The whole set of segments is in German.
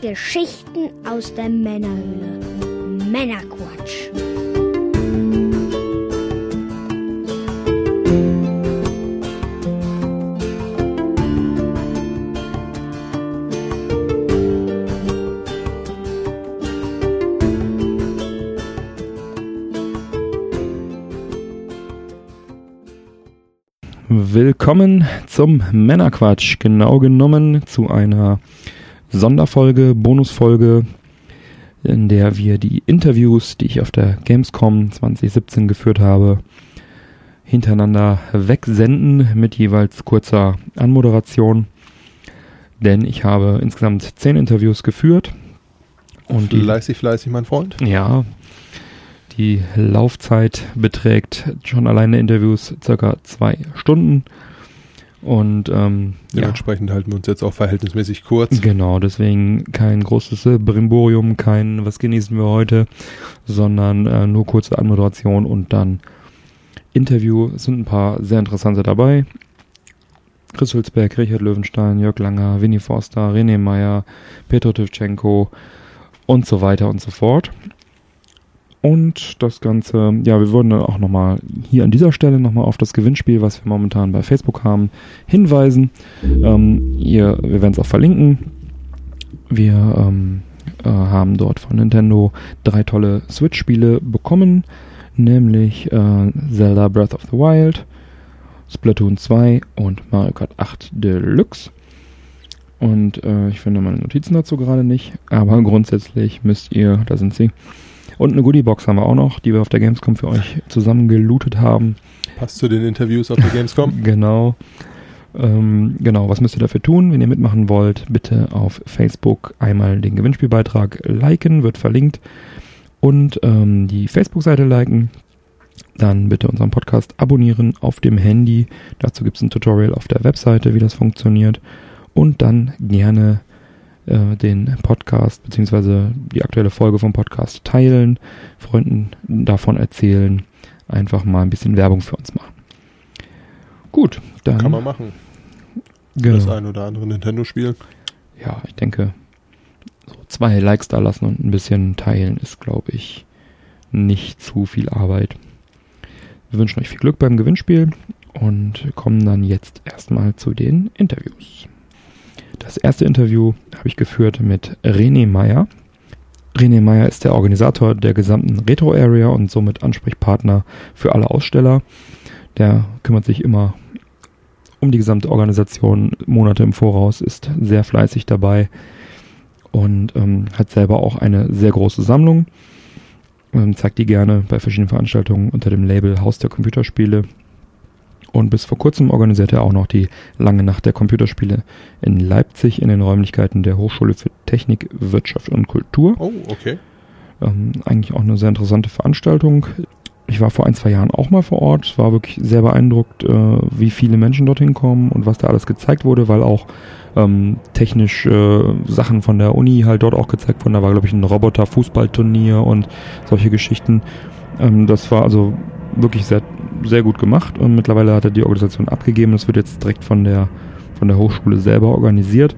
Geschichten aus der Männerhöhle. Männerquatsch. Willkommen zum Männerquatsch, genau genommen zu einer Sonderfolge, Bonusfolge, in der wir die Interviews, die ich auf der Gamescom 2017 geführt habe, hintereinander wegsenden mit jeweils kurzer Anmoderation. Denn ich habe insgesamt zehn Interviews geführt. Und fleißig, fleißig, mein Freund. Ja, die Laufzeit beträgt schon alleine Interviews circa zwei Stunden. Und ähm, dementsprechend ja. halten wir uns jetzt auch verhältnismäßig kurz. Genau, deswegen kein großes Brimborium, kein was genießen wir heute, sondern äh, nur kurze Anmoderation und dann Interview. Es sind ein paar sehr interessante dabei. Chris Hülsberg, Richard Löwenstein, Jörg Langer, Winnie Forster, René Meyer, Petro Tivchenko und so weiter und so fort. Und das Ganze, ja, wir würden dann auch nochmal hier an dieser Stelle nochmal auf das Gewinnspiel, was wir momentan bei Facebook haben, hinweisen. Ähm, ihr, wir werden es auch verlinken. Wir ähm, äh, haben dort von Nintendo drei tolle Switch-Spiele bekommen, nämlich äh, Zelda Breath of the Wild, Splatoon 2 und Mario Kart 8 Deluxe. Und äh, ich finde meine Notizen dazu gerade nicht, aber grundsätzlich müsst ihr, da sind sie, und eine Goodiebox haben wir auch noch, die wir auf der Gamescom für euch zusammen gelootet haben. Passt zu den Interviews auf der Gamescom. genau. Ähm, genau, was müsst ihr dafür tun? Wenn ihr mitmachen wollt, bitte auf Facebook einmal den Gewinnspielbeitrag liken, wird verlinkt. Und ähm, die Facebook-Seite liken. Dann bitte unseren Podcast abonnieren auf dem Handy. Dazu gibt es ein Tutorial auf der Webseite, wie das funktioniert. Und dann gerne äh, den Podcast beziehungsweise die aktuelle Folge vom Podcast teilen, Freunden davon erzählen, einfach mal ein bisschen Werbung für uns machen. Gut, dann. Kann man machen. Genau. Das ein oder andere Nintendo-Spiel. Ja, ich denke, so zwei Likes da lassen und ein bisschen teilen ist, glaube ich, nicht zu viel Arbeit. Wir wünschen euch viel Glück beim Gewinnspiel und kommen dann jetzt erstmal zu den Interviews. Das erste Interview habe ich geführt mit René Meyer. René Meyer ist der Organisator der gesamten Retro Area und somit Ansprechpartner für alle Aussteller. Der kümmert sich immer um die gesamte Organisation Monate im Voraus, ist sehr fleißig dabei und ähm, hat selber auch eine sehr große Sammlung. Ähm, zeigt die gerne bei verschiedenen Veranstaltungen unter dem Label Haus der Computerspiele und bis vor kurzem organisierte er auch noch die Lange Nacht der Computerspiele in Leipzig in den Räumlichkeiten der Hochschule für Technik, Wirtschaft und Kultur. Oh, okay. Ähm, eigentlich auch eine sehr interessante Veranstaltung. Ich war vor ein, zwei Jahren auch mal vor Ort, war wirklich sehr beeindruckt, äh, wie viele Menschen dorthin kommen und was da alles gezeigt wurde, weil auch ähm, technisch äh, Sachen von der Uni halt dort auch gezeigt wurden. Da war, glaube ich, ein Roboter-Fußballturnier und solche Geschichten. Ähm, das war also wirklich sehr, sehr gut gemacht und mittlerweile hat er die Organisation abgegeben. Das wird jetzt direkt von der, von der Hochschule selber organisiert.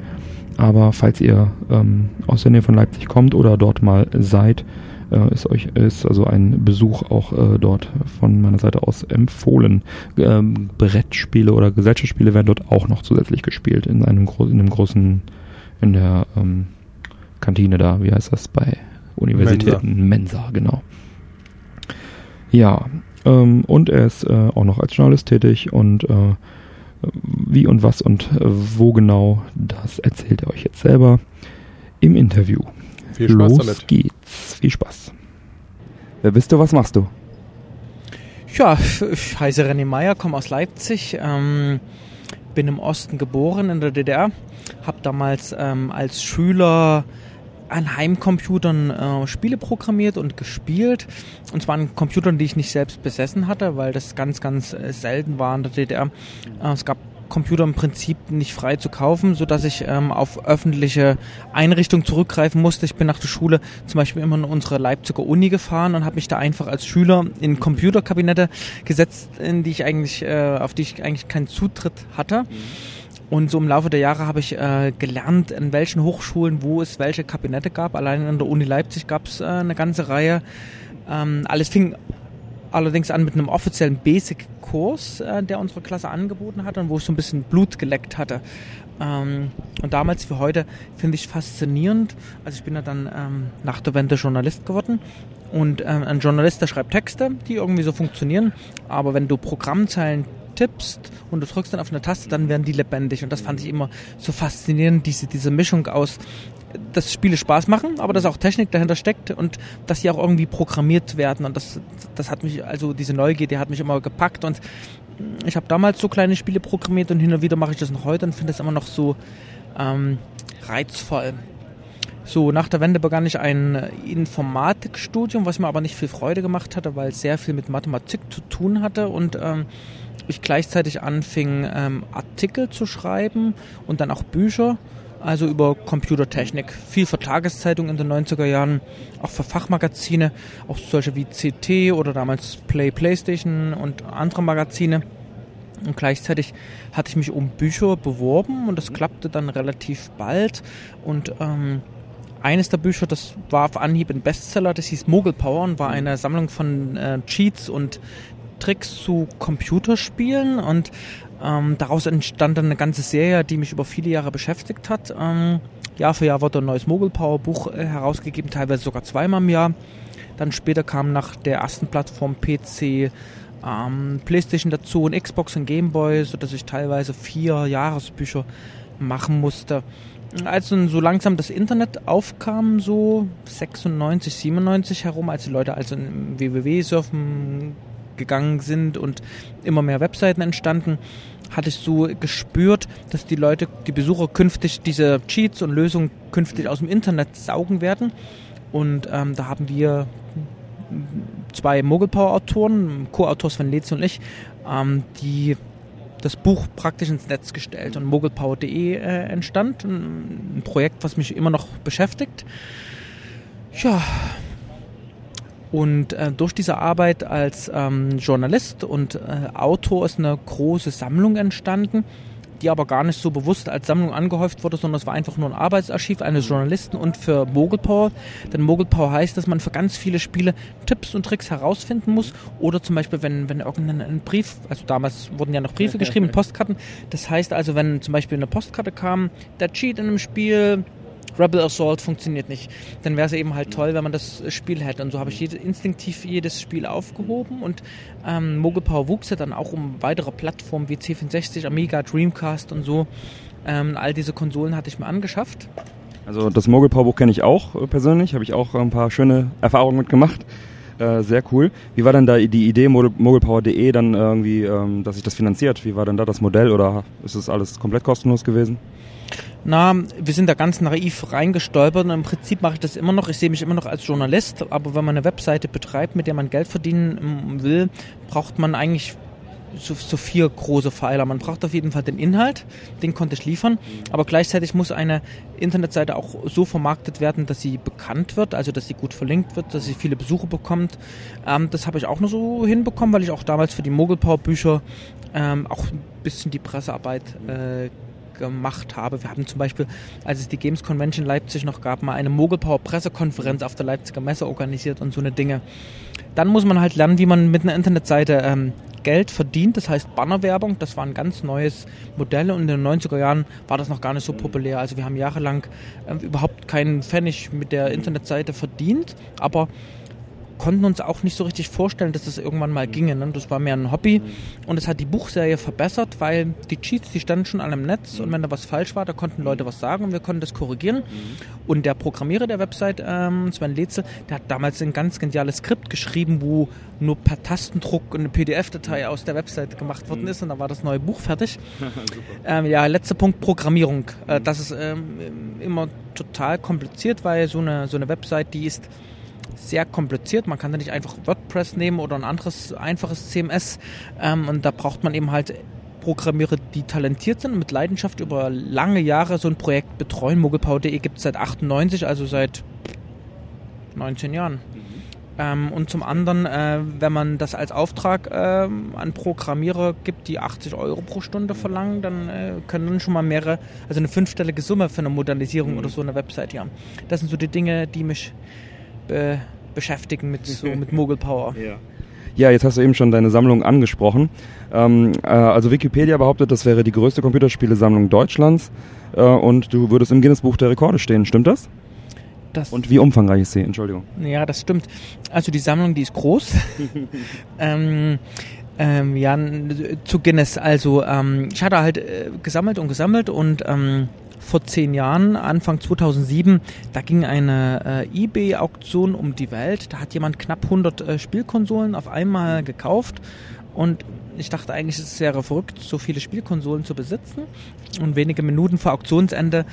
Aber falls ihr ähm, aus der Nähe von Leipzig kommt oder dort mal seid, äh, ist euch ist also ein Besuch auch äh, dort von meiner Seite aus empfohlen. Ähm, Brettspiele oder Gesellschaftsspiele werden dort auch noch zusätzlich gespielt in einem, Gro in einem großen, in der ähm, Kantine da, wie heißt das bei Universitäten? Mensa, Mensa genau. Ja, ähm, und er ist äh, auch noch als Journalist tätig und äh, wie und was und äh, wo genau, das erzählt er euch jetzt selber im Interview. Viel Spaß Los damit. geht's. Viel Spaß. Wer bist du, was machst du? Ja, ich heiße René Meyer, komme aus Leipzig, ähm, bin im Osten geboren in der DDR, habe damals ähm, als Schüler an Heimcomputern äh, Spiele programmiert und gespielt. Und zwar an Computern, die ich nicht selbst besessen hatte, weil das ganz, ganz äh, selten war in der DDR. Äh, es gab Computer im Prinzip nicht frei zu kaufen, so dass ich ähm, auf öffentliche Einrichtungen zurückgreifen musste. Ich bin nach der Schule zum Beispiel immer in unsere Leipziger Uni gefahren und habe mich da einfach als Schüler in Computerkabinette gesetzt, in die ich eigentlich, äh, auf die ich eigentlich keinen Zutritt hatte. Und so im Laufe der Jahre habe ich äh, gelernt, in welchen Hochschulen, wo es welche Kabinette gab. Allein an der Uni Leipzig gab es äh, eine ganze Reihe. Ähm, alles fing allerdings an mit einem offiziellen Basic-Kurs, äh, der unsere Klasse angeboten hat und wo ich so ein bisschen Blut geleckt hatte. Ähm, und damals wie heute finde ich faszinierend. Also ich bin ja dann ähm, nach der Wende Journalist geworden und ähm, ein Journalist, der schreibt Texte, die irgendwie so funktionieren. Aber wenn du Programmzeilen tippst und du drückst dann auf eine Taste, dann werden die lebendig. Und das fand ich immer so faszinierend, diese, diese Mischung aus, dass Spiele Spaß machen, aber dass auch Technik dahinter steckt und dass sie auch irgendwie programmiert werden. Und das, das hat mich, also diese Neugierde hat mich immer gepackt. Und ich habe damals so kleine Spiele programmiert und hin und wieder mache ich das noch heute und finde das immer noch so ähm, reizvoll. So, nach der Wende begann ich ein Informatikstudium, was mir aber nicht viel Freude gemacht hatte, weil es sehr viel mit Mathematik zu tun hatte und ähm, ich gleichzeitig anfing, ähm, Artikel zu schreiben und dann auch Bücher, also über Computertechnik. Viel für Tageszeitungen in den 90er Jahren, auch für Fachmagazine, auch solche wie CT oder damals Play PlayStation und andere Magazine. Und gleichzeitig hatte ich mich um Bücher beworben und das klappte dann relativ bald. Und ähm, eines der Bücher, das war auf Anhieb ein Bestseller, das hieß Mogul Power und war eine Sammlung von äh, Cheats und Tricks zu Computerspielen und ähm, daraus entstand dann eine ganze Serie, die mich über viele Jahre beschäftigt hat. Ähm, Jahr für Jahr wurde ein neues Mogul Power Buch äh, herausgegeben, teilweise sogar zweimal im Jahr. Dann später kam nach der ersten Plattform PC ähm, PlayStation dazu und Xbox und Gameboy, sodass ich teilweise vier Jahresbücher machen musste als dann so langsam das Internet aufkam, so 96, 97 herum, als die Leute also im WWW-Surfen gegangen sind und immer mehr Webseiten entstanden, hatte ich so gespürt, dass die Leute, die Besucher künftig diese Cheats und Lösungen künftig aus dem Internet saugen werden. Und ähm, da haben wir zwei Mogelpower-Autoren, Co-Autors von Lezi und ich, ähm, die das Buch praktisch ins Netz gestellt und mogelpower.de äh, entstand. Ein Projekt, was mich immer noch beschäftigt. Ja, und äh, durch diese Arbeit als ähm, Journalist und äh, Autor ist eine große Sammlung entstanden die aber gar nicht so bewusst als Sammlung angehäuft wurde, sondern es war einfach nur ein Arbeitsarchiv eines Journalisten und für Mogelpower. Denn Mogelpower heißt, dass man für ganz viele Spiele Tipps und Tricks herausfinden muss oder zum Beispiel, wenn, wenn irgendein Brief, also damals wurden ja noch Briefe geschrieben, Postkarten, das heißt also, wenn zum Beispiel eine Postkarte kam, der Cheat in einem Spiel, Rebel Assault funktioniert nicht. Dann wäre es eben halt toll, wenn man das Spiel hätte. Und so habe ich jede, instinktiv jedes Spiel aufgehoben und ähm, Mogul Power wuchs ja dann auch um weitere Plattformen wie C64, Amiga, Dreamcast und so. Ähm, all diese Konsolen hatte ich mir angeschafft. Also das Mogul Power Buch kenne ich auch äh, persönlich, habe ich auch ein paar schöne Erfahrungen mitgemacht. Äh, sehr cool. Wie war denn da die Idee mogelpower.de dann irgendwie, ähm, dass sich das finanziert? Wie war denn da das Modell oder ist es alles komplett kostenlos gewesen? Na, wir sind da ganz naiv reingestolpert und im Prinzip mache ich das immer noch. Ich sehe mich immer noch als Journalist, aber wenn man eine Webseite betreibt, mit der man Geld verdienen ähm, will, braucht man eigentlich so, so vier große Pfeiler. Man braucht auf jeden Fall den Inhalt, den konnte ich liefern, aber gleichzeitig muss eine Internetseite auch so vermarktet werden, dass sie bekannt wird, also dass sie gut verlinkt wird, dass sie viele Besucher bekommt. Ähm, das habe ich auch nur so hinbekommen, weil ich auch damals für die Mogelpower Bücher ähm, auch ein bisschen die Pressearbeit äh, gemacht habe. Wir haben zum Beispiel, als es die Games Convention Leipzig noch gab, mal eine Mogelpower Pressekonferenz auf der Leipziger Messe organisiert und so eine Dinge. Dann muss man halt lernen, wie man mit einer Internetseite ähm, Geld verdient, das heißt Bannerwerbung. Das war ein ganz neues Modell und in den 90er Jahren war das noch gar nicht so populär. Also wir haben jahrelang äh, überhaupt keinen Pfennig mit der Internetseite verdient, aber konnten uns auch nicht so richtig vorstellen, dass das irgendwann mal ginge. Ne? Das war mehr ein Hobby und es hat die Buchserie verbessert, weil die Cheats, die standen schon alle im Netz und wenn da was falsch war, da konnten Leute was sagen und wir konnten das korrigieren. Und der Programmierer der Website, ähm, Sven Letze, der hat damals ein ganz geniales Skript geschrieben, wo nur per Tastendruck eine PDF-Datei aus der Website gemacht worden ist und da war das neue Buch fertig. ähm, ja, letzter Punkt, Programmierung. Äh, das ist ähm, immer total kompliziert, weil so eine, so eine Website, die ist sehr kompliziert. Man kann da nicht einfach WordPress nehmen oder ein anderes einfaches CMS. Ähm, und da braucht man eben halt Programmierer, die talentiert sind und mit Leidenschaft über lange Jahre so ein Projekt betreuen. Mogelpower.de gibt es seit 98, also seit 19 Jahren. Ähm, und zum anderen, äh, wenn man das als Auftrag äh, an Programmierer gibt, die 80 Euro pro Stunde verlangen, dann äh, können dann schon mal mehrere, also eine fünfstellige Summe für eine Modernisierung Mhm. oder so eine Website ja. Das sind so die Dinge, die mich be beschäftigen mit so mit Mogul Power. Ja, jetzt hast du eben schon deine Sammlung angesprochen. Ähm, äh, also Wikipedia behauptet, das wäre die größte Computerspielesammlung Deutschlands äh, und du würdest im Guinness-Buch der Rekorde stehen. Stimmt das? Das, Und wie umfangreich ist sie? Entschuldigung. Ja, das stimmt. Also die Sammlung, die ist groß. ähm, ähm, ja, zu Guinness. Also ähm, ich hatte halt äh, gesammelt und gesammelt und ähm, vor zehn Jahren, Anfang 2007, da ging eine äh, eBay-Auktion um die Welt. Da hat jemand knapp 100 äh, Spielkonsolen auf einmal gekauft und ich dachte eigentlich, es wäre verrückt, so viele Spielkonsolen zu besitzen. Und wenige Minuten vor Auktionsende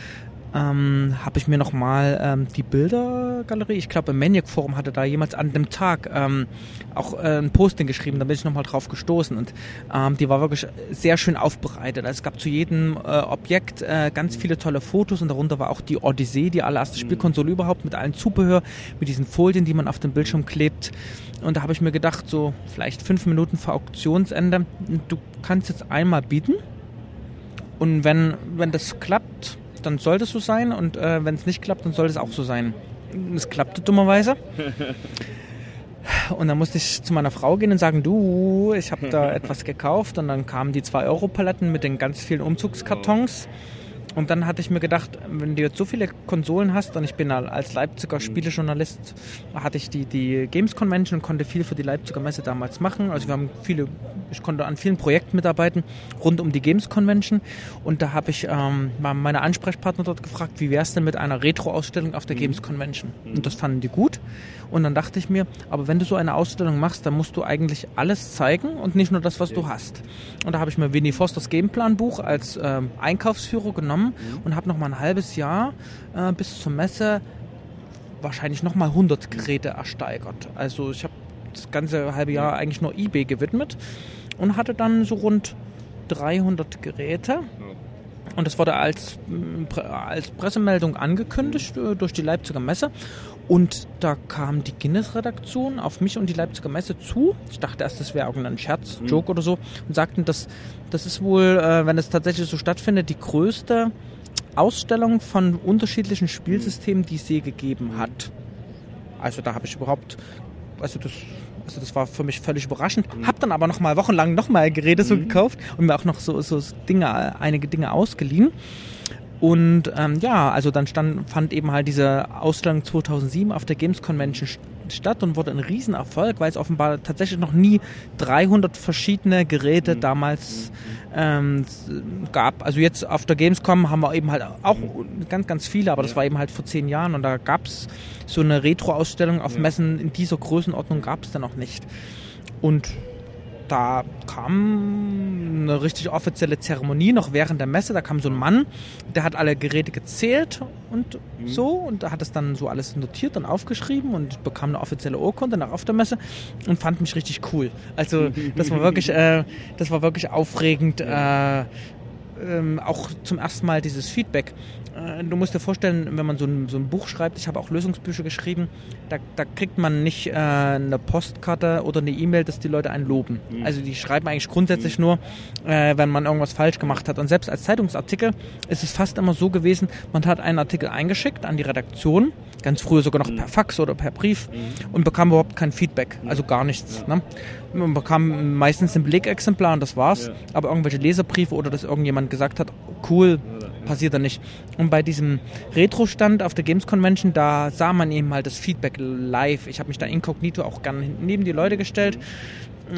ähm, habe ich mir nochmal ähm, die Bildergalerie, ich glaube im Maniac Forum hatte da jemals an dem Tag ähm, auch äh, ein Posting geschrieben, da bin ich nochmal drauf gestoßen und ähm, die war wirklich sehr schön aufbereitet. Also es gab zu jedem äh, Objekt äh, ganz viele tolle Fotos und darunter war auch die Odyssee, die allererste Spielkonsole überhaupt mit allen Zubehör, mit diesen Folien, die man auf dem Bildschirm klebt. Und da habe ich mir gedacht, so vielleicht fünf Minuten vor Auktionsende, du kannst jetzt einmal bieten und wenn, wenn das klappt, dann soll das so sein. Und äh, wenn es nicht klappt, dann soll es auch so sein. Es klappte dummerweise. Und dann musste ich zu meiner Frau gehen und sagen, du, ich habe da etwas gekauft. Und dann kamen die 2-Euro-Paletten mit den ganz vielen Umzugskartons. Und dann hatte ich mir gedacht, wenn du jetzt so viele Konsolen hast, und ich bin als Leipziger Spielejournalist, hatte ich die, die Games Convention und konnte viel für die Leipziger Messe damals machen. Also wir haben viele, ich konnte an vielen Projekten mitarbeiten rund um die Games Convention. Und da habe ich ähm, meine Ansprechpartner dort gefragt, wie wäre es denn mit einer Retro-Ausstellung auf der Games Convention? Und das fanden die gut. Und dann dachte ich mir, aber wenn du so eine Ausstellung machst, dann musst du eigentlich alles zeigen und nicht nur das, was du hast. Und da habe ich mir Winnie Fosters Gameplan-Buch als ähm, Einkaufsführer genommen und habe noch mal ein halbes Jahr äh, bis zur Messe wahrscheinlich noch mal 100 Geräte ersteigert. Also ich habe das ganze halbe Jahr eigentlich nur eBay gewidmet und hatte dann so rund 300 Geräte. Und das wurde als, als Pressemeldung angekündigt äh, durch die Leipziger Messe. Und da kam die Guinness-Redaktion auf mich und die Leipziger Messe zu. Ich dachte erst, das wäre irgendein Scherz, Joke oder so. Und sagten, dass das ist wohl, äh, wenn es tatsächlich so stattfindet, die größte Ausstellung von unterschiedlichen Spielsystemen, die es je gegeben hat. Also da habe ich überhaupt, also das, also das war für mich völlig überraschend. Hab dann aber noch mal wochenlang noch mal Geräte so gekauft und mir auch noch so, so Dinge, einige Dinge ausgeliehen. Und ähm, ja, also dann stand, fand eben halt diese Ausstellung 2007 auf der Games Convention st- statt und wurde ein Riesenerfolg, weil es offenbar tatsächlich noch nie 300 verschiedene Geräte damals ähm, gab. Also jetzt auf der Gamescom haben wir eben halt auch ganz, ganz viele, aber das war eben halt vor zehn Jahren und da gab es so eine Retro-Ausstellung auf Messen in dieser Größenordnung gab es da noch nicht. Und da kam eine richtig offizielle Zeremonie noch während der Messe. Da kam so ein Mann, der hat alle Geräte gezählt und so und hat es dann so alles notiert und aufgeschrieben und bekam eine offizielle Urkunde nach auf der Messe und fand mich richtig cool. Also das war wirklich, äh, das war wirklich aufregend. Äh, ähm, auch zum ersten Mal dieses Feedback. Äh, du musst dir vorstellen, wenn man so ein, so ein Buch schreibt, ich habe auch Lösungsbücher geschrieben, da, da kriegt man nicht äh, eine Postkarte oder eine E-Mail, dass die Leute einen loben. Also die schreiben eigentlich grundsätzlich nur, äh, wenn man irgendwas falsch gemacht hat. Und selbst als Zeitungsartikel ist es fast immer so gewesen, man hat einen Artikel eingeschickt an die Redaktion, ganz früher sogar noch per Fax oder per Brief und bekam überhaupt kein Feedback, also gar nichts. Ne? Man bekam meistens ein Belegexemplar und das war's, aber irgendwelche Leserbriefe oder dass irgendjemand gesagt hat, cool, passiert da nicht. Und bei diesem Retro-Stand auf der Games Convention, da sah man eben halt das Feedback live. Ich habe mich da inkognito auch gerne neben die Leute gestellt,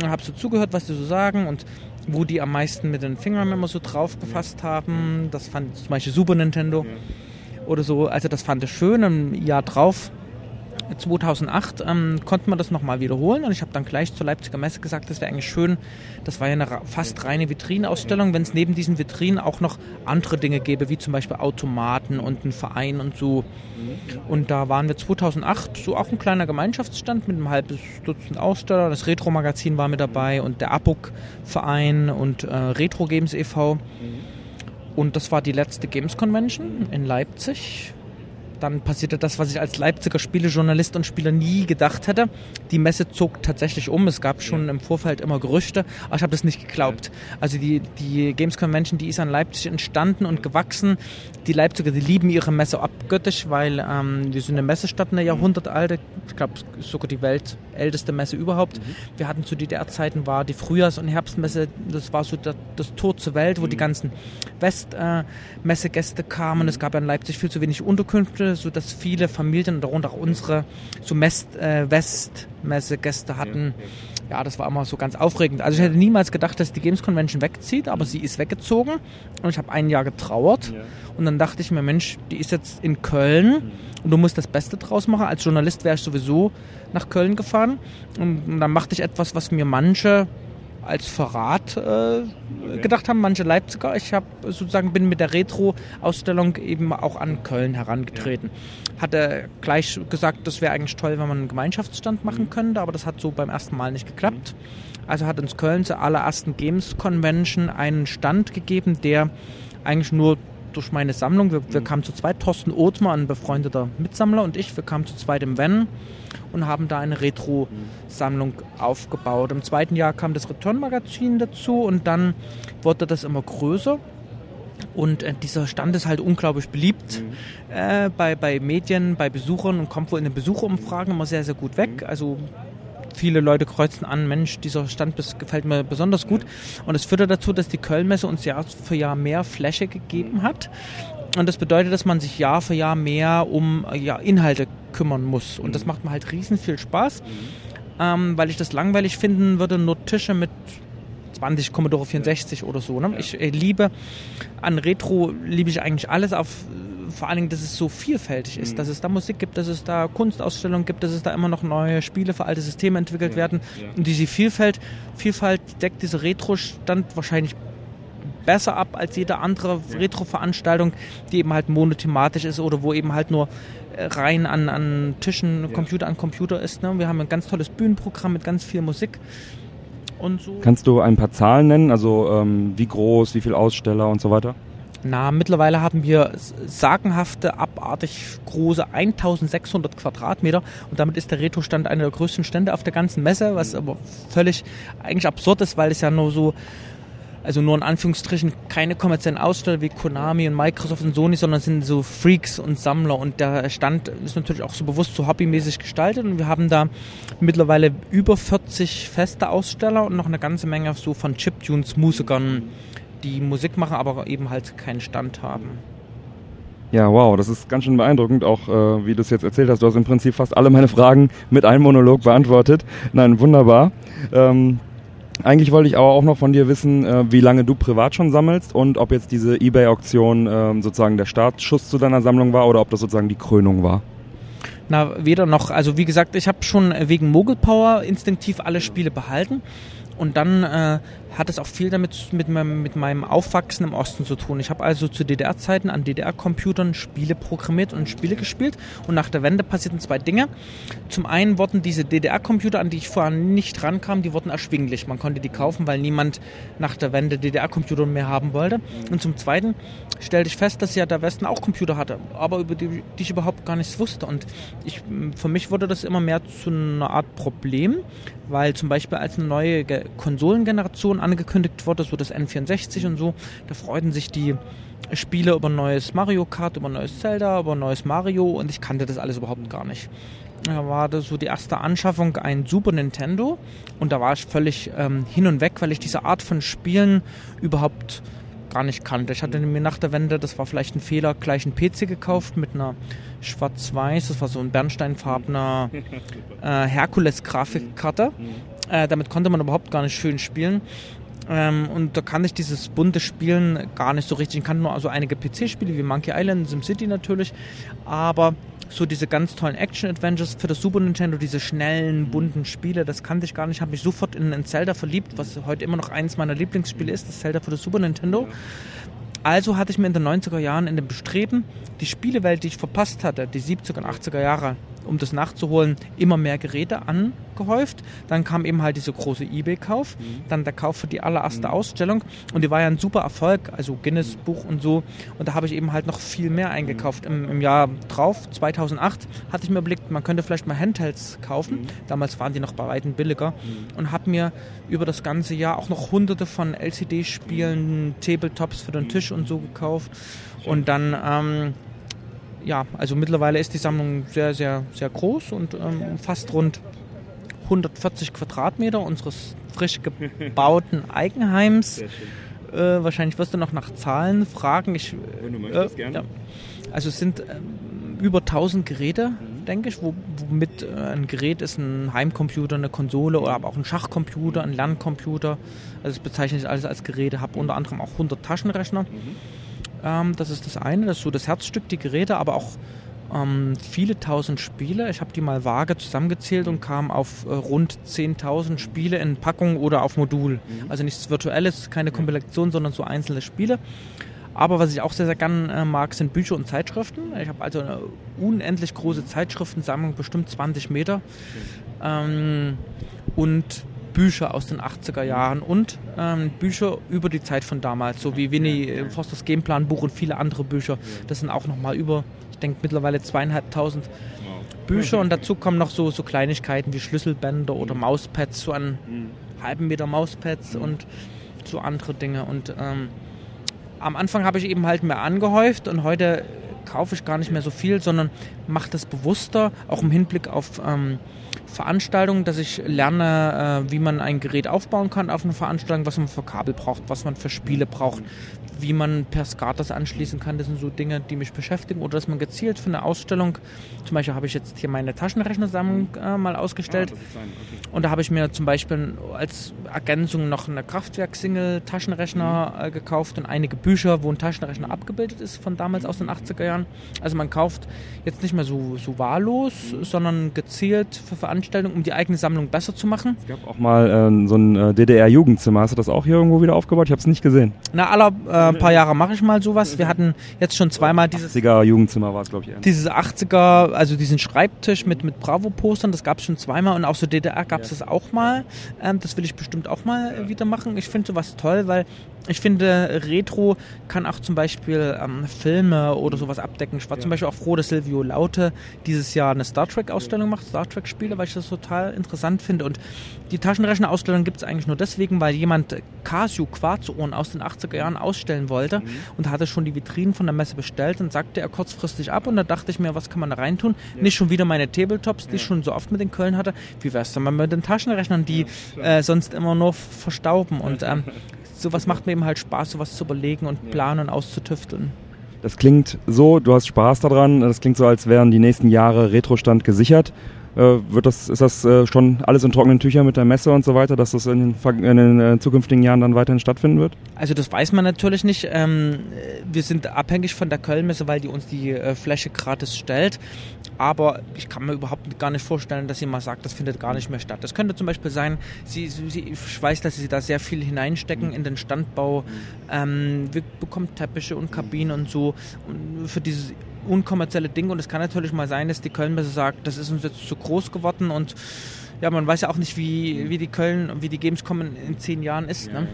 habe so zugehört, was die so sagen und wo die am meisten mit den Fingern immer so drauf gefasst haben. Das fand zum Beispiel Super Nintendo oder so. Also das fand ich schön. Im Jahr drauf 2008 ähm, konnte man das nochmal wiederholen und ich habe dann gleich zur Leipziger Messe gesagt, das wäre eigentlich schön, das war ja eine fast reine Vitrinenausstellung, wenn es neben diesen Vitrinen auch noch andere Dinge gäbe, wie zum Beispiel Automaten und ein Verein und so. Und da waren wir 2008 so auch ein kleiner Gemeinschaftsstand mit einem halbes Dutzend Aussteller. Das Retro-Magazin war mit dabei und der ABUK-Verein und äh, Retro Games e.V. Und das war die letzte Games Convention in Leipzig. Dann passierte das, was ich als Leipziger Spielejournalist und Spieler nie gedacht hätte. Die Messe zog tatsächlich um. Es gab schon im Vorfeld immer Gerüchte, aber ich habe das nicht geglaubt. Also die, die Games Convention, die ist an Leipzig entstanden und gewachsen. Die Leipziger, die lieben ihre Messe abgöttisch, weil ähm, wir sind eine Messestadt, eine Jahrhundertalte. Ich glaube, sogar die weltälteste Messe überhaupt. Mhm. Wir hatten zu DDR-Zeiten war die Frühjahrs- und Herbstmesse, das war so das, das Tor zur Welt, wo mhm. die ganzen Westmessegäste äh, kamen. Es gab in Leipzig viel zu wenig Unterkünfte, sodass viele Familien, darunter auch unsere, so Mest, äh, Westmessegäste hatten. Ja, das war immer so ganz aufregend. Also ich hätte niemals gedacht, dass die Games Convention wegzieht, aber sie ist weggezogen und ich habe ein Jahr getrauert. Ja. Und dann dachte ich mir, Mensch, die ist jetzt in Köln mhm. und du musst das Beste draus machen. Als Journalist wäre ich sowieso nach Köln gefahren und dann machte ich etwas, was mir manche als Verrat äh, gedacht haben, manche Leipziger. Ich habe sozusagen bin mit der Retro-Ausstellung eben auch an Köln herangetreten. Ja. Hatte gleich gesagt, das wäre eigentlich toll, wenn man einen Gemeinschaftsstand machen mhm. könnte, aber das hat so beim ersten Mal nicht geklappt. Also hat uns Köln zur allerersten Games Convention einen Stand gegeben, der eigentlich nur durch meine Sammlung, wir, wir mhm. kamen zu zweit, Thorsten Othmer, ein befreundeter Mitsammler und ich, wir kamen zu zweit im Van und haben da eine Retro-Sammlung aufgebaut. Im zweiten Jahr kam das Return-Magazin dazu und dann wurde das immer größer. Und äh, dieser Stand ist halt unglaublich beliebt mhm. äh, bei, bei Medien, bei Besuchern und kommt wohl in den Besucherumfragen immer sehr, sehr gut weg. Mhm. Also viele Leute kreuzen an, Mensch, dieser Stand gefällt mir besonders gut. Und es führte dazu, dass die Kölnmesse uns Jahr für Jahr mehr Fläche gegeben hat. Und das bedeutet, dass man sich Jahr für Jahr mehr um ja, Inhalte kümmern muss. Und das macht mir halt riesen viel Spaß, ähm, weil ich das langweilig finden würde, nur Tische mit 20 Commodore 64 oder so. Ne? Ich äh, liebe, an Retro liebe ich eigentlich alles auf vor allen Dingen, dass es so vielfältig ist, mhm. dass es da Musik gibt, dass es da Kunstausstellungen gibt, dass es da immer noch neue Spiele für alte Systeme entwickelt ja, werden. Ja. Und diese Vielfalt, Vielfalt deckt diese Retro-Stand wahrscheinlich besser ab als jede andere. Retro-Veranstaltung, die eben halt monothematisch ist oder wo eben halt nur äh, rein an, an Tischen. Computer an Computer ist. Ne? Wir haben ein ganz tolles Bühnenprogramm mit ganz viel Musik. Und so. Kannst du ein paar Zahlen nennen, also ähm, wie groß, wie viele Aussteller und so weiter? Na, mittlerweile haben wir sagenhafte, abartig große 1600 Quadratmeter und damit ist der Retro-Stand einer der größten Stände auf der ganzen Messe, was aber völlig eigentlich absurd ist, weil es ja nur so also nur in Anführungsstrichen keine kommerziellen Aussteller wie Konami und Microsoft und Sony, sondern sind so Freaks und Sammler und der Stand ist natürlich auch so bewusst so hobbymäßig gestaltet und wir haben da mittlerweile über 40 feste Aussteller und noch eine ganze Menge so von Chiptunes Musikern, die Musik machen, aber eben halt keinen Stand haben. Ja, wow, das ist ganz schön beeindruckend, auch äh, wie du es jetzt erzählt hast. Du hast im Prinzip fast alle meine Fragen mit einem Monolog beantwortet. Nein, wunderbar. Ähm, eigentlich wollte ich aber auch noch von dir wissen, äh, wie lange du privat schon sammelst und ob jetzt diese Ebay-Auktion äh, sozusagen der Startschuss zu deiner Sammlung war oder ob das sozusagen die Krönung war. Na, weder noch. Also wie gesagt, ich habe schon wegen Mogul Power instinktiv alle Spiele behalten. Und dann äh, hat es auch viel damit mit meinem, mit meinem Aufwachsen im Osten zu tun. Ich habe also zu DDR-Zeiten an DDR-Computern Spiele programmiert und Spiele gespielt. Und nach der Wende passierten zwei Dinge. Zum einen wurden diese DDR-Computer, an die ich vorher nicht rankam, die wurden erschwinglich. Man konnte die kaufen, weil niemand nach der Wende DDR-Computer mehr haben wollte. Und zum zweiten stellte ich fest, dass ja der Westen auch Computer hatte, aber über die, die ich überhaupt gar nichts wusste. Und ich, für mich wurde das immer mehr zu einer Art Problem, weil zum Beispiel als eine neue Konsolengeneration angekündigt wurde, so das N64 und so, da freuten sich die Spieler über neues Mario Kart, über neues Zelda, über neues Mario und ich kannte das alles überhaupt gar nicht. Da war das so die erste Anschaffung ein Super Nintendo und da war ich völlig ähm, hin und weg, weil ich diese Art von Spielen überhaupt gar nicht kannte. Ich hatte mir nach der Wende, das war vielleicht ein Fehler, gleich einen PC gekauft mit einer schwarz-weiß, das war so ein bernsteinfarbener äh, Herkules-Grafikkarte. Äh, damit konnte man überhaupt gar nicht schön spielen. Ähm, und da kann ich dieses bunte Spielen gar nicht so richtig. Ich kann nur also einige PC-Spiele wie Monkey Island, SimCity natürlich, aber so diese ganz tollen Action-Adventures für das Super Nintendo, diese schnellen, bunten Spiele, das kannte ich gar nicht. Ich habe mich sofort in ein Zelda verliebt, was heute immer noch eins meiner Lieblingsspiele ist, das Zelda für das Super Nintendo. Also hatte ich mir in den 90er Jahren in dem Bestreben, die Spielewelt, die ich verpasst hatte, die 70er und 80er Jahre, um das nachzuholen, immer mehr Geräte angehäuft. Dann kam eben halt dieser große Ebay-Kauf, mhm. dann der Kauf für die allererste mhm. Ausstellung und die war ja ein super Erfolg, also Guinness-Buch und so. Und da habe ich eben halt noch viel mehr eingekauft. Im, Im, Jahr drauf, 2008, hatte ich mir überlegt, man könnte vielleicht mal Handhelds kaufen. Mhm. Damals waren die noch bei weitem billiger mhm. und habe mir über das ganze Jahr auch noch hunderte von LCD-Spielen, Tabletops für den Tisch und so gekauft. Und dann ähm, ja, also mittlerweile ist die Sammlung sehr, sehr, sehr groß und ähm, umfasst rund 140 Quadratmeter unseres frisch gebauten Eigenheims. Äh, wahrscheinlich wirst du noch nach Zahlen fragen. Ich, Wenn du möchtest, äh, gerne. Ja. Also es sind äh, über 1000 Geräte, mhm. denke ich, wo, womit äh, ein Gerät ist ein Heimcomputer, eine Konsole oder aber auch ein Schachcomputer, ein Lerncomputer. Also das bezeichne ich alles als Geräte, habe unter anderem auch 100 Taschenrechner. Mhm ähm, das ist das eine, das ist so das Herzstück, die Geräte, aber auch ähm, viele tausend Spiele. Ich habe die mal vage zusammengezählt und kam auf äh, rund 10.000 Spiele in Packung oder auf Modul. Mhm. Also nichts Virtuelles, keine Kompilation, sondern so einzelne Spiele. Aber was ich auch sehr, sehr gern äh, mag, sind Bücher und Zeitschriften. Ich habe also eine unendlich große Zeitschriftensammlung, bestimmt 20 Meter. Ähm, und Bücher aus den 80er Jahren und ähm, Bücher über die Zeit von damals, so wie Winnie äh, Fosters Gameplan-Buch und viele andere Bücher. Das sind auch nochmal über, ich denke, mittlerweile zweieinhalbtausend Bücher und dazu kommen noch so, so Kleinigkeiten wie Schlüsselbänder oder mhm. Mauspads, so einen mhm. halben Meter Mauspads mhm. und so andere Dinge. Und ähm, am Anfang habe ich eben halt mehr angehäuft und heute kaufe ich gar nicht mehr so viel, sondern mache das bewusster, auch im Hinblick auf ähm, Veranstaltungen, dass ich lerne, äh, wie man ein Gerät aufbauen kann auf einer Veranstaltung, was man für Kabel braucht, was man für Spiele braucht, wie man per SCART das anschließen kann. Das sind so Dinge, die mich beschäftigen. Oder dass man gezielt für eine Ausstellung, zum Beispiel habe ich jetzt hier meine Taschenrechnersammlung äh, mal ausgestellt. Ah, okay. Und da habe ich mir zum Beispiel als Ergänzung noch eine Kraftwerk-Single-Taschenrechner äh, gekauft und einige Bücher, wo ein Taschenrechner abgebildet ist von damals aus den 80er Jahren. Also man kauft jetzt nicht mehr so, so wahllos, sondern gezielt für Veranstaltungen, um die eigene Sammlung besser zu machen. Es gab auch mal äh, so ein äh, DDR-Jugendzimmer. Hast du das auch hier irgendwo wieder aufgebaut? Ich habe es nicht gesehen. Na, aller äh, paar Jahre mache ich mal sowas. Wir hatten jetzt schon zweimal dieses 80er Jugendzimmer war es, glaube ich. Eher. Dieses 80er, also diesen Schreibtisch mit, mit Bravo-Postern, das gab es schon zweimal und auch so DDR gab es ja. das auch mal. Ähm, das will ich bestimmt auch mal wieder machen. Ich finde sowas toll, weil ich finde, Retro kann auch zum Beispiel ähm, Filme oder sowas abdecken. Ich war ja. zum Beispiel auch froh, dass Silvio Laute dieses Jahr eine Star Trek-Ausstellung macht, Star Trek-Spiele, weil ich das total interessant finde. Und die Taschenrechner-Ausstellung gibt es eigentlich nur deswegen, weil jemand Casio Quarzuhren aus den 80er Jahren ausstellen wollte mhm. und hatte schon die Vitrinen von der Messe bestellt und sagte er kurzfristig ab. Und da dachte ich mir, was kann man da reintun? Ja. Nicht schon wieder meine Tabletops, die ja. ich schon so oft mit in Köln hatte. Wie wär's denn mal mit den Taschenrechnern, die äh, sonst immer nur verstauben? Und ähm, sowas macht mir eben halt Spaß, sowas zu überlegen und planen und auszutüfteln. Das klingt so, du hast Spaß daran, das klingt so, als wären die nächsten Jahre Retrostand gesichert. Äh, wird das, ist das äh, schon alles in trockenen Tüchern mit der Messe und so weiter, dass das in den, in den äh, zukünftigen Jahren dann weiterhin stattfinden wird? Also das weiß man natürlich nicht. Ähm, wir sind abhängig von der Kölnmesse, weil die uns die Fläche gratis stellt. Aber ich kann mir überhaupt gar nicht vorstellen, dass jemand sagt, das findet gar nicht mehr statt. Das könnte zum Beispiel sein, sie, sie, ich weiß, dass sie da sehr viel hineinstecken in den Standbau. Ähm, wir bekommen Teppiche und Kabinen und so. Und für dieses unkommerzielle Ding und es kann natürlich mal sein, dass die Kölnmesse sagt, das ist uns jetzt zu groß geworden und ja, man weiß ja auch nicht, wie, wie die Köln und wie die Gamescom in, in zehn Jahren ist. Ne?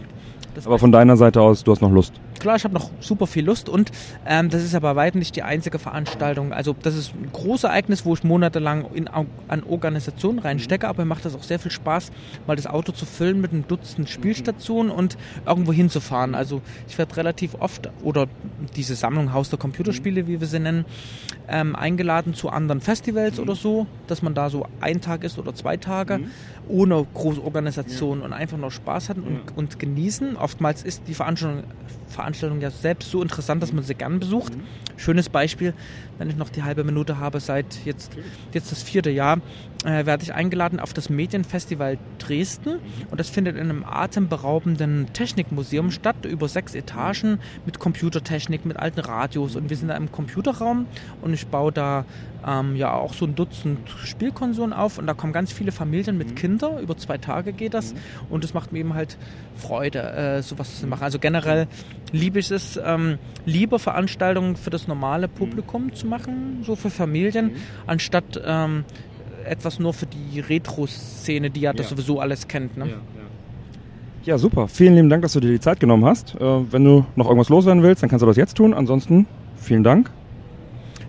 Aber von deiner Seite aus, du hast noch Lust? Klar, ich habe noch super viel Lust und ähm, das ist aber weit nicht die einzige Veranstaltung. Also das ist ein großes Ereignis, wo ich monatelang in, an Organisation reinstecke, aber mir macht das auch sehr viel Spaß, mal das Auto zu füllen mit einem Dutzend Spielstationen und irgendwo hinzufahren. Also ich werde relativ oft oder diese Sammlung Haus der Computerspiele, wie wir sie nennen, ähm, eingeladen zu anderen Festivals oder so, dass man da so ein Tag ist oder zwei Tage mhm. Ohne große Organisation ja. und einfach nur Spaß hat und, ja. und genießen. Oftmals ist die Veranstaltung Veranstaltung ja selbst so interessant, dass man sie gern besucht. Mhm. Schönes Beispiel, wenn ich noch die halbe Minute habe, seit jetzt, jetzt das vierte Jahr, äh, werde ich eingeladen auf das Medienfestival Dresden mhm. und das findet in einem atemberaubenden Technikmuseum statt, über sechs Etagen mit Computertechnik, mit alten Radios und wir sind da im Computerraum und ich baue da ähm, ja auch so ein Dutzend Spielkonsolen auf und da kommen ganz viele Familien mit Mhm. Kindern. Über zwei Tage geht das Mhm. und es macht mir eben halt Freude, äh, sowas zu machen. Also generell liebe ich es, ähm, lieber Veranstaltungen für das normale Publikum zu machen, so für Familien, Mhm. anstatt ähm, etwas nur für die Retro-Szene, die ja das Ja. sowieso alles kennt. Ne? Ja, super. Vielen lieben Dank, dass du dir die Zeit genommen hast. Äh, wenn du noch irgendwas loswerden willst, dann kannst du das jetzt tun. Ansonsten vielen Dank.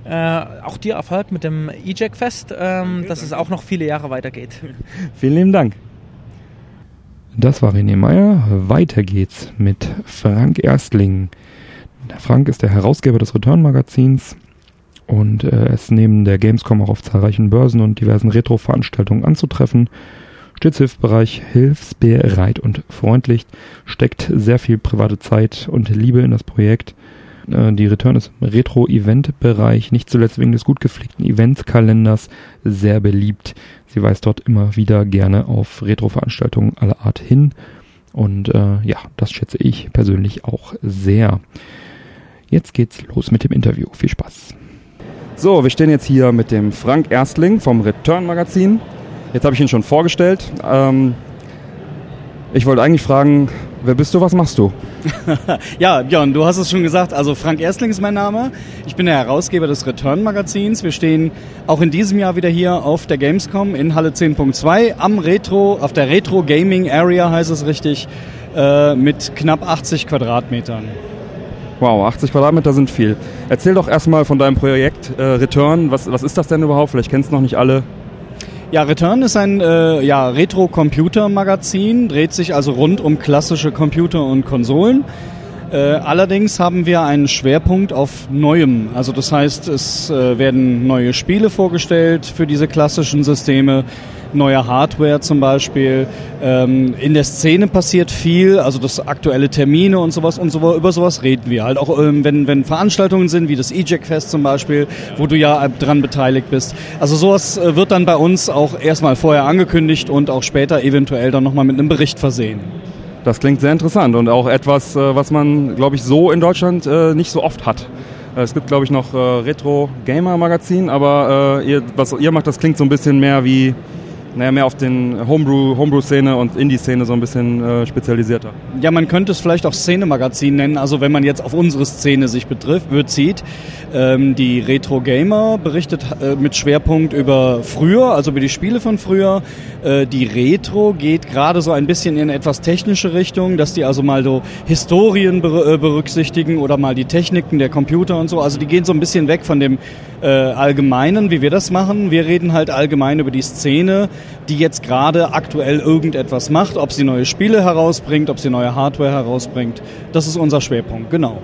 Äh, auch dir Erfolg mit dem E-Jack Fest, ähm, dass es auch noch viele Jahre weitergeht. Vielen lieben Dank. Das war René Meyer. Weiter geht's mit Frank Erstling. Frank ist der Herausgeber des Return-Magazins und äh, ist neben der Gamescom auch auf zahlreichen Börsen und diversen Retro-Veranstaltungen anzutreffen. Stets hilfsbereich, hilfsbereit und freundlich, steckt sehr viel private Zeit und Liebe in das Projekt. Äh, Die Return im Retro-Event-Bereich, nicht zuletzt wegen des gut gepflegten Eventkalenders, sehr beliebt. Sie weist dort immer wieder gerne auf Retro-Veranstaltungen aller Art hin. Und äh, ja, das schätze ich persönlich auch sehr. Jetzt geht's los mit dem Interview. Viel Spaß. So, wir stehen jetzt hier mit dem Frank Erstling vom Return Magazin. Jetzt habe ich ihn schon vorgestellt. Ähm, ich wollte eigentlich fragen, wer bist du, was machst du? Ja, Björn, du hast es schon gesagt. Also Frank Erstling ist mein Name. Ich bin der Herausgeber des Return Magazins. Wir stehen auch in diesem Jahr wieder hier auf der Gamescom in Halle 10.2 am Retro, auf der Retro Gaming Area heißt es richtig, äh, mit knapp 80 Quadratmetern. Wow, 80 Quadratmeter sind viel. Erzähl doch erstmal von deinem Projekt äh, Return. Was, was ist das denn überhaupt? Vielleicht kennst du noch nicht alle. Ja, Return ist ein äh, ja, Retro-Computer-Magazin, dreht sich also rund um klassische Computer und Konsolen. Äh, allerdings haben wir einen Schwerpunkt auf Neuem. Also das heißt, es äh, werden neue Spiele vorgestellt für diese klassischen Systeme, neue Hardware zum Beispiel. Ähm, in der Szene passiert viel, also das aktuelle Termine und sowas und so, über sowas reden wir halt. Auch ähm, wenn, wenn Veranstaltungen sind, wie das E-Jack Fest zum Beispiel, wo du ja dran beteiligt bist. Also sowas äh, wird dann bei uns auch erstmal vorher angekündigt und auch später eventuell dann nochmal mit einem Bericht versehen. Das klingt sehr interessant und auch etwas, äh, was man, glaube ich, so in Deutschland äh, nicht so oft hat. Es gibt, glaube ich, noch Retro Gamer Magazin, aber was ihr macht, das klingt so ein bisschen mehr wie, naja, mehr auf den Homebrew, Homebrew-Szene und Indie-Szene so ein bisschen äh, spezialisierter. Ja, man könnte es vielleicht auch Szene-Magazin nennen, also wenn man jetzt auf unsere Szene sich betrifft, bezieht. Ähm, die Retro Gamer berichtet äh, mit Schwerpunkt über früher, also über die Spiele von früher. Äh, die Retro geht gerade so ein bisschen in etwas technische Richtung, dass die also mal so Historien äh, berücksichtigen oder mal die Techniken der Computer und so. Also die gehen so ein bisschen weg von dem äh, Allgemeinen, wie wir das machen. Wir reden halt allgemein über die Szene, die jetzt gerade aktuell irgendetwas macht, ob sie neue Spiele herausbringt, ob sie neue Hardware herausbringt. Das ist unser Schwerpunkt, genau.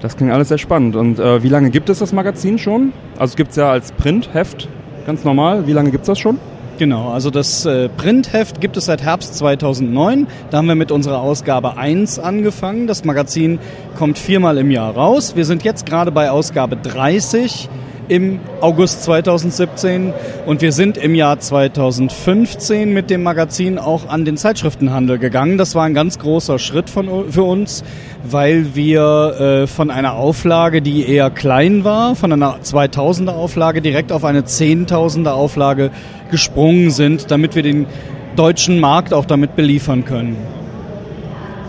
Das klingt alles sehr spannend. Und äh, wie lange gibt es das Magazin schon? Also es gibt es ja als Printheft, ganz normal. Wie lange gibt es das schon? Genau, also das äh, Printheft gibt es seit Herbst 2009. Da haben wir mit unserer Ausgabe 1 angefangen. Das Magazin kommt viermal im Jahr raus. Wir sind jetzt gerade bei Ausgabe 30 im August 2017 und wir sind im Jahr 2015 mit dem Magazin auch an den Zeitschriftenhandel gegangen. Das war ein ganz großer Schritt von, für uns, weil wir äh, von einer Auflage, die eher klein war, von einer 2000er Auflage direkt auf eine 10.000er Auflage gesprungen sind, damit wir den deutschen Markt auch damit beliefern können.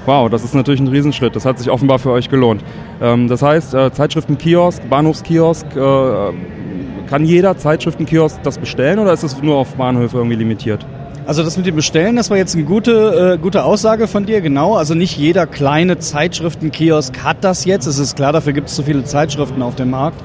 Wow, das ist natürlich ein Riesenschritt. Das hat sich offenbar für euch gelohnt. Ähm, das heißt, äh, Zeitschriftenkiosk, Bahnhofskiosk, äh, kann jeder Zeitschriftenkiosk das bestellen oder ist es nur auf Bahnhöfe irgendwie limitiert? Also das mit dem Bestellen, das war jetzt eine gute, äh, gute Aussage von dir, genau. Also nicht jeder kleine Zeitschriftenkiosk hat das jetzt. Es ist klar, dafür gibt es zu viele Zeitschriften auf dem Markt.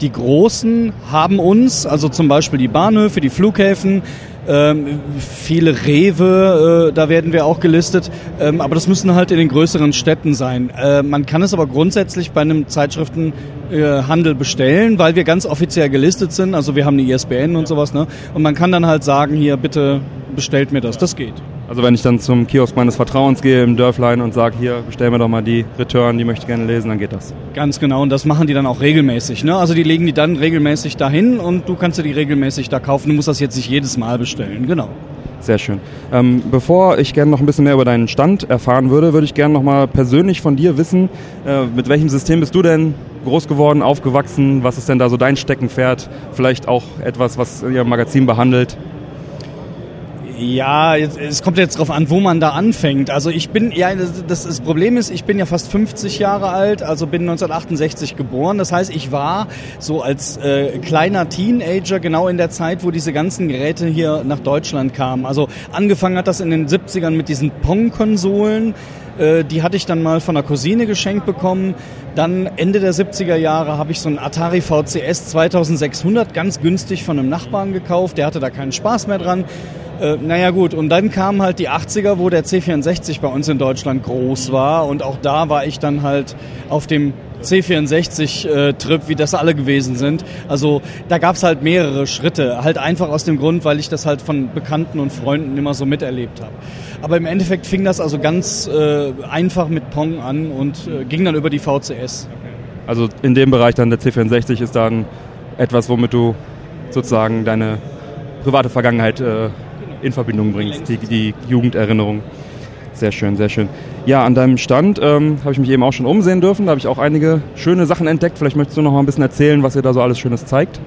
Die Großen haben uns, also zum Beispiel die Bahnhöfe, die Flughäfen, ähm, viele Rewe, äh, da werden wir auch gelistet, ähm, aber das müssen halt in den größeren Städten sein. Äh, man kann es aber grundsätzlich bei einem Zeitschriftenhandel bestellen, weil wir ganz offiziell gelistet sind, also wir haben eine ISBN und sowas, ne? Und man kann dann halt sagen, hier bitte bestellt mir das, das geht. Also wenn ich dann zum Kiosk meines Vertrauens gehe im Dörflein und sage, hier, bestell mir doch mal die Return, die möchte ich gerne lesen, dann geht das. Ganz genau, und das machen die dann auch regelmäßig. Ne? Also die legen die dann regelmäßig dahin und du kannst dir die regelmäßig da kaufen. Du musst das jetzt nicht jedes Mal bestellen, genau. Sehr schön. Ähm, bevor ich gerne noch ein bisschen mehr über deinen Stand erfahren würde, würde ich gerne noch mal persönlich von dir wissen, äh, mit welchem System bist du denn groß geworden, aufgewachsen? Was ist denn da so dein Steckenpferd? Vielleicht auch etwas, was ihr Magazin behandelt? Ja, es kommt jetzt drauf an, wo man da anfängt. Also ich bin, ja, das, das Problem ist, ich bin ja fast 50 Jahre alt, also bin 1968 geboren. Das heißt, ich war so als äh, kleiner Teenager genau in der Zeit, wo diese ganzen Geräte hier nach Deutschland kamen. Also angefangen hat das in den 70ern mit diesen Pong-Konsolen. Äh, die hatte ich dann mal von einer Cousine geschenkt bekommen. Dann Ende der 70er Jahre habe ich so einen Atari VCS 2600 ganz günstig von einem Nachbarn gekauft. Der hatte da keinen Spaß mehr dran. Äh, naja gut, und dann kamen halt die 80er, wo der C64 bei uns in Deutschland groß war und auch da war ich dann halt auf dem C64-Trip, wie das alle gewesen sind. Also da gab es halt mehrere Schritte, halt einfach aus dem Grund, weil ich das halt von Bekannten und Freunden immer so miterlebt habe. Aber im Endeffekt fing das also ganz äh, einfach mit Pong an und äh, ging dann über die VCS. Also in dem Bereich dann der C64 ist dann etwas, womit du sozusagen deine private Vergangenheit äh, in Verbindung bringst, die, die Jugenderinnerung. Sehr schön, sehr schön. Ja, an deinem Stand ähm, habe ich mich eben auch schon umsehen dürfen. Da habe ich auch einige schöne Sachen entdeckt. Vielleicht möchtest du noch mal ein bisschen erzählen, was ihr da so alles Schönes zeigt.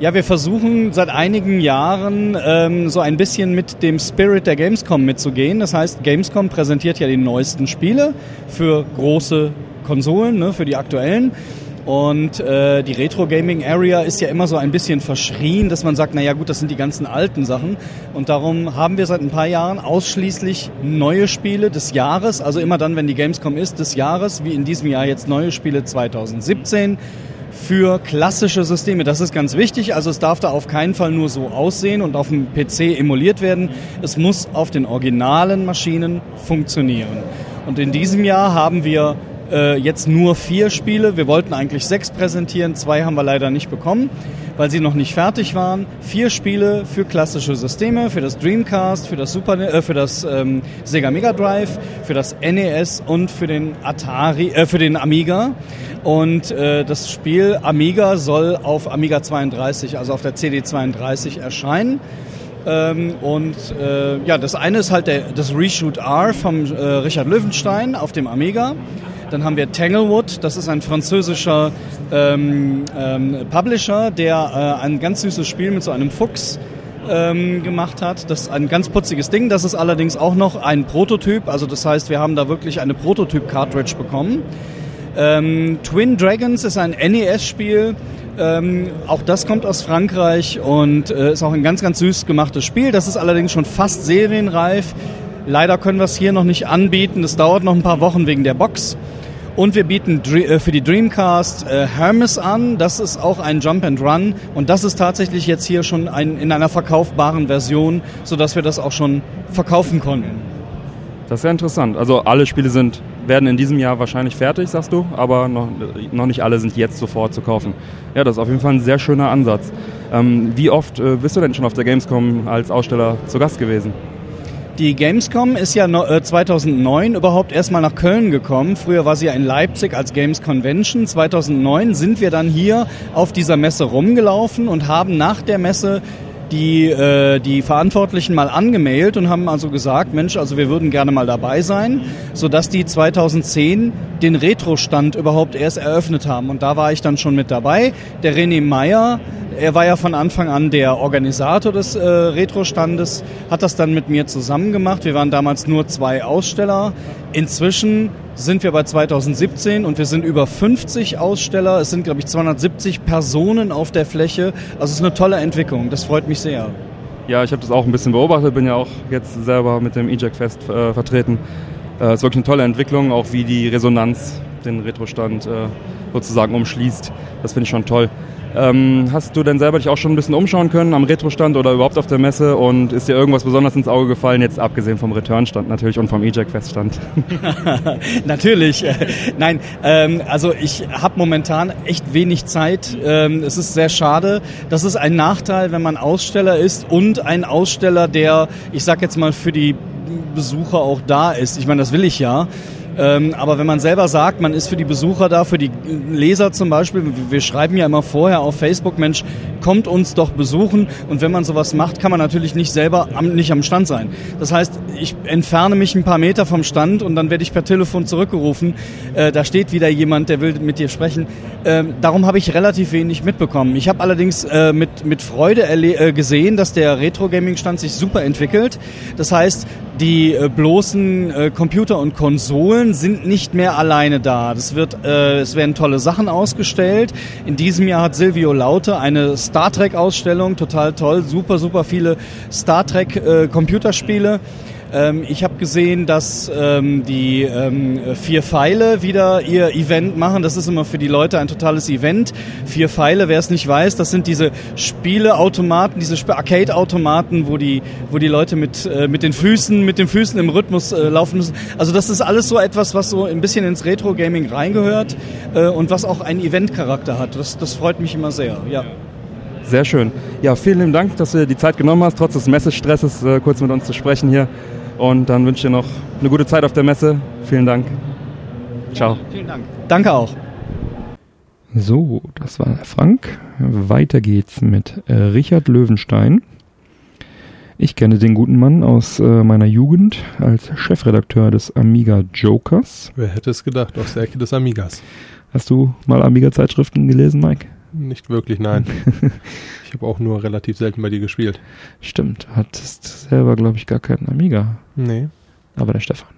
Ja, wir versuchen seit einigen Jahren ähm, so ein bisschen mit dem Spirit der Gamescom mitzugehen. Das heißt, Gamescom präsentiert ja die neuesten Spiele für große Konsolen, ne, für die aktuellen. Und äh, die Retro Gaming Area ist ja immer so ein bisschen verschrien, dass man sagt, naja gut, das sind die ganzen alten Sachen. Und darum haben wir seit ein paar Jahren ausschließlich neue Spiele des Jahres, also immer dann, wenn die Gamescom ist, des Jahres, wie in diesem Jahr jetzt neue Spiele 2017 für klassische Systeme. Das ist ganz wichtig. Also es darf da auf keinen Fall nur so aussehen und auf dem PC emuliert werden. Es muss auf den originalen Maschinen funktionieren. Und in diesem Jahr haben wir äh, jetzt nur vier Spiele. Wir wollten eigentlich sechs präsentieren, zwei haben wir leider nicht bekommen, weil sie noch nicht fertig waren. Vier Spiele für klassische Systeme, für das Dreamcast, für das Super, äh, für das ähm, Sega Mega Drive, für das NES und für den Atari, äh, für den Amiga. Und äh, das Spiel Amiga soll auf Amiga 32, also auf der CD 32 erscheinen. Ähm, und äh, ja, das eine ist halt der, das Reshoot R vom äh, Richard Löwenstein auf dem Amiga. Dann haben wir Tanglewood, das ist ein französischer ähm, ähm, Publisher, der äh, ein ganz süßes Spiel mit so einem Fuchs ähm, gemacht hat. Das ist ein ganz putziges Ding. Das ist allerdings auch noch ein Prototyp. Also das heißt, wir haben da wirklich eine Prototyp-Cartridge bekommen. Ähm, Twin Dragons ist ein NES-Spiel. Ähm, auch das kommt aus Frankreich und äh, ist auch ein ganz, ganz süß gemachtes Spiel. Das ist allerdings schon fast serienreif. Leider können wir es hier noch nicht anbieten. Das dauert noch ein paar Wochen wegen der Box. Und wir bieten äh, für die Dreamcast äh, Hermes an. Das ist auch ein Jump and Run. Und das ist tatsächlich jetzt hier schon ein, in einer verkaufbaren Version, sodass wir das auch schon verkaufen konnten. Das ist ja interessant. Also alle Spiele sind, werden in diesem Jahr wahrscheinlich fertig, sagst du, aber noch, noch nicht alle sind jetzt sofort zu kaufen. Ja, das ist auf jeden Fall ein sehr schöner Ansatz. Ähm, wie oft äh, bist du denn schon auf der Gamescom als Aussteller zu Gast gewesen? Die Gamescom ist ja 2009 äh, überhaupt erstmal nach Köln gekommen. Früher war sie ja in Leipzig als Games Convention. 2009 sind wir dann hier auf dieser Messe rumgelaufen und haben nach der Messe die, äh, die Verantwortlichen mal angemailt und haben also gesagt, Mensch, also wir würden gerne mal dabei sein, sodass die 2010 den Retro-Stand überhaupt erst eröffnet haben. Und da war ich dann schon mit dabei. Der René Meyer, er war ja von Anfang an der Organisator des äh, Retro-Standes, hat das dann mit mir zusammen gemacht. Wir waren damals nur zwei Aussteller. Inzwischen sind wir bei 2017 und wir sind über 50 Aussteller. Es sind, glaube ich, 270 Personen auf der Fläche. Also es ist eine tolle Entwicklung. Das freut mich sehr. Ja, ich habe das auch ein bisschen beobachtet, bin ja auch jetzt selber mit dem EJAC Fest äh, vertreten. Äh, es ist wirklich eine tolle Entwicklung, auch wie die Resonanz den Retro-Stand äh, sozusagen umschließt. Das finde ich schon toll. Ähm, hast du denn selber dich auch schon ein bisschen umschauen können am Retro-Stand oder überhaupt auf der Messe und ist dir irgendwas besonders ins Auge gefallen, jetzt abgesehen vom Return-Stand natürlich und vom EJAC-Feststand? natürlich. Nein, ähm, also ich habe momentan echt wenig Zeit. Ähm, es ist sehr schade. Das ist ein Nachteil, wenn man Aussteller ist und ein Aussteller, der, ich sag jetzt mal, für die Besucher auch da ist. Ich meine, das will ich ja. Ähm, aber wenn man selber sagt, man ist für die Besucher da, für die Leser zum Beispiel, wir schreiben ja immer vorher auf Facebook, Mensch, kommt uns doch besuchen. Und wenn man sowas macht, kann man natürlich nicht selber am, nicht am Stand sein. Das heißt, ich entferne mich ein paar Meter vom Stand und dann werde ich per Telefon zurückgerufen. Äh, da steht wieder jemand, der will mit dir sprechen. Ähm, darum habe ich relativ wenig mitbekommen. Ich habe allerdings äh, mit, mit Freude äh, gesehen, dass der Retro-Gaming-Stand sich super entwickelt. Das heißt, die äh, bloßen äh, Computer und Konsolen sind nicht mehr alleine da. Das wird, äh, es werden tolle Sachen ausgestellt. In diesem Jahr hat Silvio Laute eine Star Trek Ausstellung, total toll, super, super viele Star Trek äh, Computerspiele. Ähm, ich habe gesehen, dass ähm, die ähm, vier Pfeile wieder ihr Event machen. Das ist immer für die Leute ein totales Event. Vier Pfeile, wer es nicht weiß, das sind diese Spieleautomaten, diese Arcade-Automaten, wo die, wo die Leute mit, äh, mit den Füßen, mit den Füßen im Rhythmus äh, laufen müssen. Also das ist alles so etwas, was so ein bisschen ins Retro-Gaming reingehört äh, und was auch einen Event-Charakter hat. Das, das freut mich immer sehr. Ja. Sehr schön. Ja, vielen Dank, dass du dir die Zeit genommen hast, trotz des Messestresses äh, kurz mit uns zu sprechen hier. Und dann wünsche ich dir noch eine gute Zeit auf der Messe. Vielen Dank. Ciao. Ja, vielen Dank. Danke auch. So, das war Frank. Weiter geht's mit äh, Richard Löwenstein. Ich kenne den guten Mann aus äh, meiner Jugend als Chefredakteur des Amiga Jokers. Wer hätte es gedacht, aus der Ecke des Amigas. Hast du mal Amiga-Zeitschriften gelesen, Mike? Nicht wirklich, nein. ich habe auch nur relativ selten bei dir gespielt. Stimmt, hattest selber, glaube ich, gar keinen Amiga. Nee. Aber der Stefan.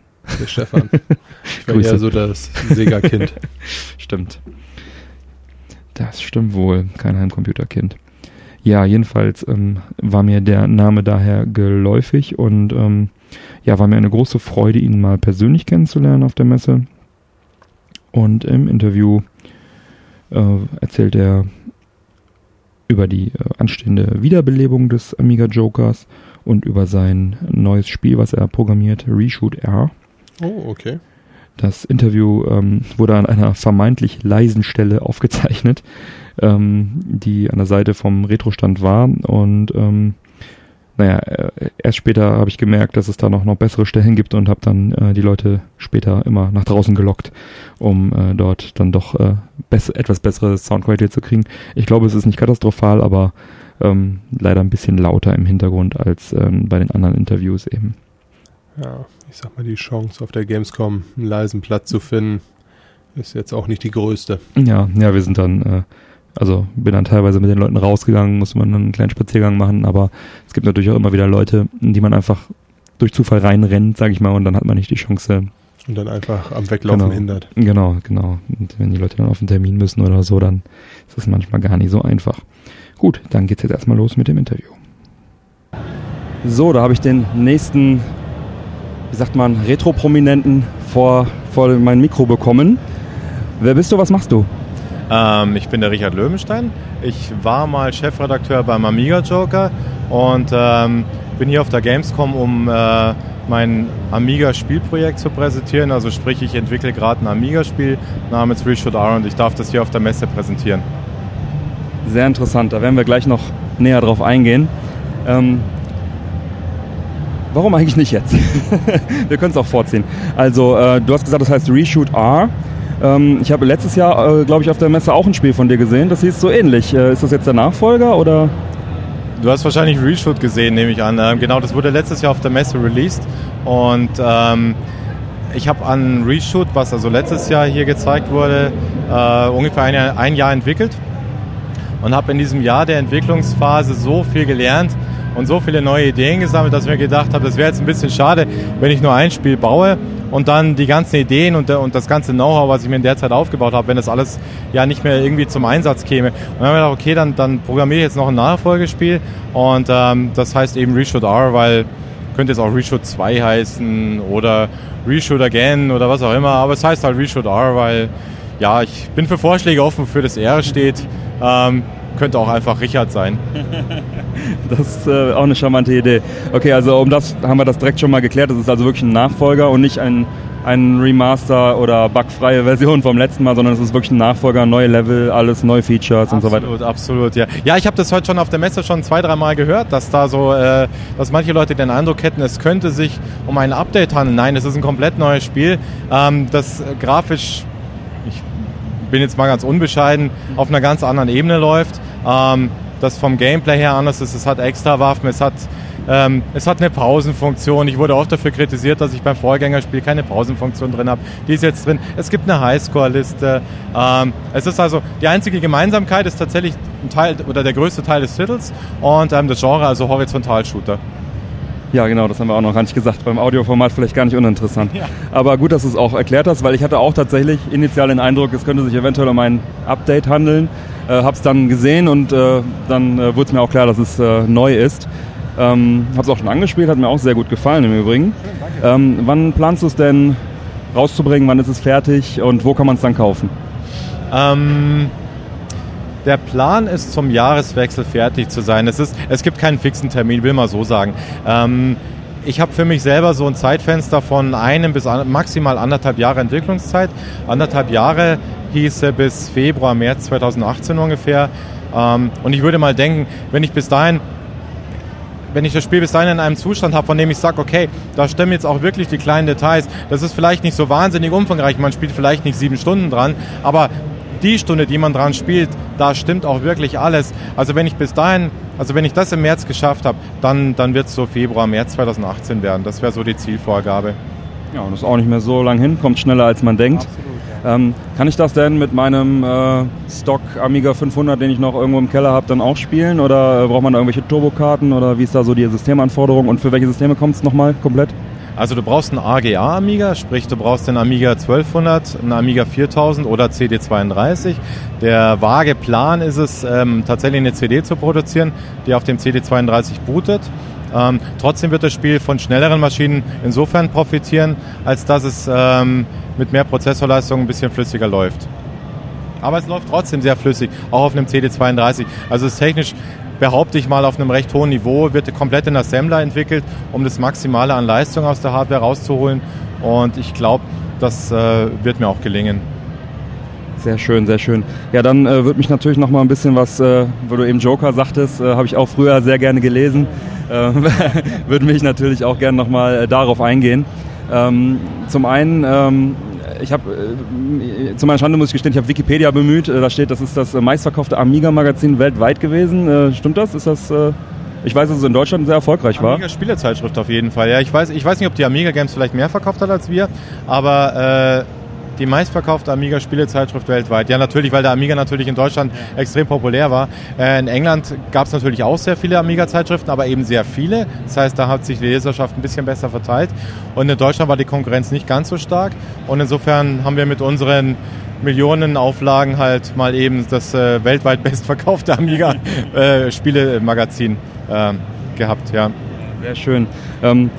Der Stefan. Ich war eher so das Sega-Kind. Stimmt. Das stimmt wohl, kein Heimcomputerkind. Ja, jedenfalls ähm, war mir der Name daher geläufig und ähm, ja, war mir eine große Freude, ihn mal persönlich kennenzulernen auf der Messe. Und im Interview äh, erzählt er über die äh, anstehende Wiederbelebung des Amiga Jokers und über sein neues Spiel, was er programmiert, Reshoot R. Oh, okay. Das Interview ähm, wurde an einer vermeintlich leisen Stelle aufgezeichnet, ähm, die an der Seite vom Retrostand war und ähm, naja, äh, erst später habe ich gemerkt, dass es da noch, noch bessere Stellen gibt und habe dann äh, die Leute später immer nach draußen gelockt, um äh, dort dann doch äh, bess etwas bessere Soundqualität zu kriegen. Ich glaube, es ist nicht katastrophal, aber ähm, leider ein bisschen lauter im Hintergrund als ähm, bei den anderen Interviews eben. Ja, ich sag mal, die Chance auf der Gamescom einen leisen Platz zu finden, ist jetzt auch nicht die größte. Ja, ja, wir sind dann äh, also bin dann teilweise mit den Leuten rausgegangen, musste man einen kleinen Spaziergang machen, aber es gibt natürlich auch immer wieder Leute, die man einfach durch Zufall reinrennt, sage ich mal, und dann hat man nicht die Chance. Und dann einfach am Weglaufen genau, hindert. Genau, genau. Und wenn die Leute dann auf einen Termin müssen oder so, dann ist es manchmal gar nicht so einfach. Gut, dann geht's jetzt erstmal los mit dem Interview. So, da habe ich den nächsten, wie sagt man, Retro-Prominenten vor, vor mein Mikro bekommen. Wer bist du, was machst du? Ähm, ich bin der Richard Löwenstein. Ich war mal Chefredakteur beim Amiga Joker und ähm, bin hier auf der Gamescom, um äh, mein Amiga-Spielprojekt zu präsentieren. Also sprich, ich entwickle gerade ein Amiga-Spiel namens Reshoot R und ich darf das hier auf der Messe präsentieren. Sehr interessant, da werden wir gleich noch näher drauf eingehen. Ähm, warum eigentlich nicht jetzt? wir können es auch vorziehen. Also, äh, du hast gesagt, das heißt Reshoot R. Ähm, ich habe letztes Jahr, äh, glaube ich, auf der Messe auch ein Spiel von dir gesehen. Das hieß so ähnlich. Äh, ist das jetzt der Nachfolger oder? Du hast wahrscheinlich Reshoot gesehen, nehme ich an. Ähm, genau, das wurde letztes Jahr auf der Messe released und ähm, ich habe an Reshoot, was also letztes Jahr hier gezeigt wurde, äh, ungefähr ein Jahr, ein Jahr entwickelt und habe in diesem Jahr der Entwicklungsphase so viel gelernt und so viele neue Ideen gesammelt, dass ich mir gedacht habe, das wäre jetzt ein bisschen schade, wenn ich nur ein Spiel baue und dann die ganzen Ideen und, und das ganze Know-how, was ich mir in der Zeit aufgebaut habe, wenn das alles ja nicht mehr irgendwie zum Einsatz käme. Und dann habe ich gedacht, okay, dann, dann programmiere ich jetzt noch ein Nachfolgespiel und ähm, das heißt eben Reshoot R, weil könnte jetzt auch Reshoot 2 heißen oder Reshoot Again oder was auch immer, aber es heißt halt Reshoot R, weil ja, ich bin für Vorschläge offen, für das R steht. Ähm, könnte auch einfach Richard sein. das ist äh, auch eine charmante Idee. Okay, also um das haben wir das direkt schon mal geklärt. Das ist also wirklich ein Nachfolger und nicht ein ein Remaster oder bugfreie Version vom letzten Mal, sondern es ist wirklich ein Nachfolger, neue Level, alles, neue Features absolut, und so weiter. Absolut, absolut, ja. Ja, ich habe das heute schon auf der Messe schon zwei, dreimal gehört, dass da so, äh, dass manche Leute den Eindruck hätten, es könnte sich um ein Update handeln. Nein, es ist ein komplett neues Spiel, ähm, das äh, grafisch, ich bin jetzt mal ganz unbescheiden, auf einer ganz anderen Ebene läuft. Ähm, das vom Gameplay her anders ist, es hat extra Waffen, es hat ähm, es hat eine Pausenfunktion. Ich wurde oft dafür kritisiert, dass ich beim Vorgängerspiel keine Pausenfunktion drin habe. Die ist jetzt drin. Es gibt eine Highscore-Liste. Ähm, es ist also die einzige Gemeinsamkeit ist tatsächlich ein Teil oder der größte Teil des Titels und ähm, das Genre, also Horizontal-Shooter. Ja, genau, das haben wir auch noch gar nicht gesagt. Beim Audioformat vielleicht gar nicht uninteressant. Ja. Aber gut, dass du es auch erklärt hast, weil ich hatte auch tatsächlich initial den Eindruck, es könnte sich eventuell um ein Update handeln. Äh, hab's dann gesehen und äh, dann äh, wurde es mir auch klar, dass es neu ist. Ähm, habe es auch schon angespielt, hat mir auch sehr gut gefallen im Übrigen. Ähm, wann planst du es denn rauszubringen? Wann ist es fertig und wo kann man es dann kaufen? Ähm, der Plan ist zum Jahreswechsel fertig zu sein. Es, ist, es gibt keinen fixen Termin, will mal so sagen. Ähm, ich habe für mich selber so ein Zeitfenster von einem bis maximal anderthalb Jahre Entwicklungszeit. Anderthalb Jahre hieße bis Februar, März 2018 ungefähr. Ähm, und ich würde mal denken, wenn ich bis dahin wenn ich das Spiel bis dahin in einem Zustand habe, von dem ich sage, okay, da stimmen jetzt auch wirklich die kleinen Details. Das ist vielleicht nicht so wahnsinnig umfangreich, man spielt vielleicht nicht sieben Stunden dran, aber die Stunde, die man dran spielt, da stimmt auch wirklich alles. Also wenn ich bis dahin, also wenn ich das im März geschafft habe, dann, dann wird es so Februar, März 2018 werden. Das wäre so die Zielvorgabe. Ja, und das ist auch nicht mehr so lang hin, kommt schneller als man denkt. Absolut. Ähm, kann ich das denn mit meinem äh, Stock Amiga 500, den ich noch irgendwo im Keller habe, dann auch spielen? Oder äh, braucht man irgendwelche Turbokarten? Oder wie ist da so die Systemanforderung? Und für welche Systeme kommt es nochmal komplett? Also du brauchst einen AGA Amiga, sprich du brauchst den Amiga 1200, einen Amiga 4000 oder CD32. Der vage Plan ist es, ähm, tatsächlich eine CD zu produzieren, die auf dem CD32 bootet. Ähm, trotzdem wird das Spiel von schnelleren Maschinen insofern profitieren, als dass es ähm, mit mehr Prozessorleistung ein bisschen flüssiger läuft. Aber es läuft trotzdem sehr flüssig, auch auf einem CD32. Also es ist technisch, behaupte ich mal, auf einem recht hohen Niveau, wird komplett in Assembler entwickelt, um das Maximale an Leistung aus der Hardware rauszuholen. Und ich glaube, das äh, wird mir auch gelingen. Sehr schön, sehr schön. Ja, dann äh, würde mich natürlich noch mal ein bisschen was, äh, wo du eben Joker sagtest, äh, habe ich auch früher sehr gerne gelesen. Äh, würde mich natürlich auch gerne noch mal äh, darauf eingehen. Ähm, zum einen, ähm, ich habe, äh, zu meiner Schande muss ich gestehen, ich habe Wikipedia bemüht. Äh, da steht, das ist das meistverkaufte Amiga-Magazin weltweit gewesen. Stimmt das? Ist das? Ich weiß, dass es in Deutschland sehr erfolgreich war. Amiga Spielezeitschrift auf jeden Fall. Ja, ich weiß, ich weiß nicht, ob die Amiga Games vielleicht mehr verkauft hat als wir, aber die meistverkaufte Amiga-Spielezeitschrift weltweit. Ja, natürlich, weil der Amiga natürlich in Deutschland ja. extrem populär war. Äh, in England gab es natürlich auch sehr viele Amiga-Zeitschriften, aber eben sehr viele. Das heißt, da hat sich die Leserschaft ein bisschen besser verteilt. Und in Deutschland war die Konkurrenz nicht ganz so stark. Und insofern haben wir mit unseren Millionen Auflagen halt mal eben das äh, weltweit bestverkaufte Amiga-Spielemagazin äh, äh, gehabt, ja. Sehr schön. Ähm,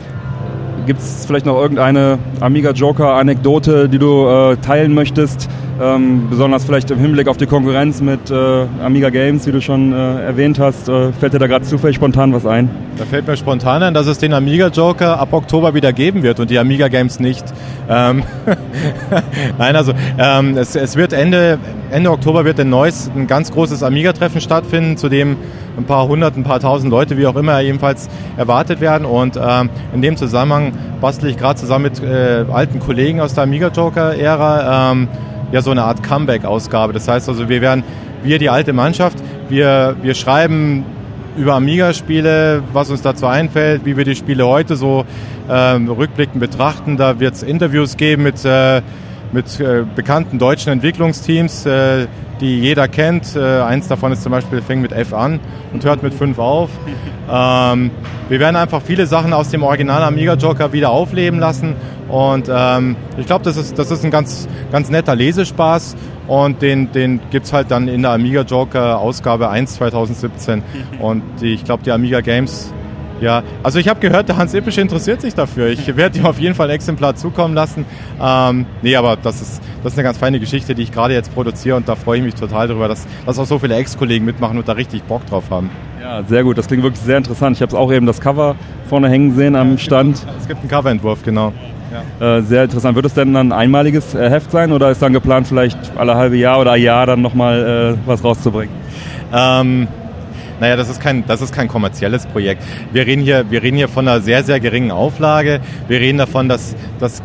Gibt es vielleicht noch irgendeine Amiga Joker-Anekdote, die du äh, teilen möchtest? Ähm, besonders vielleicht im Hinblick auf die Konkurrenz mit äh, Amiga Games, wie du schon äh, erwähnt hast. Äh, fällt dir da gerade zufällig spontan was ein? Da fällt mir spontan ein, dass es den Amiga Joker ab Oktober wieder geben wird und die Amiga Games nicht. Ähm Nein, also ähm, es, es, wird Ende, Ende Oktober wird ein neues, ein ganz großes Amiga-Treffen stattfinden, zu dem ein paar hundert, ein paar tausend Leute, wie auch immer, jedenfalls erwartet werden. Und ähm, in dem Zusammenhang bastle ich gerade zusammen mit äh, alten Kollegen aus der Amiga Joker-Ära ähm, ja so eine Art Comeback-Ausgabe. Das heißt also, wir werden, wir die alte Mannschaft, wir, wir schreiben über Amiga-Spiele, was uns dazu einfällt, wie wir die Spiele heute so ähm, rückblickend betrachten. Da wird es Interviews geben mit, äh, mit äh, bekannten deutschen Entwicklungsteams, äh, die jeder kennt. Äh, eins davon ist zum Beispiel, fängt mit F an und hört mit 5 auf. Ähm, wir werden einfach viele Sachen aus dem Original Amiga Joker wieder aufleben lassen und ähm, ich glaube, das ist, das ist ein ganz, ganz netter Lesespaß und den, den gibt es halt dann in der Amiga Joker Ausgabe 1 2017 und die, ich glaube, die Amiga Games ja, also ich habe gehört, der Hans Ippisch interessiert sich dafür. Ich werde ihm auf jeden Fall ein Exemplar zukommen lassen. Ähm, nee, aber das ist, das ist eine ganz feine Geschichte, die ich gerade jetzt produziere und da freue ich mich total darüber, dass, dass auch so viele Ex-Kollegen mitmachen und da richtig Bock drauf haben. Ja, sehr gut. Das klingt wirklich sehr interessant. Ich habe es auch eben das Cover vorne hängen sehen am Stand. Es gibt einen Coverentwurf, genau. Ja. Äh, sehr interessant. Wird es denn ein einmaliges äh, Heft sein oder ist dann geplant, vielleicht alle halbe Jahr oder Jahr dann nochmal äh, was rauszubringen? Ähm, naja, das ist kein, das ist kein kommerzielles Projekt. Wir reden hier, wir reden hier von einer sehr, sehr geringen Auflage. Wir reden davon, dass, dass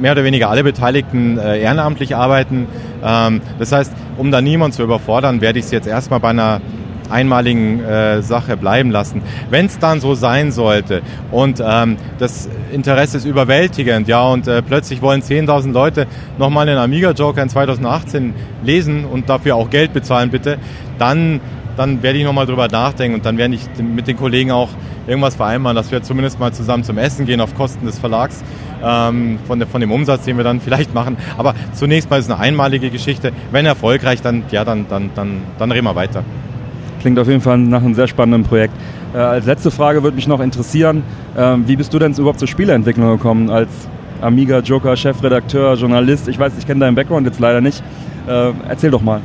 mehr oder weniger alle Beteiligten äh, ehrenamtlich arbeiten. Ähm, das heißt, um da niemand zu überfordern, werde ich es jetzt erstmal bei einer einmaligen äh, Sache bleiben lassen. Wenn es dann so sein sollte und ähm, das Interesse ist überwältigend, ja, und äh, plötzlich wollen 10.000 Leute nochmal den Amiga Joker in 2018 lesen und dafür auch Geld bezahlen, bitte, dann dann werde ich nochmal drüber nachdenken und dann werde ich mit den Kollegen auch irgendwas vereinbaren, dass wir zumindest mal zusammen zum Essen gehen auf Kosten des Verlags, ähm, von, von dem Umsatz, den wir dann vielleicht machen. Aber zunächst mal ist es eine einmalige Geschichte. Wenn erfolgreich, dann, ja, dann, dann, dann, dann reden wir weiter. Klingt auf jeden Fall nach einem sehr spannenden Projekt. Äh, als letzte Frage würde mich noch interessieren, äh, wie bist du denn überhaupt zur Spieleentwicklung gekommen? Als Amiga, Joker, Chefredakteur, Journalist? Ich weiß, ich kenne deinen Background jetzt leider nicht. Äh, erzähl doch mal.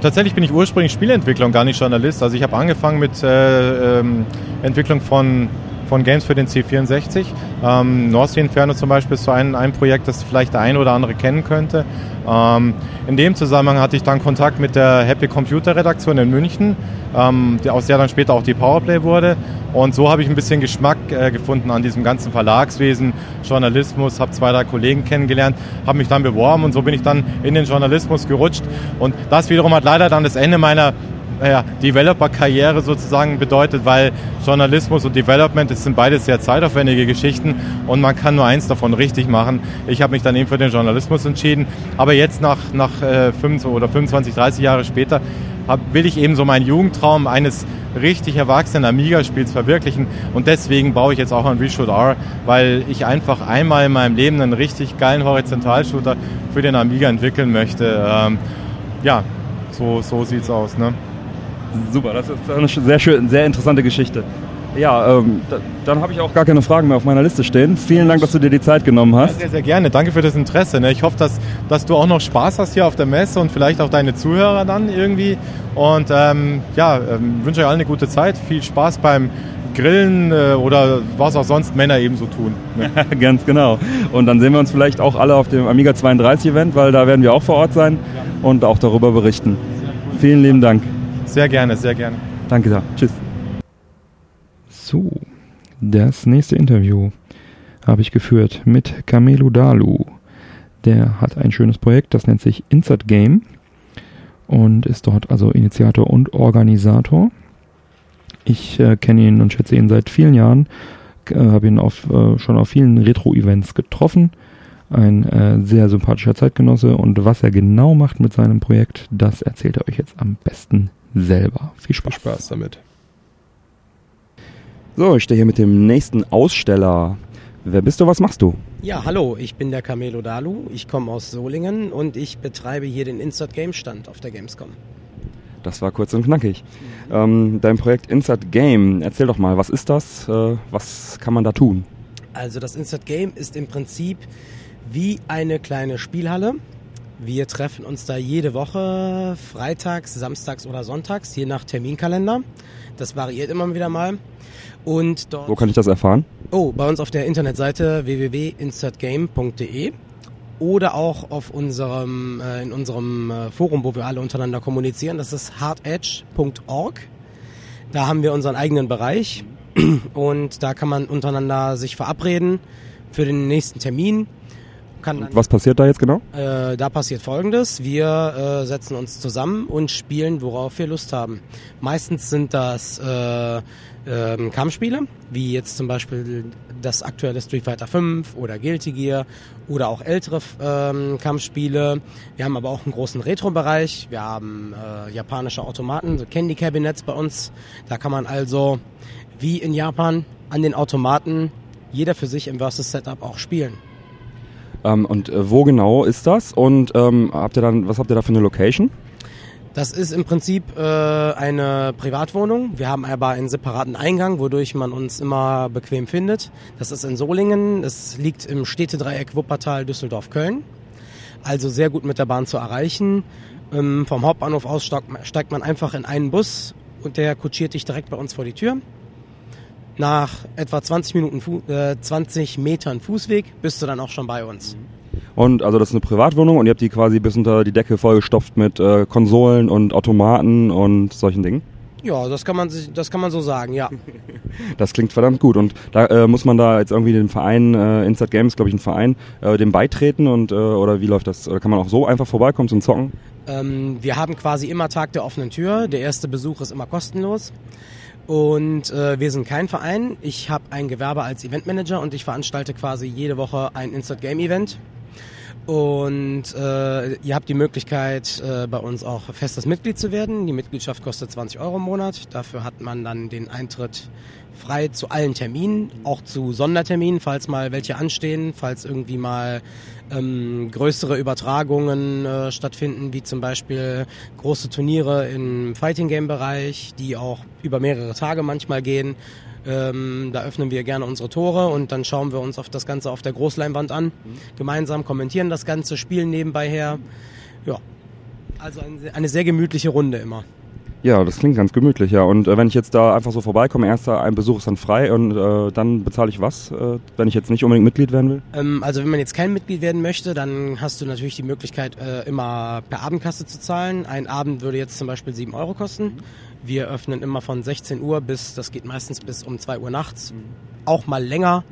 Tatsächlich bin ich ursprünglich Spieleentwickler und gar nicht Journalist. Also ich habe angefangen mit äh, ähm, Entwicklung von von Games für den C64. Ähm, North Sea Inferno zum Beispiel ist so ein, ein Projekt, das vielleicht der eine oder andere kennen könnte. Ähm, in dem Zusammenhang hatte ich dann Kontakt mit der Happy Computer Redaktion in München, ähm, die, aus der dann später auch die Powerplay wurde. Und so habe ich ein bisschen Geschmack äh, gefunden an diesem ganzen Verlagswesen, Journalismus, habe zwei, drei Kollegen kennengelernt, habe mich dann beworben und so bin ich dann in den Journalismus gerutscht. Und das wiederum hat leider dann das Ende meiner naja, Developer-Karriere sozusagen bedeutet, weil Journalismus und Development, das sind beides sehr zeitaufwendige Geschichten und man kann nur eins davon richtig machen. Ich habe mich dann eben für den Journalismus entschieden, aber jetzt nach, nach äh, 25 oder 25, 30 Jahre später hab, will ich eben so meinen Jugendtraum eines richtig erwachsenen Amiga-Spiels verwirklichen und deswegen baue ich jetzt auch an Reshoot R, weil ich einfach einmal in meinem Leben einen richtig geilen Horizontalshooter für den Amiga entwickeln möchte. Ähm, ja, so, so sieht's aus. Ne? Super, das ist eine sehr, schön, sehr interessante Geschichte. Ja, ähm, da, dann habe ich auch gar keine Fragen mehr auf meiner Liste stehen. Vielen Dank, dass du dir die Zeit genommen hast. Ja, sehr, sehr gerne. Danke für das Interesse. Ne? Ich hoffe, dass, dass du auch noch Spaß hast hier auf der Messe und vielleicht auch deine Zuhörer dann irgendwie. Und ähm, ja, ähm, wünsche euch allen eine gute Zeit. Viel Spaß beim Grillen äh, oder was auch sonst Männer eben so tun. Ne? Ganz genau. Und dann sehen wir uns vielleicht auch alle auf dem Amiga 32 Event, weil da werden wir auch vor Ort sein und auch darüber berichten. Vielen lieben Dank. Sehr gerne, sehr gerne. Danke sehr. Tschüss. So, das nächste Interview habe ich geführt mit Camelo Dalu. Der hat ein schönes Projekt, das nennt sich Insert Game und ist dort also Initiator und Organisator. Ich äh, kenne ihn und schätze ihn seit vielen Jahren, äh, habe ihn auf, äh, schon auf vielen Retro-Events getroffen. Ein äh, sehr sympathischer Zeitgenosse und was er genau macht mit seinem Projekt, das erzählt er euch jetzt am besten selber. Viel Spaß. Viel Spaß damit. So, ich stehe hier mit dem nächsten Aussteller. Wer bist du, was machst du? Ja, hallo, ich bin der Camelo Dalu, ich komme aus Solingen und ich betreibe hier den Insert Game Stand auf der Gamescom. Das war kurz und knackig. Mhm. Ähm, dein Projekt Insert Game, erzähl doch mal, was ist das? Äh, was kann man da tun? Also das Insert Game ist im Prinzip wie eine kleine Spielhalle, wir treffen uns da jede Woche, freitags, samstags oder sonntags, je nach Terminkalender. Das variiert immer wieder mal. Und dort Wo kann ich das erfahren? Oh, bei uns auf der Internetseite www.insertgame.de oder auch auf unserem, äh, in unserem äh, Forum, wo wir alle untereinander kommunizieren. Das ist hardedge.org. Da haben wir unseren eigenen Bereich und da kann man untereinander sich verabreden für den nächsten Termin was passiert da jetzt genau? Äh, da passiert folgendes. Wir äh, setzen uns zusammen und spielen, worauf wir Lust haben. Meistens sind das äh, äh, Kampfspiele, wie jetzt zum Beispiel das aktuelle Street Fighter V oder Guilty Gear oder auch ältere ähm, Kampfspiele. Wir haben aber auch einen großen Retro-Bereich. Wir haben äh, japanische Automaten, so Candy Cabinets bei uns. Da kann man also wie in Japan an den Automaten jeder für sich im Versus Setup auch spielen. Ähm, und äh, wo genau ist das? Und ähm, habt ihr dann, was habt ihr da für eine Location? Das ist im Prinzip äh, eine Privatwohnung. Wir haben aber einen separaten Eingang, wodurch man uns immer bequem findet. Das ist in Solingen. Es liegt im Städtedreieck Wuppertal, Düsseldorf, Köln. Also sehr gut mit der Bahn zu erreichen. Ähm, vom Hauptbahnhof aus steigt man einfach in einen Bus und der kutschiert dich direkt bei uns vor die Tür. Nach etwa 20 Minuten, Fu äh, 20 Metern Fußweg bist du dann auch schon bei uns. Und also das ist eine Privatwohnung und ihr habt die quasi bis unter die Decke vollgestopft mit äh, Konsolen und Automaten und solchen Dingen? Ja, das kann man sich, das kann man so sagen, ja. Das klingt verdammt gut. Und da äh, muss man da jetzt irgendwie den Verein, äh, Inside Games, glaube ich, ein Verein, äh, dem beitreten und äh, oder wie läuft das? Oder kann man auch so einfach vorbeikommen zum Zocken? Ähm, wir haben quasi immer Tag der offenen Tür. Der erste Besuch ist immer kostenlos. Und äh, wir sind kein Verein. Ich habe ein Gewerbe als Eventmanager und ich veranstalte quasi jede Woche ein Instant Game Event. Und äh, ihr habt die Möglichkeit, äh, bei uns auch festes Mitglied zu werden. Die Mitgliedschaft kostet 20 Euro im Monat. Dafür hat man dann den Eintritt frei zu allen Terminen, auch zu Sonderterminen, falls mal welche anstehen, falls irgendwie mal ähm, größere Übertragungen äh, stattfinden, wie zum Beispiel große Turniere im Fighting Game Bereich, die auch über mehrere Tage manchmal gehen. Ähm, da öffnen wir gerne unsere Tore und dann schauen wir uns auf das Ganze auf der Großleinwand an. Gemeinsam kommentieren das Ganze, spielen nebenbei her. Ja, also eine, eine sehr gemütliche Runde immer. Ja, das klingt ganz gemütlich, ja. Und äh, wenn ich jetzt da einfach so vorbeikomme, erster ein Besuch ist dann frei und äh, dann bezahle ich was, äh, wenn ich jetzt nicht unbedingt Mitglied werden will? Ähm, also wenn man jetzt kein Mitglied werden möchte, dann hast du natürlich die Möglichkeit, äh, immer per Abendkasse zu zahlen. Ein Abend würde jetzt zum Beispiel 7 Euro kosten. Wir öffnen immer von 16 Uhr bis, das geht meistens bis um 2 Uhr nachts. Auch mal länger,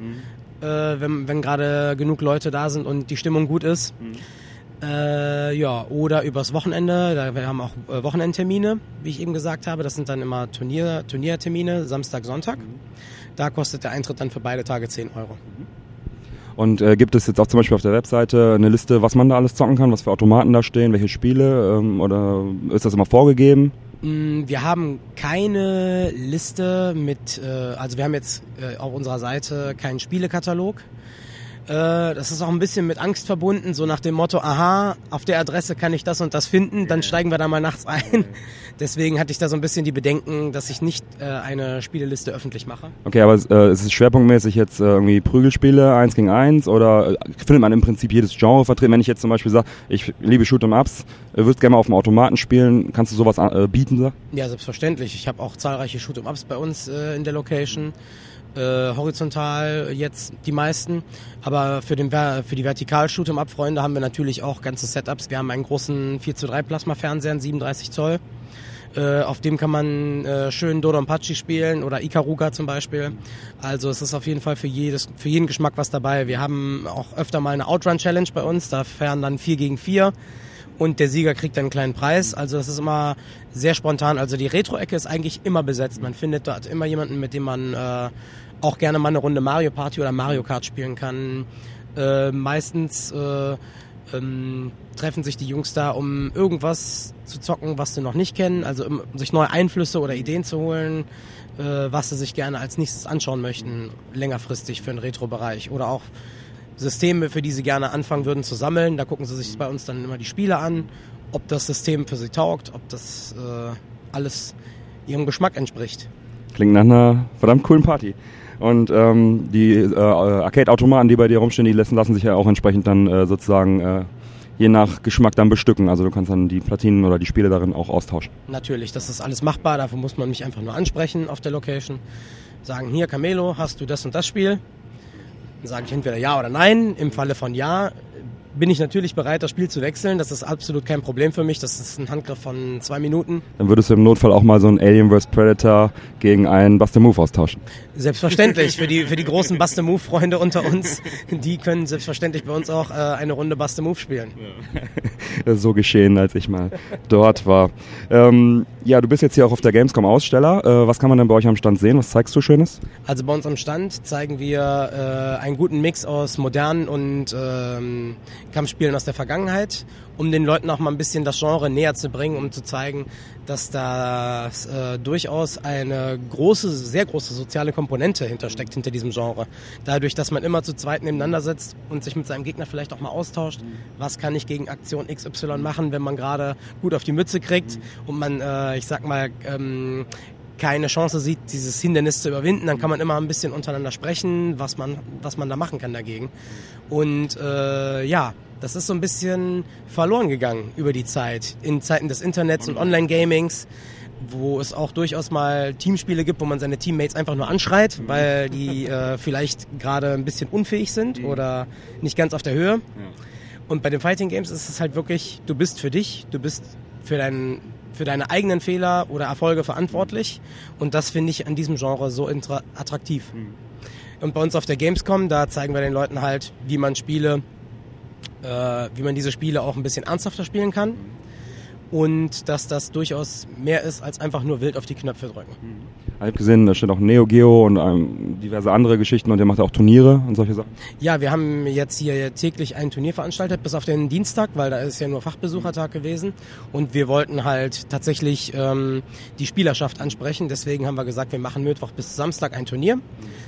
äh, wenn, wenn gerade genug Leute da sind und die Stimmung gut ist. Äh, ja, oder übers Wochenende. Da, wir haben auch äh, Wochenendtermine, wie ich eben gesagt habe. Das sind dann immer Turnier, Turniertermine, Samstag, Sonntag. Da kostet der Eintritt dann für beide Tage 10 Euro. Und äh, gibt es jetzt auch zum Beispiel auf der Webseite eine Liste, was man da alles zocken kann, was für Automaten da stehen, welche Spiele ähm, oder ist das immer vorgegeben? Mm, Wir haben keine Liste mit, äh, also wir haben jetzt äh, auf unserer Seite keinen Spielekatalog. Äh, Das ist auch ein bisschen mit Angst verbunden, so nach dem Motto, aha, auf der Adresse kann ich das und das finden, dann steigen wir da mal nachts ein. Deswegen hatte ich da so ein bisschen die Bedenken, dass ich nicht äh, eine Spieleliste öffentlich mache. Okay, aber äh, ist es schwerpunktmäßig jetzt äh, irgendwie Prügelspiele, eins gegen eins oder äh, findet man im Prinzip jedes Genre vertreten? Wenn ich jetzt zum Beispiel sage, ich liebe Shoot'em-Ups, äh, würdest gerne mal auf dem Automaten spielen, kannst du sowas äh, bieten? Sag? Ja, selbstverständlich. Ich habe auch zahlreiche Shoot'em-Ups bei uns in der Location. Äh, horizontal jetzt die meisten. Aber für, den, für die Vertikal-Shoot'em-Up-Freunde haben wir natürlich auch ganze Setups. Wir haben einen großen 4 zu 3 Plasma-Fernseher, einen 37 Zoll. Äh, auf dem kann man äh, schön Dodonpachi spielen oder Ikaruga zum Beispiel. Also es ist auf jeden Fall für, jedes, für jeden Geschmack was dabei. Wir haben auch öfter mal eine Outrun-Challenge bei uns. Da fahren dann 4 gegen 4 und der Sieger kriegt dann einen kleinen Preis. Also das ist immer sehr spontan. Also die Retro-Ecke ist eigentlich immer besetzt. Man findet dort immer jemanden, mit dem man äh, auch gerne mal eine Runde Mario Party oder Mario Kart spielen kann. Äh, meistens äh, ähm, treffen sich die Jungs da, um irgendwas zu zocken, was sie noch nicht kennen. Also um sich neue Einflüsse oder Ideen zu holen, äh, was sie sich gerne als nächstes anschauen möchten, längerfristig für den Retro-Bereich. Oder auch Systeme, für die sie gerne anfangen würden zu sammeln. Da gucken sie sich bei uns dann immer die Spiele an, ob das System für sie taugt, ob das äh, alles ihrem Geschmack entspricht. Klingt nach einer verdammt coolen Party. Und ähm, die äh, Arcade-Automaten, die bei dir rumstehen, die lassen, lassen sich ja auch entsprechend dann äh, sozusagen äh, je nach Geschmack dann bestücken. Also du kannst dann die Platinen oder die Spiele darin auch austauschen. Natürlich, das ist alles machbar. Dafür muss man mich einfach nur ansprechen auf der Location. Sagen, hier Camelo, hast du das und das Spiel? Dann sage ich entweder ja oder nein. Im Falle von ja bin ich natürlich bereit, das Spiel zu wechseln. Das ist absolut kein Problem für mich. Das ist ein Handgriff von zwei Minuten. Dann würdest du im Notfall auch mal so ein Alien vs. Predator gegen einen Buster Move austauschen. Selbstverständlich. Für die, für die großen Buster Move Freunde unter uns, die können selbstverständlich bei uns auch äh, eine Runde Buster Move spielen. Ist so geschehen, als ich mal dort war. Ähm, ja, du bist jetzt hier auch auf der Gamescom Aussteller. Äh, was kann man denn bei euch am Stand sehen? Was zeigst du Schönes? Also bei uns am Stand zeigen wir äh, einen guten Mix aus modernen und ähm, Kampfspielen aus der Vergangenheit, um den Leuten auch mal ein bisschen das Genre näher zu bringen, um zu zeigen, dass da äh, durchaus eine große, sehr große soziale Komponente hintersteckt hinter diesem Genre. Dadurch, dass man immer zu zweit nebeneinander sitzt und sich mit seinem Gegner vielleicht auch mal austauscht, was kann ich gegen Aktion XY machen, wenn man gerade gut auf die Mütze kriegt und man, äh, ich sag mal, ähm, keine Chance sieht, dieses Hindernis zu überwinden, dann kann man immer ein bisschen untereinander sprechen, was man, was man da machen kann dagegen. Und äh, ja, das ist so ein bisschen verloren gegangen über die Zeit, in Zeiten des Internets und Online-Gamings. wo es auch durchaus mal Teamspiele gibt, wo man seine Teammates einfach nur anschreit, weil die äh, vielleicht gerade ein bisschen unfähig sind oder nicht ganz auf der Höhe. Und bei den Fighting Games ist es halt wirklich, du bist für dich, du bist für deinen für deine eigenen Fehler oder Erfolge verantwortlich. Und das finde ich an diesem Genre so attraktiv. Und bei uns auf der Gamescom, da zeigen wir den Leuten halt, wie man Spiele, äh, wie man diese Spiele auch ein bisschen ernsthafter spielen kann. Und dass das durchaus mehr ist, als einfach nur wild auf die Knöpfe drücken. Ich habe gesehen, da steht auch Neo Geo und ähm, diverse andere Geschichten und der macht auch Turniere und solche Sachen. Ja, wir haben jetzt hier täglich ein Turnier veranstaltet, bis auf den Dienstag, weil da ist ja nur Fachbesuchertag gewesen. Und wir wollten halt tatsächlich ähm, die Spielerschaft ansprechen. Deswegen haben wir gesagt, wir machen Mittwoch bis Samstag ein Turnier.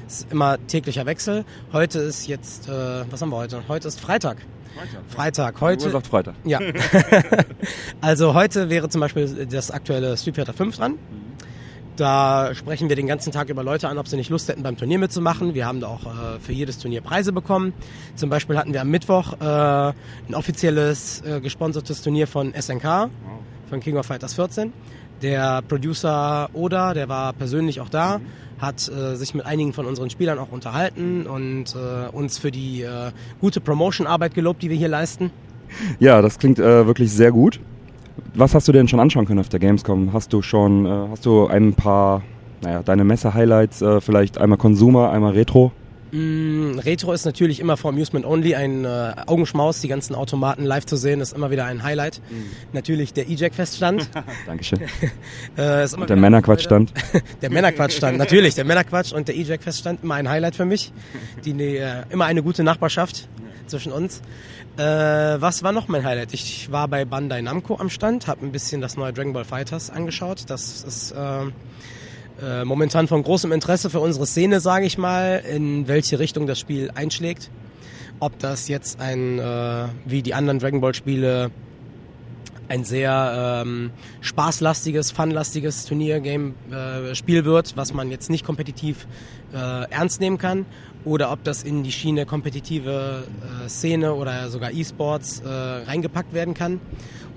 Es ist immer täglicher Wechsel. Heute ist jetzt, äh, was haben wir heute? Heute ist Freitag. Freitag. Die Heute. Uhr sagt Freitag. Ja. also heute wäre zum Beispiel das aktuelle Street Fighter 5 dran. Da sprechen wir den ganzen Tag über Leute an, ob sie nicht Lust hätten, beim Turnier mitzumachen. Wir haben da auch äh, für jedes Turnier Preise bekommen. Zum Beispiel hatten wir am Mittwoch äh, ein offizielles äh, gesponsertes Turnier von SNK, von King of Fighters 14. Der Producer Oda, der war persönlich auch da, hat äh, sich mit einigen von unseren Spielern auch unterhalten und äh, uns für die äh, gute Promotion-Arbeit gelobt, die wir hier leisten. Ja, das klingt äh, wirklich sehr gut. Was hast du denn schon anschauen können auf der Gamescom? Hast du schon, äh, hast du ein paar, naja, deine Messe-Highlights, äh, vielleicht einmal Consumer, einmal Retro? Mm, Retro ist natürlich immer for Amusement Only, ein äh, Augenschmaus, die ganzen Automaten live zu sehen, ist immer wieder ein Highlight. Natürlich der E-Jack-Feststand. Dankeschön. äh, ist immer Und der Männerquatschstand. Der Männerquatschstand, natürlich, der Männerquatsch und der E-Jack-Feststand, immer ein Highlight für mich. Die, äh, immer eine gute Nachbarschaft zwischen uns. Äh, was war noch mein Highlight? Ich war bei Bandai Namco am Stand, habe ein bisschen das neue Dragon Ball Fighters angeschaut. Das ist äh, äh, momentan von großem Interesse für unsere Szene, sage ich mal, in welche Richtung das Spiel einschlägt. Ob das jetzt ein, äh, wie die anderen Dragon Ball Spiele, ein sehr ähm, spaßlastiges, funlastiges Turniergame äh, wird, was man jetzt nicht kompetitiv äh, ernst nehmen kann, oder ob das in die Schiene kompetitive äh, Szene oder sogar E-Sports äh, reingepackt werden kann.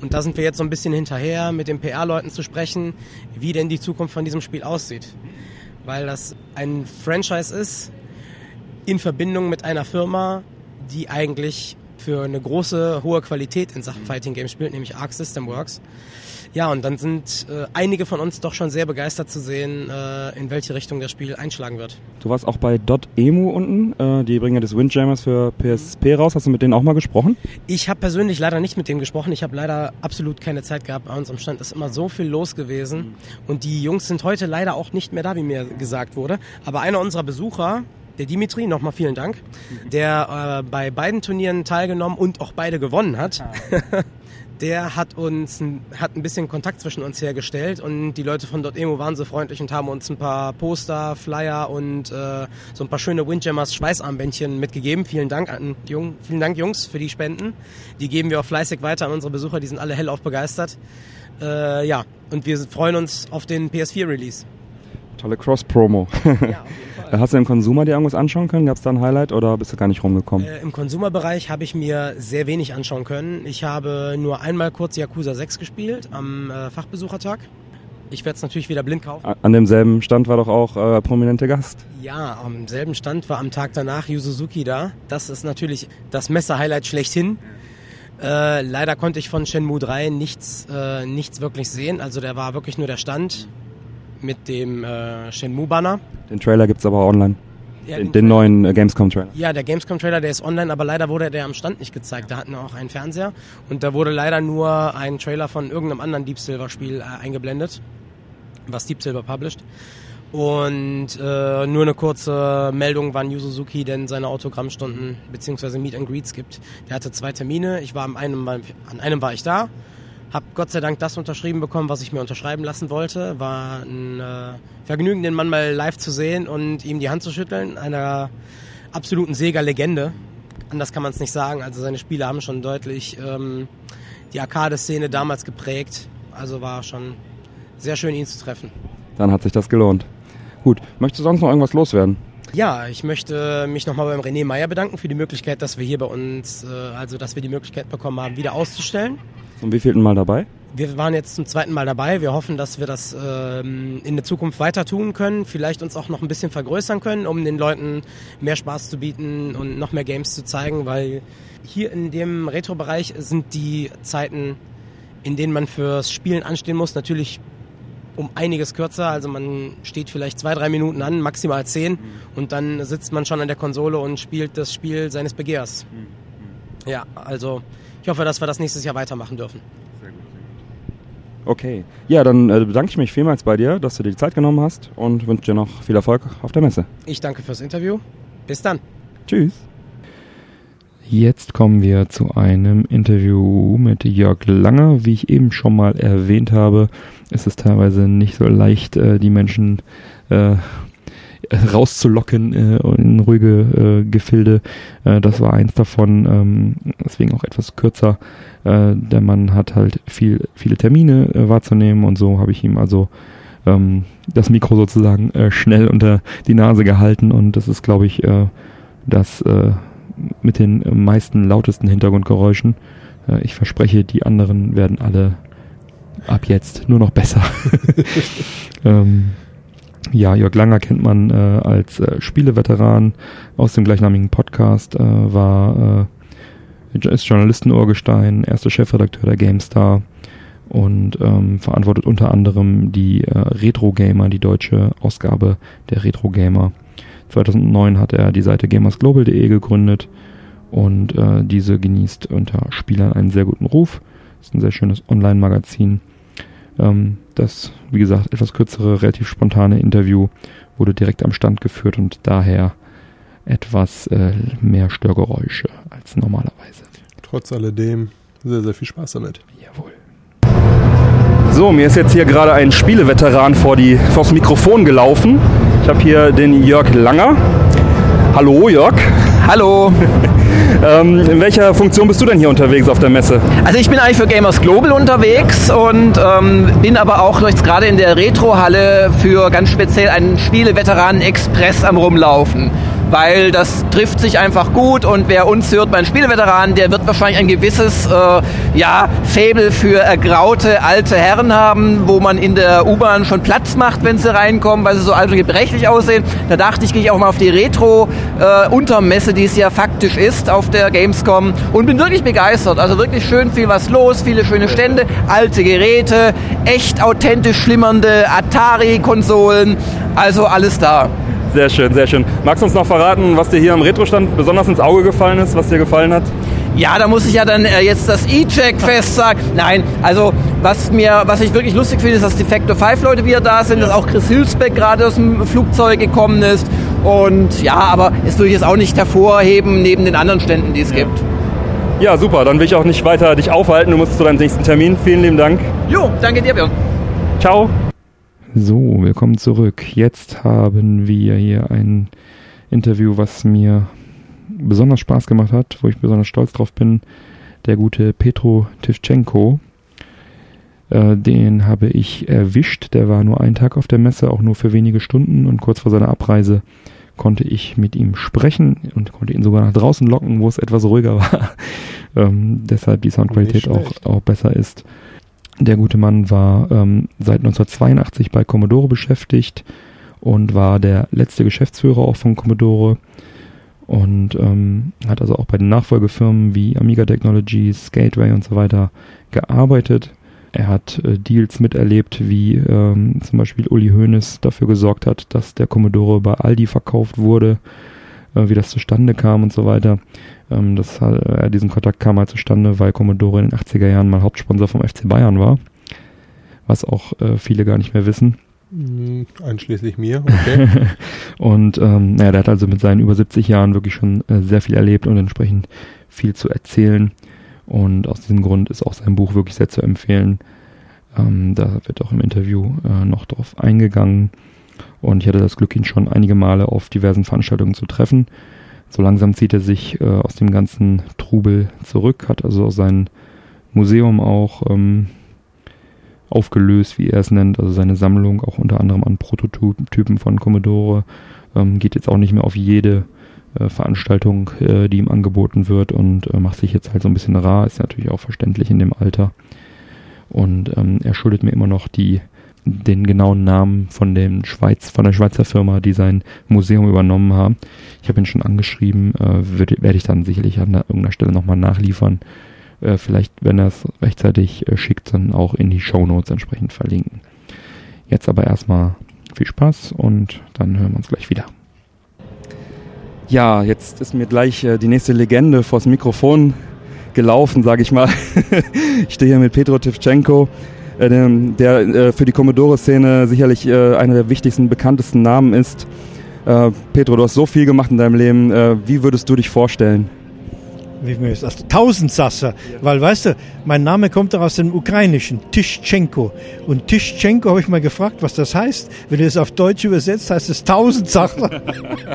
Und da sind wir jetzt so ein bisschen hinterher, mit den PR-Leuten zu sprechen, wie denn die Zukunft von diesem Spiel aussieht. Weil das ein Franchise ist in Verbindung mit einer Firma, die eigentlich für eine große, hohe Qualität in Sachen Fighting Games spielt, nämlich Arc System Works. Ja, und dann sind äh, einige von uns doch schon sehr begeistert zu sehen, äh, in welche Richtung das Spiel einschlagen wird. Du warst auch bei Dot.emu unten, äh, die bringen ja das Windjammers für PSP raus. Hast du mit denen auch mal gesprochen? Ich habe persönlich leider nicht mit dem gesprochen. Ich habe leider absolut keine Zeit gehabt. Bei uns am Stand ist immer so viel los gewesen. Und die Jungs sind heute leider auch nicht mehr da, wie mir gesagt wurde. Aber einer unserer Besucher, der Dimitri, nochmal vielen Dank, der äh, bei beiden Turnieren teilgenommen und auch beide gewonnen hat. Der hat uns ein, hat ein bisschen Kontakt zwischen uns hergestellt und die Leute von Dot.emo waren so freundlich und haben uns ein paar Poster, Flyer und äh, so ein paar schöne Windjammers Schweißarmbändchen mitgegeben. Vielen Dank an Jung, vielen Dank Jungs für die Spenden. Die geben wir auch fleißig weiter an unsere Besucher, die sind alle hellauf begeistert. Äh, ja, und wir freuen uns auf den PS4 Release. Tolle Cross-Promo. Ja, auf jeden Fall. Hast du im Consumer dir irgendwas anschauen können? Gab es da ein Highlight oder bist du gar nicht rumgekommen? Äh, Im Konsumerbereich habe ich mir sehr wenig anschauen können. Ich habe nur einmal kurz Yakuza 6 gespielt am äh, Fachbesuchertag. Ich werde es natürlich wieder blind kaufen. An demselben Stand war doch auch äh, prominente Gast. Ja, am selben Stand war am Tag danach Yu Suzuki da. Das ist natürlich das Messer-Highlight schlechthin. Äh, leider konnte ich von Shenmue 3 nichts, äh, nichts wirklich sehen. Also der war wirklich nur der Stand mit dem äh, Shenmue-Banner. Den Trailer gibt's aber online. Ja, Den, den neuen äh, Gamescom-Trailer. Ja, der Gamescom-Trailer, der ist online, aber leider wurde der am Stand nicht gezeigt. Da hatten wir auch einen Fernseher und da wurde leider nur ein Trailer von irgendeinem anderen Deep Silver-Spiel äh, eingeblendet, was Deep Silver published. Und äh, nur eine kurze Meldung, wann Yu Suzuki denn seine Autogrammstunden bzw. Meet and Greets gibt. Der hatte zwei Termine. Ich war am einem, an einem war ich da, habe Gott sei Dank das unterschrieben bekommen, was ich mir unterschreiben lassen wollte. War ein äh, Vergnügen, den Mann mal live zu sehen und ihm die Hand zu schütteln. Einer absoluten Sega-Legende. Anders kann man es nicht sagen. Also seine Spiele haben schon deutlich ähm, die Arcade-Szene damals geprägt. Also war schon sehr schön, ihn zu treffen. Dann hat sich das gelohnt. Gut, möchtest du sonst noch irgendwas loswerden? Ja, ich möchte mich nochmal beim René Meyer bedanken für die Möglichkeit, dass wir hier bei uns, äh, also dass wir die Möglichkeit bekommen haben, wieder auszustellen. Zum wievielten Mal dabei? wir waren jetzt zum zweiten Mal dabei. Wir hoffen, dass wir das ähm, in der Zukunft weiter tun können, vielleicht uns auch noch ein bisschen vergrößern können, um den Leuten mehr Spaß zu bieten und noch mehr Games zu zeigen, weil hier in dem Retro-Bereich sind die Zeiten, in denen man fürs Spielen anstehen muss, natürlich um einiges kürzer. Also man steht vielleicht zwei, drei Minuten an, maximal zehn, und dann sitzt man schon an der Konsole und spielt das Spiel seines Begehrs. Ja, also ich hoffe, dass wir das nächstes Jahr weitermachen dürfen. Okay. Ja, dann äh, bedanke ich mich vielmals bei dir, dass du dir die Zeit genommen hast und wünsche dir noch viel Erfolg auf der Messe. Ich danke fürs Interview. Bis dann. Tschüss. Jetzt kommen wir zu einem Interview mit Jörg Langer. Wie ich eben schon mal erwähnt habe, ist es teilweise nicht so leicht, äh, die Menschen äh, rauszulocken äh, in ruhige äh, Gefilde. Äh, das war eins davon, ähm, deswegen auch etwas kürzer. Äh, der Mann hat halt viel, viele Termine äh, wahrzunehmen und so habe ich ihm also ähm, das Mikro sozusagen äh, schnell unter die Nase gehalten und das ist, glaube ich, äh, das äh, mit den meisten lautesten Hintergrundgeräuschen. Äh, ich verspreche, die anderen werden alle ab jetzt nur noch besser. ähm, ja, Jörg Langer kennt man äh, als äh, Spieleveteran aus dem gleichnamigen Podcast, äh, war äh, ist Journalisten-Urgestein, erster Chefredakteur der GameStar und ähm, verantwortet unter anderem die äh, Retro Gamer, die deutsche Ausgabe der Retro Gamer. 2009 hat er die Seite gamersglobal.de gegründet und äh, diese genießt unter Spielern einen sehr guten Ruf. Ist ein sehr schönes Online-Magazin. Ähm, das, wie gesagt, etwas kürzere, relativ spontane Interview wurde direkt am Stand geführt und daher etwas äh, mehr Störgeräusche als normalerweise. Trotz alledem sehr, sehr viel Spaß damit. Jawohl. So, mir ist jetzt hier gerade ein Spieleveteran vor die, vors Mikrofon gelaufen. Ich habe hier den Jörg Langer. Hallo Jörg. Hallo. Ähm, in welcher Funktion bist du denn hier unterwegs auf der Messe? Also ich bin eigentlich für Gamers Global unterwegs und ähm, bin aber auch jetzt gerade in der Retro-Halle für ganz speziell einen Spieleveteranen-Express am Rumlaufen. Weil das trifft sich einfach gut und wer uns hört, mein Spieleveteran, der wird wahrscheinlich ein gewisses äh, ja, Faible für ergraute alte Herren haben, wo man in der U-Bahn schon Platz macht, wenn sie reinkommen, weil sie so alt und gebrechlich aussehen. Da dachte ich, gehe ich auch mal auf die Retro-Untermesse, äh, die es ja faktisch ist, auf der Gamescom und bin wirklich begeistert. Also wirklich schön viel was los, viele schöne Stände, alte Geräte, echt authentisch schlimmernde Atari-Konsolen, also alles da. Sehr schön, sehr schön. Magst du uns noch verraten, was dir hier am Retrostand besonders ins Auge gefallen ist, was dir gefallen hat? Ja, da muss ich ja dann äh, jetzt das E-Check-Fest sagen. Nein, also was mir, was ich wirklich lustig finde, ist, dass die Factor 5 Leute wieder da sind, dass auch Chris Hilsbeck gerade aus dem Flugzeug gekommen ist. Und ja, aber es würde ich jetzt auch nicht hervorheben neben den anderen Ständen, die es gibt. Ja, super. Dann will ich auch nicht weiter dich aufhalten. Du musst zu deinem nächsten Termin. Vielen lieben Dank. Jo, danke dir, Björn. Ciao. So, willkommen zurück. Jetzt haben wir hier ein Interview, was mir besonders Spaß gemacht hat, wo ich besonders stolz drauf bin. Der gute Petro Tivchenko. Äh, den habe ich erwischt. Der war nur einen Tag auf der Messe, auch nur für wenige Stunden. Und kurz vor seiner Abreise konnte ich mit ihm sprechen und konnte ihn sogar nach draußen locken, wo es etwas ruhiger war. ähm, deshalb die Soundqualität auch, auch besser ist. Der gute Mann war ähm, seit 1982 bei Commodore beschäftigt und war der letzte Geschäftsführer auch von Commodore und ähm, hat also auch bei den Nachfolgefirmen wie Amiga Technologies, Gateway und so weiter gearbeitet. Er hat äh, Deals miterlebt, wie ähm, zum Beispiel Uli Hoeneß dafür gesorgt hat, dass der Commodore bei Aldi verkauft wurde, äh, wie das zustande kam und so weiter. Ähm, das, äh, diesen Kontakt kam halt zustande, weil Commodore in den 80er Jahren mal Hauptsponsor vom FC Bayern war, was auch äh, viele gar nicht mehr wissen. Hm, Einschließlich mir, okay. und ähm, naja, der hat also mit seinen über 70 Jahren wirklich schon äh, sehr viel erlebt und entsprechend viel zu erzählen. Und aus diesem Grund ist auch sein Buch wirklich sehr zu empfehlen. Ähm, da wird auch im Interview äh, noch drauf eingegangen. Und ich hatte das Glück, ihn schon einige Male auf diversen Veranstaltungen zu treffen. So langsam zieht er sich äh, aus dem ganzen Trubel zurück, hat also sein Museum auch ähm, aufgelöst, wie er es nennt, also seine Sammlung auch unter anderem an Prototypen von Commodore, ähm, geht jetzt auch nicht mehr auf jede äh, Veranstaltung, äh, die ihm angeboten wird und äh, macht sich jetzt halt so ein bisschen rar, ist natürlich auch verständlich in dem Alter. Und ähm, er schuldet mir immer noch die den genauen Namen von dem Schweiz, von der Schweizer Firma, die sein Museum übernommen haben. Ich habe ihn schon angeschrieben, äh, werde ich dann sicherlich an irgendeiner Stelle nochmal nachliefern. Äh, vielleicht, wenn er es rechtzeitig äh, schickt, dann auch in die Show Notes entsprechend verlinken. Jetzt aber erstmal viel Spaß und dann hören wir uns gleich wieder. Ja, jetzt ist mir gleich äh, die nächste Legende vors Mikrofon gelaufen, sage ich mal. ich stehe hier mit Petro Tivchenko, der äh, für die Commodore-Szene sicherlich äh, einer der wichtigsten, bekanntesten Namen ist. Äh, Petro, du hast so viel gemacht in deinem Leben. Äh, wie würdest du dich vorstellen? wie mir ist, als Tausendsasser. Weil, weißt du, mein Name kommt doch aus dem Ukrainischen, Tischchenko. Und Tischchenko habe ich mal gefragt, was das heißt. Wenn du es auf Deutsch übersetzt, heißt es Tausendsasser.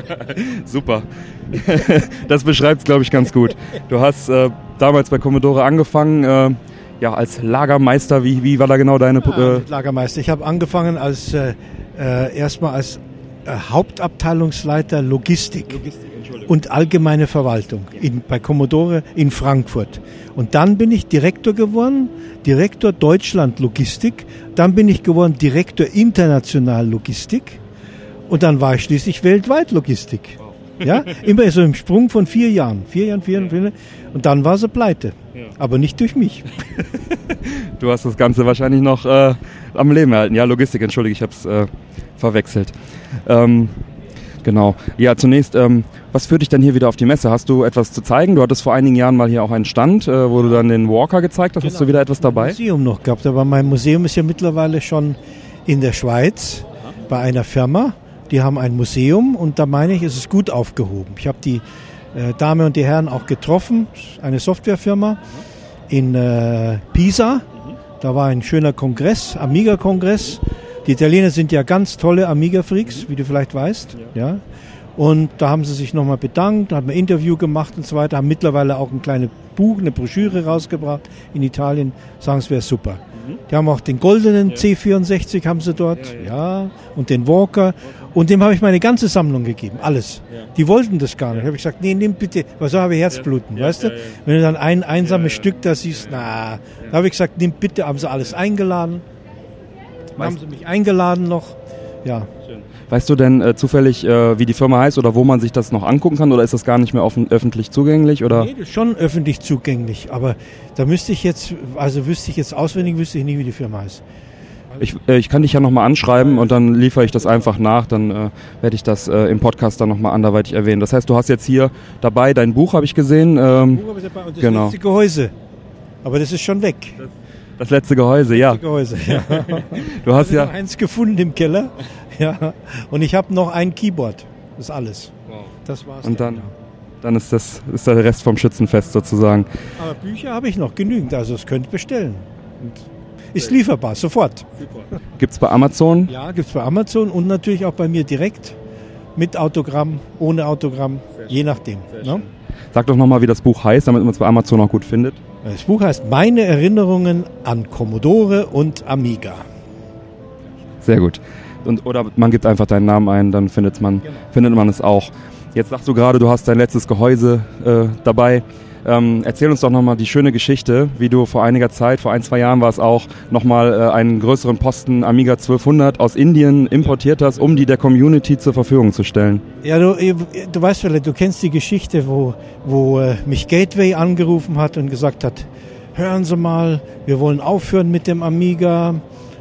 Super. das beschreibt es, glaube ich, ganz gut. Du hast äh, damals bei Commodore angefangen, äh, ja, als Lagermeister. Wie, wie war da genau deine... Ja, äh Lagermeister. Ich habe angefangen als, äh, äh, erstmal als äh, Hauptabteilungsleiter Logistik. Logistik und allgemeine Verwaltung in, bei Commodore in Frankfurt. Und dann bin ich Direktor geworden, Direktor Deutschland Logistik. Dann bin ich geworden Direktor International Logistik. Und dann war ich schließlich weltweit Logistik. Ja, immer so im Sprung von vier Jahren. Vier Jahren, vier Jahren, vier Jahren. Und dann war sie pleite. Aber nicht durch mich. Du hast das Ganze wahrscheinlich noch äh, am Leben erhalten. Ja, Logistik, entschuldige, ich habe es äh, verwechselt. Ähm, Genau. Ja, zunächst, ähm, was führt dich denn hier wieder auf die Messe? Hast du etwas zu zeigen? Du hattest vor einigen Jahren mal hier auch einen Stand, äh, wo du dann den Walker gezeigt hast. Genau. Hast du wieder etwas dabei? Ein Museum noch gehabt, aber mein Museum ist ja mittlerweile schon in der Schweiz bei einer Firma. Die haben ein Museum und da meine ich, ist es gut aufgehoben. Ich habe die äh, Dame und die Herren auch getroffen, eine Softwarefirma in äh, Pisa. Da war ein schöner Kongress, Amiga-Kongress. Die Italiener sind ja ganz tolle Amiga-Freaks, wie du vielleicht weißt. Ja. ja. Und da haben sie sich nochmal bedankt, haben ein Interview gemacht und so weiter, haben mittlerweile auch ein kleines Buch, eine Broschüre rausgebracht in Italien, sagen es wäre super. Mhm. Die haben auch den goldenen ja. C64 haben sie dort, ja, ja. ja, und den Walker. Und dem habe ich meine ganze Sammlung gegeben, alles. Die wollten das gar nicht. Da habe ich gesagt, nee, nimm bitte, weil so habe ich Herzbluten, weißt du? Wenn du dann ein einsames Stück da siehst, na, da habe ich gesagt, nimm bitte, haben sie alles eingeladen. Weißt haben sie mich eingeladen noch. Ja. Weißt du denn äh, zufällig, äh, wie die Firma heißt oder wo man sich das noch angucken kann oder ist das gar nicht mehr offen, öffentlich zugänglich? Oder? Nee, das ist schon öffentlich zugänglich, aber da müsste ich jetzt, also wüsste ich jetzt auswendig, wüsste ich nicht, wie die Firma heißt. Ich, äh, ich kann dich ja nochmal anschreiben und dann liefere ich das einfach nach, dann äh, werde ich das äh, im Podcast dann nochmal anderweitig erwähnen. Das heißt, du hast jetzt hier dabei dein Buch, habe ich gesehen. Ähm, Buch habe ich dabei und das genau. letzte Gehäuse. Aber das ist schon weg. Das das letzte Gehäuse, ja. Das Gehäuse, ja. du hast ja eins gefunden im Keller. Ja. Und ich habe noch ein Keyboard. Das ist alles. Wow. Das war's. Und dann, dann ist das ist der Rest vom Schützenfest sozusagen. Aber Bücher habe ich noch genügend, also es könnt bestellen. Und ist lieferbar, sofort. Gibt es bei Amazon? Ja, gibt es bei Amazon und natürlich auch bei mir direkt. Mit Autogramm, ohne Autogramm, je nachdem. Ne? Sag doch nochmal, wie das Buch heißt, damit man es bei Amazon auch gut findet. Das Buch heißt Meine Erinnerungen an Commodore und Amiga. Sehr gut. Und, oder man gibt einfach deinen Namen ein, dann findet man, genau. findet man es auch. Jetzt sagst du gerade, du hast dein letztes Gehäuse äh, dabei. Ähm, erzähl uns doch nochmal die schöne Geschichte, wie du vor einiger Zeit, vor ein, zwei Jahren war es auch, nochmal äh, einen größeren Posten Amiga 1200 aus Indien importiert hast, um die der Community zur Verfügung zu stellen. Ja, du, du weißt vielleicht, du kennst die Geschichte, wo, wo äh, mich Gateway angerufen hat und gesagt hat, hören Sie mal, wir wollen aufhören mit dem Amiga.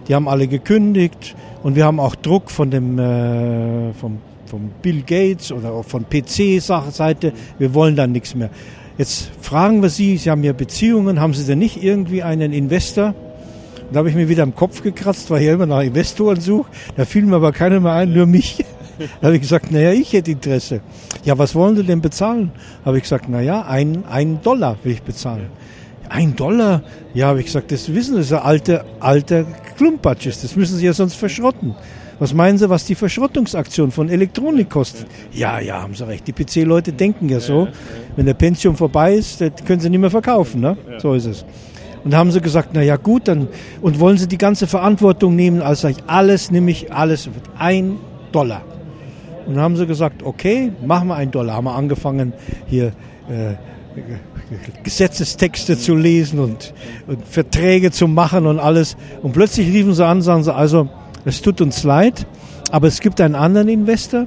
Die haben alle gekündigt und wir haben auch Druck von dem, äh, vom, vom Bill Gates oder auch von PC-Seite. Wir wollen da nichts mehr. Jetzt fragen wir Sie, Sie haben ja Beziehungen, haben Sie denn nicht irgendwie einen Investor? Da habe ich mir wieder im Kopf gekratzt, weil ich ja immer nach Investoren suche. Da fiel mir aber keiner mehr ein, nur mich. Da habe ich gesagt, naja, ich hätte Interesse. Ja, was wollen Sie denn bezahlen? Habe ich gesagt, naja, ein, ein Dollar will ich bezahlen. Ein Dollar? Ja, habe ich gesagt, das wissen Sie, das ist ein alter, alter Klumpatsch Das müssen Sie ja sonst verschrotten. Was meinen Sie, was die Verschrottungsaktion von Elektronik kostet? Ja, ja, haben Sie recht. Die PC-Leute denken ja so. Wenn der Pension vorbei ist, können sie nicht mehr verkaufen. Ne? So ist es. Und da haben sie gesagt, na ja gut, dann und wollen sie die ganze Verantwortung nehmen, als sage ich, alles nehme ich, alles wird ein Dollar. Und dann haben sie gesagt, okay, machen wir einen Dollar. Haben wir angefangen hier äh, Gesetzestexte zu lesen und, und Verträge zu machen und alles. Und plötzlich riefen sie an, sagen sie, also, es tut uns leid, aber es gibt einen anderen Investor,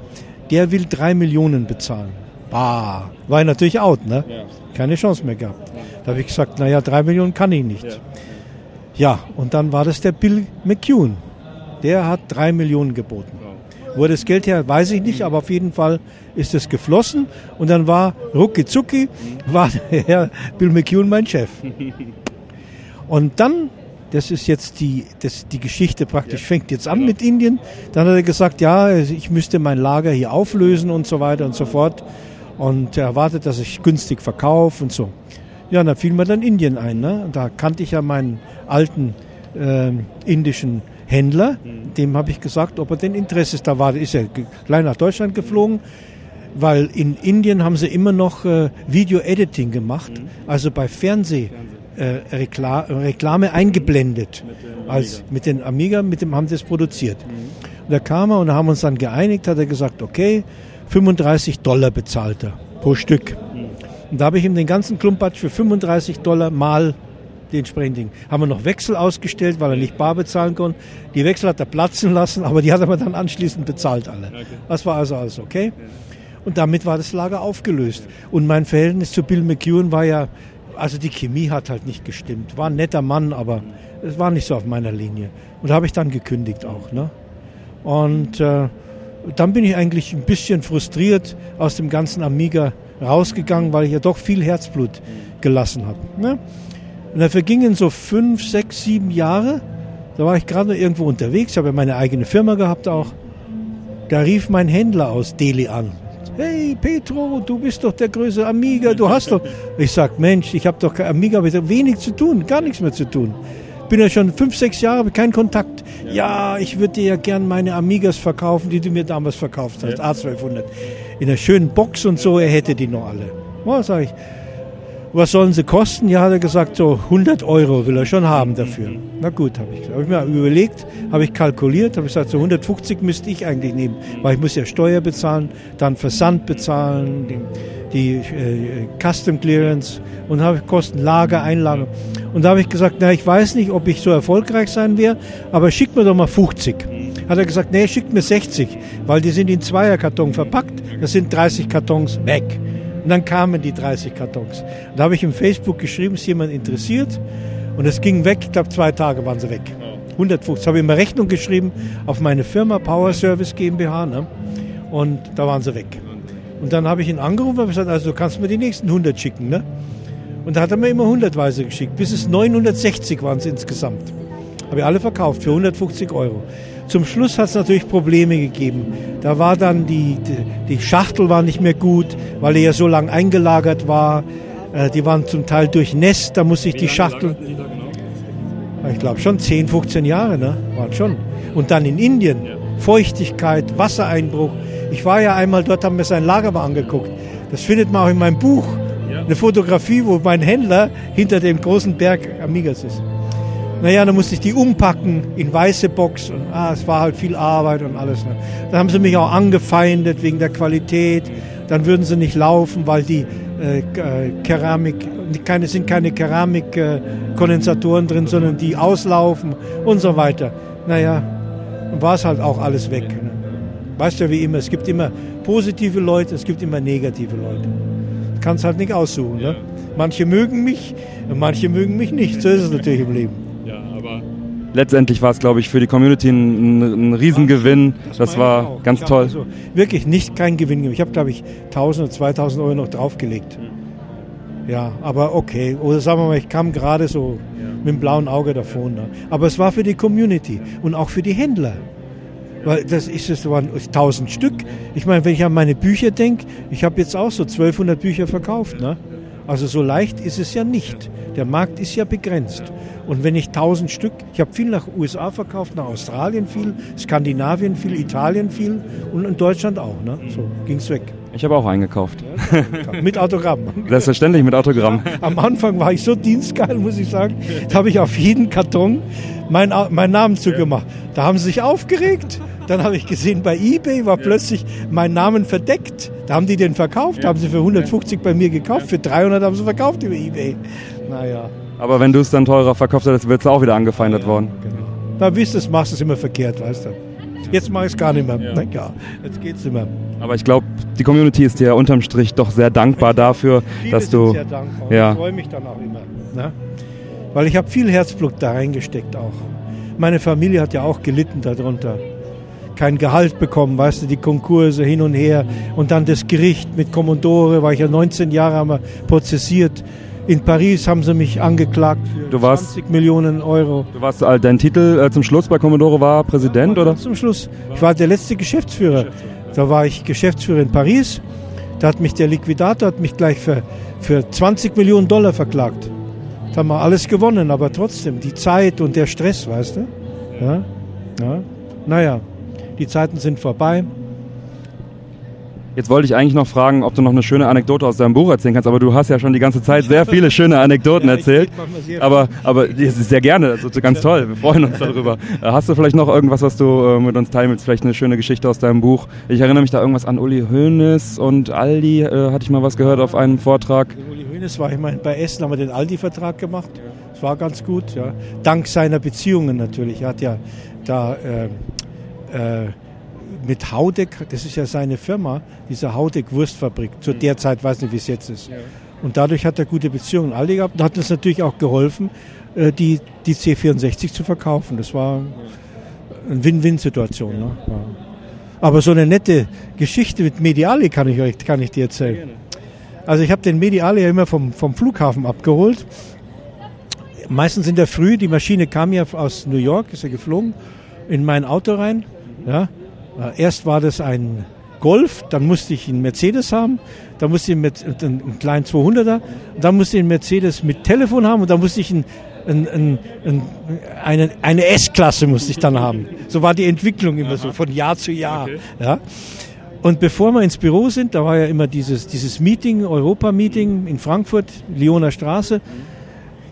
der will drei Millionen bezahlen. Bah, war ich natürlich out, ne? Keine Chance mehr gehabt. Da habe ich gesagt, naja, drei Millionen kann ich nicht. Ja, und dann war das der Bill McCune. Der hat drei Millionen geboten. Wo das Geld her, weiß ich nicht, aber auf jeden Fall ist es geflossen. Und dann war rucki zucki, war der Herr Bill McCune mein Chef. Und dann, das ist jetzt die, das, die Geschichte praktisch, fängt jetzt an mit Indien. Dann hat er gesagt, ja, ich müsste mein Lager hier auflösen und so weiter und so fort. Und er erwartet, dass ich günstig verkaufe und so. Ja, da fiel mir dann Indien ein. Ne? Da kannte ich ja meinen alten äh, indischen Händler. Dem habe ich gesagt, ob er denn Interesse ist. Da war, ist er gleich nach Deutschland geflogen, weil in Indien haben sie immer noch äh, Video-Editing gemacht, also bei Fernseh. Äh, Rekla Reklame eingeblendet als mit den Amiga, mit dem haben sie es produziert. Und da kam er und da haben uns dann geeinigt, hat er gesagt, okay, 35 Dollar bezahlt er pro Stück. Und da habe ich ihm den ganzen Klumpatsch für 35 Dollar mal die entsprechenden Dinge. Haben wir noch Wechsel ausgestellt, weil er nicht bar bezahlen konnte. Die Wechsel hat er platzen lassen, aber die hat er dann anschließend bezahlt alle. Das war also alles okay. Und damit war das Lager aufgelöst. Und mein Verhältnis zu Bill McEwen war ja, also die Chemie hat halt nicht gestimmt. War ein netter Mann, aber es war nicht so auf meiner Linie. Und da habe ich dann gekündigt auch. Ne? Und äh, dann bin ich eigentlich ein bisschen frustriert aus dem ganzen Amiga rausgegangen, weil ich ja doch viel Herzblut gelassen habe. Ne? Und da vergingen so fünf, sechs, sieben Jahre. Da war ich gerade irgendwo unterwegs, habe ja meine eigene Firma gehabt auch. Da rief mein Händler aus Delhi an. Hey Petro, du bist doch der größte Amiga, du hast doch. Ich sag, Mensch, ich habe doch kein Amiga, mit wenig zu tun, gar nichts mehr zu tun. Bin ja schon fünf, sechs Jahre, habe keinen Kontakt. Ja, ich würde dir ja gern meine Amigas verkaufen, die du mir damals verkauft hast, A1200. In einer schönen Box und so, er hätte die noch alle. Ja, sag ich, was sollen sie kosten? Ja, hat er gesagt, so 100 Euro will er schon haben dafür. Na gut, habe ich, hab ich mir überlegt, habe ich kalkuliert, habe ich gesagt, so 150 müsste ich eigentlich nehmen, weil ich muss ja Steuer bezahlen, dann Versand bezahlen, die, die äh, Custom Clearance und habe Kosten, Lager, Einlager. Und da habe ich gesagt, na, ich weiß nicht, ob ich so erfolgreich sein werde, aber schickt mir doch mal 50. Hat er gesagt, nee, schickt mir 60, weil die sind in Zweierkarton verpackt, das sind 30 Kartons weg. Und dann kamen die 30 Kartons. Da habe ich im Facebook geschrieben, ist jemand interessiert? Und es ging weg, ich glaube zwei Tage waren sie weg. 150. Habe ich mir Rechnung geschrieben auf meine Firma Power Service GmbH. Ne? Und da waren sie weg. Und dann habe ich ihn angerufen und gesagt, also du kannst mir die nächsten 100 schicken. Ne? Und da hat er mir immer 100 Weise geschickt. Bis es 960 waren es insgesamt. Habe ich alle verkauft für 150 Euro. Zum Schluss hat es natürlich Probleme gegeben. Da war dann die, die, Schachtel war nicht mehr gut, weil er ja so lang eingelagert war. Äh, die waren zum Teil durchnässt, da musste ich die Schachtel. Ich glaube schon 10, 15 Jahre, ne? Waren schon. Und dann in Indien, Feuchtigkeit, Wassereinbruch. Ich war ja einmal dort, haben wir sein Lager mal angeguckt. Das findet man auch in meinem Buch. Eine Fotografie, wo mein Händler hinter dem großen Berg Amigas ist. Naja, dann musste ich die umpacken in weiße Box und ah, es war halt viel Arbeit und alles. Ne? Dann haben sie mich auch angefeindet wegen der Qualität. Dann würden sie nicht laufen, weil die äh, äh Keramik, keine, sind keine Keramikkondensatoren äh, drin, sondern die auslaufen und so weiter. Naja, dann war es halt auch alles weg. Ne? Weißt du, wie immer, es gibt immer positive Leute, es gibt immer negative Leute. Du kannst halt nicht aussuchen. Ne? Manche mögen mich manche mögen mich nicht. So ist es natürlich im Leben letztendlich war es, glaube ich, für die Community ein, ein Riesengewinn. Das, das war auch. ganz toll. Also wirklich nicht kein Gewinn. Ich habe, glaube ich, 1000 oder 2000 Euro noch draufgelegt. Ja, aber okay. Oder sagen wir mal, ich kam gerade so ja. mit dem blauen Auge davon. Ne? Aber es war für die Community und auch für die Händler. Weil das ist es waren 1000 Stück. Ich meine, wenn ich an meine Bücher denke, ich habe jetzt auch so 1200 Bücher verkauft. Ne? Also so leicht ist es ja nicht. Der Markt ist ja begrenzt. Und wenn ich 1000 Stück, ich habe viel nach USA verkauft, nach Australien viel, Skandinavien viel, Italien viel und in Deutschland auch. Ne? So ging es weg. Ich habe auch eingekauft. mit Autogramm. Selbstverständlich mit Autogramm. Am Anfang war ich so dienstgeil, muss ich sagen. Da habe ich auf jeden Karton meinen mein Namen zugemacht. Da haben sie sich aufgeregt. Dann habe ich gesehen, bei eBay war plötzlich mein Namen verdeckt. Da haben die den verkauft, haben sie für 150 bei mir gekauft, für 300 haben sie verkauft über eBay. Naja. Aber wenn du es dann teurer verkauft hättest, wird es auch wieder angefeindet worden. Genau. Da wisst du, machst du es immer verkehrt, weißt du. Jetzt mache ich es gar nicht mehr. Ja. Na ja, jetzt geht's nicht mehr. Aber ich glaube, die Community ist dir unterm Strich doch sehr dankbar dafür, Viele dass du. Sehr dankbar. Ja. Ich freue mich dann auch immer. Ne? Weil ich habe viel Herzblut da reingesteckt auch. Meine Familie hat ja auch gelitten darunter. Kein Gehalt bekommen, weißt du, die Konkurse hin und her. Und dann das Gericht mit Commodore, war ich ja 19 Jahre wir prozessiert. In Paris haben sie mich angeklagt für Du warst- 20 Millionen Euro. Du warst, äh, dein Titel äh, zum Schluss bei Commodore war Präsident, oder? Zum Schluss. Ich war der letzte Geschäftsführer. Da war ich Geschäftsführer in Paris. Da hat mich der Liquidator hat mich gleich für, für 20 Millionen Dollar verklagt. Da haben wir alles gewonnen, aber trotzdem, die Zeit und der Stress, weißt du? Ja? Ja? Naja, die Zeiten sind vorbei. Jetzt wollte ich eigentlich noch fragen, ob du noch eine schöne Anekdote aus deinem Buch erzählen kannst, aber du hast ja schon die ganze Zeit sehr viele schöne Anekdoten Ja, erzählt. Aber, aber sehr gerne, das ist ganz toll. Wir freuen uns darüber. Äh, Hast du vielleicht noch irgendwas, was du äh, mit uns teilen willst? Vielleicht eine schöne Geschichte aus deinem Buch? Ich erinnere mich da irgendwas an Uli Hoeneß und Aldi, äh, hatte ich mal was gehört auf einem Vortrag. Uli Hoeneß war ich mal bei Essen, haben wir den Aldi-Vertrag gemacht. Das war ganz gut, ja. Dank seiner Beziehungen natürlich. Er hat ja da äh, äh, mit Haudeck, das ist ja seine Firma, diese Haudeck-Wurstfabrik. Zu der Zeit, weiß nicht, wie es jetzt ist. Und dadurch hat er gute Beziehungen Aldi gehabt und hat uns natürlich auch geholfen, äh, die, die C64 zu verkaufen. Das war eine Win-Win-Situation. Ne? Ja. Aber so eine nette Geschichte mit Mediali kann ich euch kann ich dir erzählen. Also ich habe den Mediali ja immer vom, vom Flughafen abgeholt. Meistens in der Früh, die Maschine kam ja aus New York, ist ja geflogen, in mein Auto rein. Ja. Äh, Erst war das ein Golf, dann musste ich einen Mercedes haben, dann musste ich einen, einen kleinen 200er, und dann musste ich einen Mercedes mit Telefon haben und dann musste ich einen, einen, einen, eine, eine S-Klasse musste ich dann haben. So war die Entwicklung immer so von Jahr zu Jahr. Ja. Und bevor wir ins Büro sind, da war ja immer dieses, dieses Meeting, Europa-Meeting in Frankfurt, Lyoner Straße.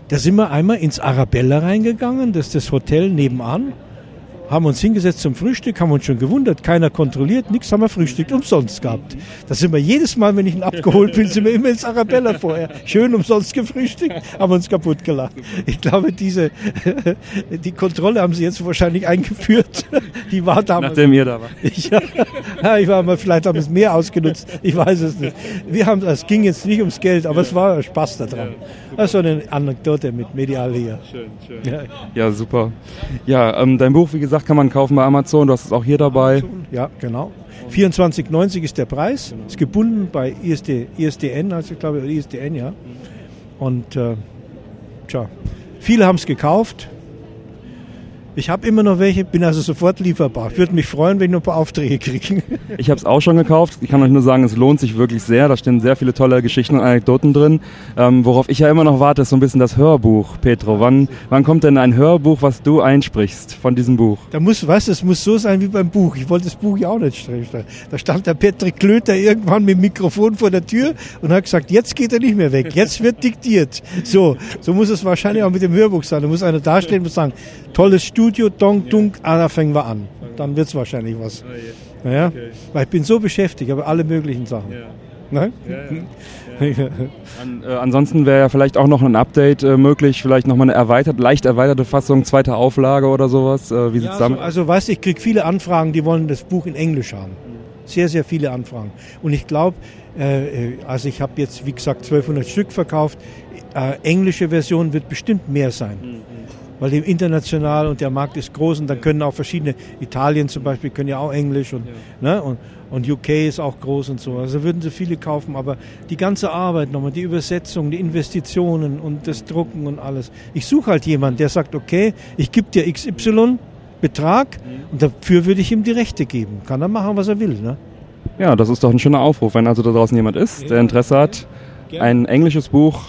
Da sind wir einmal ins Arabella reingegangen, das ist das Hotel nebenan. Haben uns hingesetzt zum Frühstück, haben uns schon gewundert, keiner kontrolliert, nichts haben wir Frühstück umsonst gehabt. Da sind wir jedes Mal, wenn ich ihn abgeholt bin, sind wir immer ins Arabella vorher. Schön umsonst gefrühstückt, haben uns kaputt gelacht. Ich glaube, diese, die Kontrolle haben sie jetzt wahrscheinlich eingeführt. Die war damals. Nachdem ihr da wart. Ja, ja, ich war mal, vielleicht haben wir es mehr ausgenutzt, ich weiß es nicht. Wir haben, es ging jetzt nicht ums Geld, aber es war Spaß daran. Das ist so eine Anekdote mit Medial hier. Schön, schön. Ja. Ja, super. Ja, ähm, dein Buch, wie gesagt, kann man kaufen bei Amazon. Du hast es auch hier dabei. Ja, genau. 24,90 ist der Preis. Ist gebunden bei ISD, ISDN, also ich glaube ISDN, ja. Und äh, tja, viele haben es gekauft. Ich habe immer noch welche, bin also sofort lieferbar. Würde mich freuen, wenn ich noch ein paar Aufträge kriege. Ich habe es auch schon gekauft. Ich kann euch nur sagen, es lohnt sich wirklich sehr. Da stehen sehr viele tolle Geschichten und Anekdoten drin. Ähm, worauf ich ja immer noch warte, ist so ein bisschen das Hörbuch, Petro. Wann, wann kommt denn ein Hörbuch, was du einsprichst von diesem Buch? Da muss, du, es muss so sein wie beim Buch. Ich wollte das Buch ja auch nicht stellen. Da stand der Patrick Klöter irgendwann mit dem Mikrofon vor der Tür und hat gesagt, jetzt geht er nicht mehr weg, jetzt wird diktiert. So, so muss es wahrscheinlich auch mit dem Hörbuch sein. Da muss einer dastehen und sagen, tolles Studio, dong, dunk, ah, da fangen wir an. Dann wird es wahrscheinlich was. Naja, weil ich bin so beschäftigt, aber alle möglichen Sachen. Ne? An, äh, ansonsten wäre ja vielleicht auch noch ein Update äh, möglich, vielleicht nochmal eine erweitert, leicht erweiterte Fassung, zweite Auflage oder sowas. Äh, wie sieht's Ja, damit also, also weißt du, ich kriege viele Anfragen, die wollen das Buch in Englisch haben. Sehr, sehr viele Anfragen. Und ich glaube, äh, äh, also ich habe jetzt, wie gesagt, 1200 Stück verkauft. Äh, englische Version wird bestimmt mehr sein. Weil die international und der Markt ist groß und dann können auch verschiedene, Italien zum Beispiel können ja auch Englisch und, ne, und, und UK ist auch groß und so. Also würden sie viele kaufen, aber die ganze Arbeit nochmal, die Übersetzung, die Investitionen und das Drucken und alles. Ich suche halt jemanden, der sagt, okay, ich gebe dir XY Betrag und dafür würde ich ihm die Rechte geben. Kann er machen, was er will. Ne? Ja, das ist doch ein schöner Aufruf, wenn also da draußen jemand ist, der Interesse hat, ein englisches Buch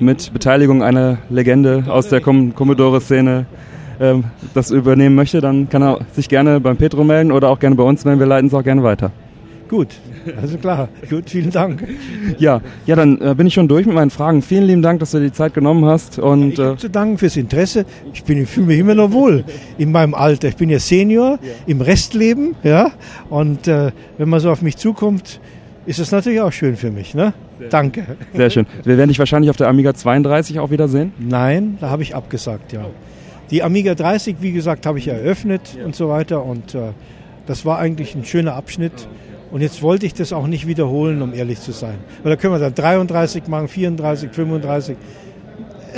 mit Beteiligung einer Legende aus der Com Commodore-Szene ähm, das übernehmen möchte, dann kann er sich gerne beim Petro melden oder auch gerne bei uns melden. Wir leiten es auch gerne weiter. Gut, also klar. Gut, vielen Dank. Ja, ja, dann äh, bin ich schon durch mit meinen Fragen. Vielen lieben Dank, dass du dir die Zeit genommen hast. Und Ich äh, zu danken fürs Interesse. Ich, bin, ich fühle mich immer noch wohl in meinem Alter. Ich bin ja Senior im Restleben, ja. Und äh, wenn man so auf mich zukommt, ist es natürlich auch schön für mich. Ne? Danke. sehr schön. Wir werden dich wahrscheinlich auf der Amiga 32 auch wieder sehen. Nein, da habe ich abgesagt, ja. Die Amiga 30, wie gesagt, habe ich eröffnet und so weiter. Und äh, das war eigentlich ein schöner Abschnitt. Und jetzt wollte ich das auch nicht wiederholen, um ehrlich zu sein. Weil da können wir dann 33 machen, 34, 35.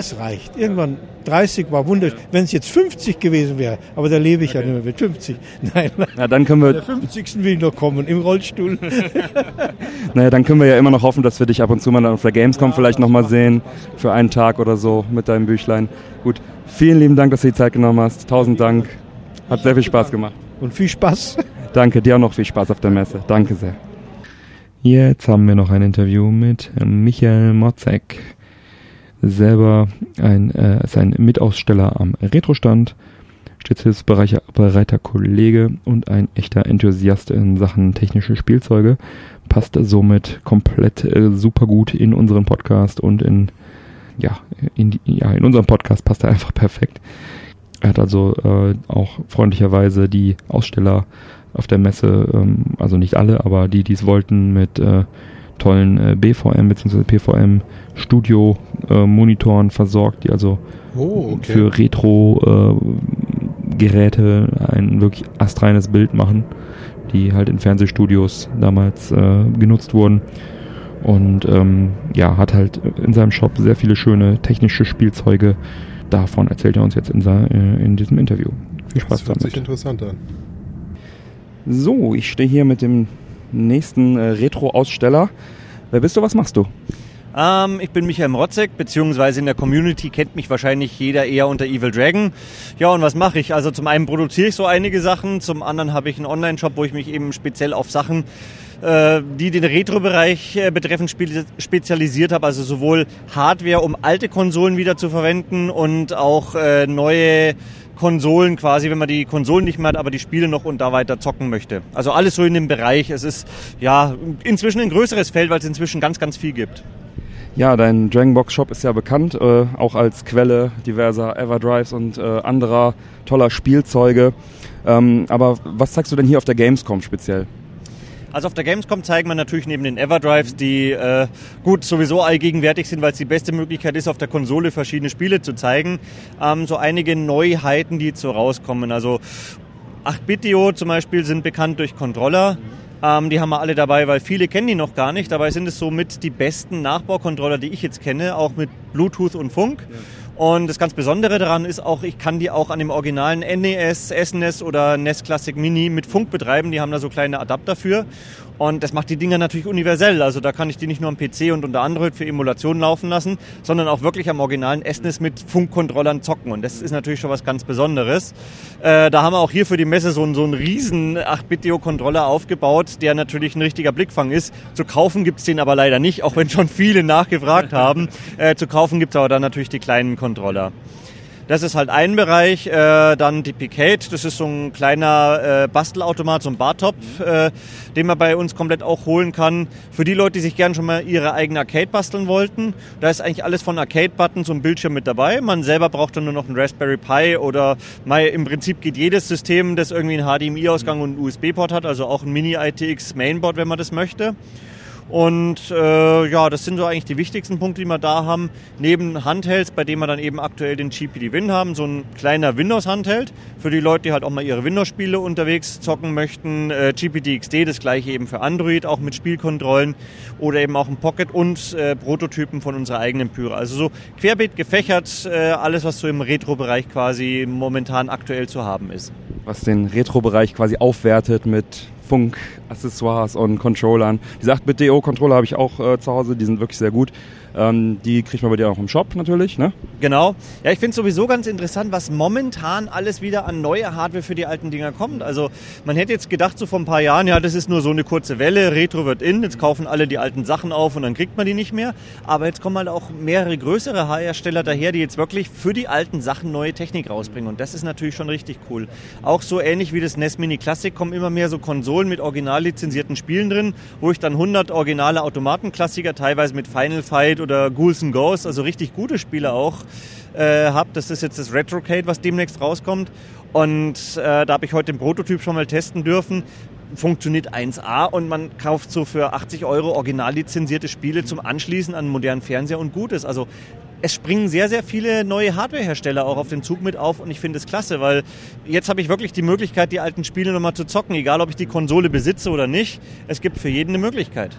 Es reicht. Irgendwann 30 war wunderschön. Wenn es jetzt 50 gewesen wäre, aber da lebe ich ja nicht mehr mit 50. Nein, Ja, dann können der wir, 50. will ich noch kommen, im Rollstuhl. naja, dann können wir ja immer noch hoffen, dass wir dich ab und zu mal dann auf der Gamescom vielleicht nochmal sehen. Für einen Tag oder so mit deinem Büchlein. Gut. Vielen lieben Dank, dass du die Zeit genommen hast. Tausend Dank. Hat sehr viel Spaß gemacht. Und viel Spaß. Danke, dir auch noch viel Spaß auf der Messe. Danke sehr. Jetzt haben wir noch ein Interview mit Michael Motzek. Selber ein, äh, ist ein Mitaussteller am Retrostand, stets hilfsbereiter Kollege und ein echter Enthusiast in Sachen technische Spielzeuge. Passt somit komplett äh, super gut in unseren Podcast und in, ja, in, ja, in unserem Podcast passt er einfach perfekt. Er hat also äh, auch freundlicherweise die Aussteller auf der Messe, ähm, also nicht alle, aber die, die es wollten, mit äh, tollen äh, BVM bzw. PVM Studio äh, Monitoren versorgt, die also Oh, okay. für Retro äh, Geräte ein wirklich astreines Bild machen, die halt in Fernsehstudios damals äh, genutzt wurden. Und ähm, ja, hat halt in seinem Shop sehr viele schöne technische Spielzeuge. Davon erzählt er uns jetzt in, äh, in diesem Interview. Viel Spaß das hört sich damit. interessant an. So, ich stehe hier mit dem nächsten äh, Retro-Aussteller. Wer bist du, was machst du? Ähm, ich bin Michael Mrotzek, beziehungsweise in der Community kennt mich wahrscheinlich jeder eher unter Evil Dragon. Ja, und was mache ich? Also zum einen produziere ich so einige Sachen, zum anderen habe ich einen Online-Shop, wo ich mich eben speziell auf Sachen, äh, die den Retro-Bereich äh, betreffen, spe spezialisiert habe. Also sowohl Hardware, um alte Konsolen wieder zu verwenden und auch äh, neue Konsolen quasi, wenn man die Konsolen nicht mehr hat, aber die Spiele noch und da weiter zocken möchte. Also alles so in dem Bereich. Es ist ja inzwischen ein größeres Feld, weil es inzwischen ganz, ganz viel gibt. Ja, dein Dragon Box Shop ist ja bekannt, äh, auch als Quelle diverser Everdrives und äh, anderer toller Spielzeuge. Ähm, aber was zeigst du denn hier auf der Gamescom speziell? Also auf der Gamescom zeigen wir natürlich neben den Everdrives, die äh, gut sowieso allgegenwärtig sind, weil es die beste Möglichkeit ist, auf der Konsole verschiedene Spiele zu zeigen, ähm, so einige Neuheiten, die jetzt so rauskommen. Also 8-Bit-Dio zum Beispiel sind bekannt durch Controller. Ähm, die haben wir alle dabei, weil viele kennen die noch gar nicht. Dabei sind es somit die besten Nachbaucontroller, die ich jetzt kenne, auch mit Bluetooth und Funk. Und das ganz Besondere daran ist auch, ich kann die auch an dem originalen NES, SNES oder NES Classic Mini mit Funk betreiben. Die haben da so kleine Adapter für. Und das macht die Dinger natürlich universell. Also da kann ich die nicht nur am PC und unter Android für Emulation laufen lassen, sondern auch wirklich am originalen SNES mit Funkcontrollern zocken. Und das ist natürlich schon was ganz Besonderes. Äh, da haben wir auch hier für die Messe so einen, so einen riesen 8-Bit-Controller aufgebaut, der natürlich ein richtiger Blickfang ist. Zu kaufen gibt's den aber leider nicht, auch wenn schon viele nachgefragt haben. Äh, zu kaufen gibt's aber dann natürlich die kleinen Controller. Das ist halt ein Bereich. Äh, dann die Picade, das ist so ein kleiner äh, Bastelautomat, so ein Bartop, äh, den man bei uns komplett auch holen kann. Für die Leute, die sich gern schon mal ihre eigene Arcade basteln wollten, da ist eigentlich alles von Arcade-Buttons und Bildschirm mit dabei. Man selber braucht dann nur noch einen Raspberry Pi oder mal im Prinzip geht jedes System, das irgendwie einen HDMI-Ausgang und einen USB-Port hat, also auch ein Mini-ITX Mainboard, wenn man das möchte. Und äh, ja, das sind so eigentlich die wichtigsten Punkte, die wir da haben. Neben Handhelds, bei denen wir dann eben aktuell den GPD Win haben, so ein kleiner Windows-Handheld für die Leute, die halt auch mal ihre Windows-Spiele unterwegs zocken möchten. Äh, GPD XD, das gleiche eben für Android, auch mit Spielkontrollen oder eben auch ein Pocket und äh, Prototypen von unserer eigenen Pyre. Also so querbeet gefächert, äh, alles, was so im Retro-Bereich quasi momentan aktuell zu haben ist. Was den Retro-Bereich quasi aufwertet mit Funk, Accessoires und Controllern. Die 8-Bit-DO-Controller habe ich auch äh, zu Hause, die sind wirklich sehr gut. Ähm, die kriegt man bei dir auch im Shop natürlich, ne? Genau. Ja, ich finde sowieso ganz interessant, was momentan alles wieder an neue Hardware für die alten Dinger kommt. Also man hätte jetzt gedacht, so vor ein paar Jahren, ja, das ist nur so eine kurze Welle, Retro wird in, jetzt kaufen alle die alten Sachen auf und dann kriegt man die nicht mehr. Aber jetzt kommen halt auch mehrere größere Hersteller daher, die jetzt wirklich für die alten Sachen neue Technik rausbringen. Und das ist natürlich schon richtig cool. Auch so ähnlich wie das NES Mini Classic kommen immer mehr so Konsolen mit original lizenzierten Spielen drin, wo ich dann 100 originale Automatenklassiker, teilweise mit Final Fight oder Ghouls and Ghosts, also richtig gute Spiele auch äh, habe. Das ist jetzt das Retrocade, was demnächst rauskommt. Und äh, da habe ich heute den Prototyp schon mal testen dürfen funktioniert 1A und man kauft so für 80 Euro original lizenzierte Spiele zum Anschließen an modernen Fernseher und gut ist. Also es springen sehr, sehr viele neue Hardwarehersteller auch auf den Zug mit auf und ich finde es klasse, weil jetzt habe ich wirklich die Möglichkeit, die alten Spiele nochmal zu zocken, egal ob ich die Konsole besitze oder nicht. Es gibt für jeden eine Möglichkeit.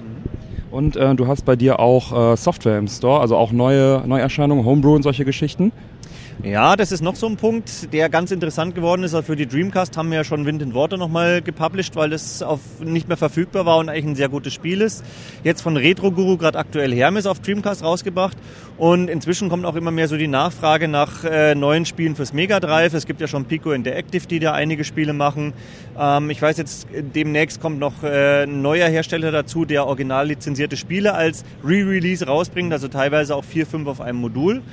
Und äh, du hast bei dir auch äh, Software im Store, also auch neue Neuerscheinungen, Homebrew und solche Geschichten. Ja, das ist noch so ein Punkt, der ganz interessant geworden ist. Also für die Dreamcast haben wir ja schon Wind and Water nochmal gepublished, weil das auf nicht mehr verfügbar war und eigentlich ein sehr gutes Spiel ist. Jetzt von Retro Guru gerade aktuell Hermes auf Dreamcast rausgebracht. Und inzwischen kommt auch immer mehr so die Nachfrage nach äh, neuen Spielen fürs Mega Drive. Es gibt ja schon Pico Interactive, die da einige Spiele machen. Ähm, ich weiß jetzt, demnächst kommt noch äh, ein neuer Hersteller dazu, der original lizenzierte Spiele als Re-Release rausbringt, also teilweise auch vier, fünf auf einem Modul.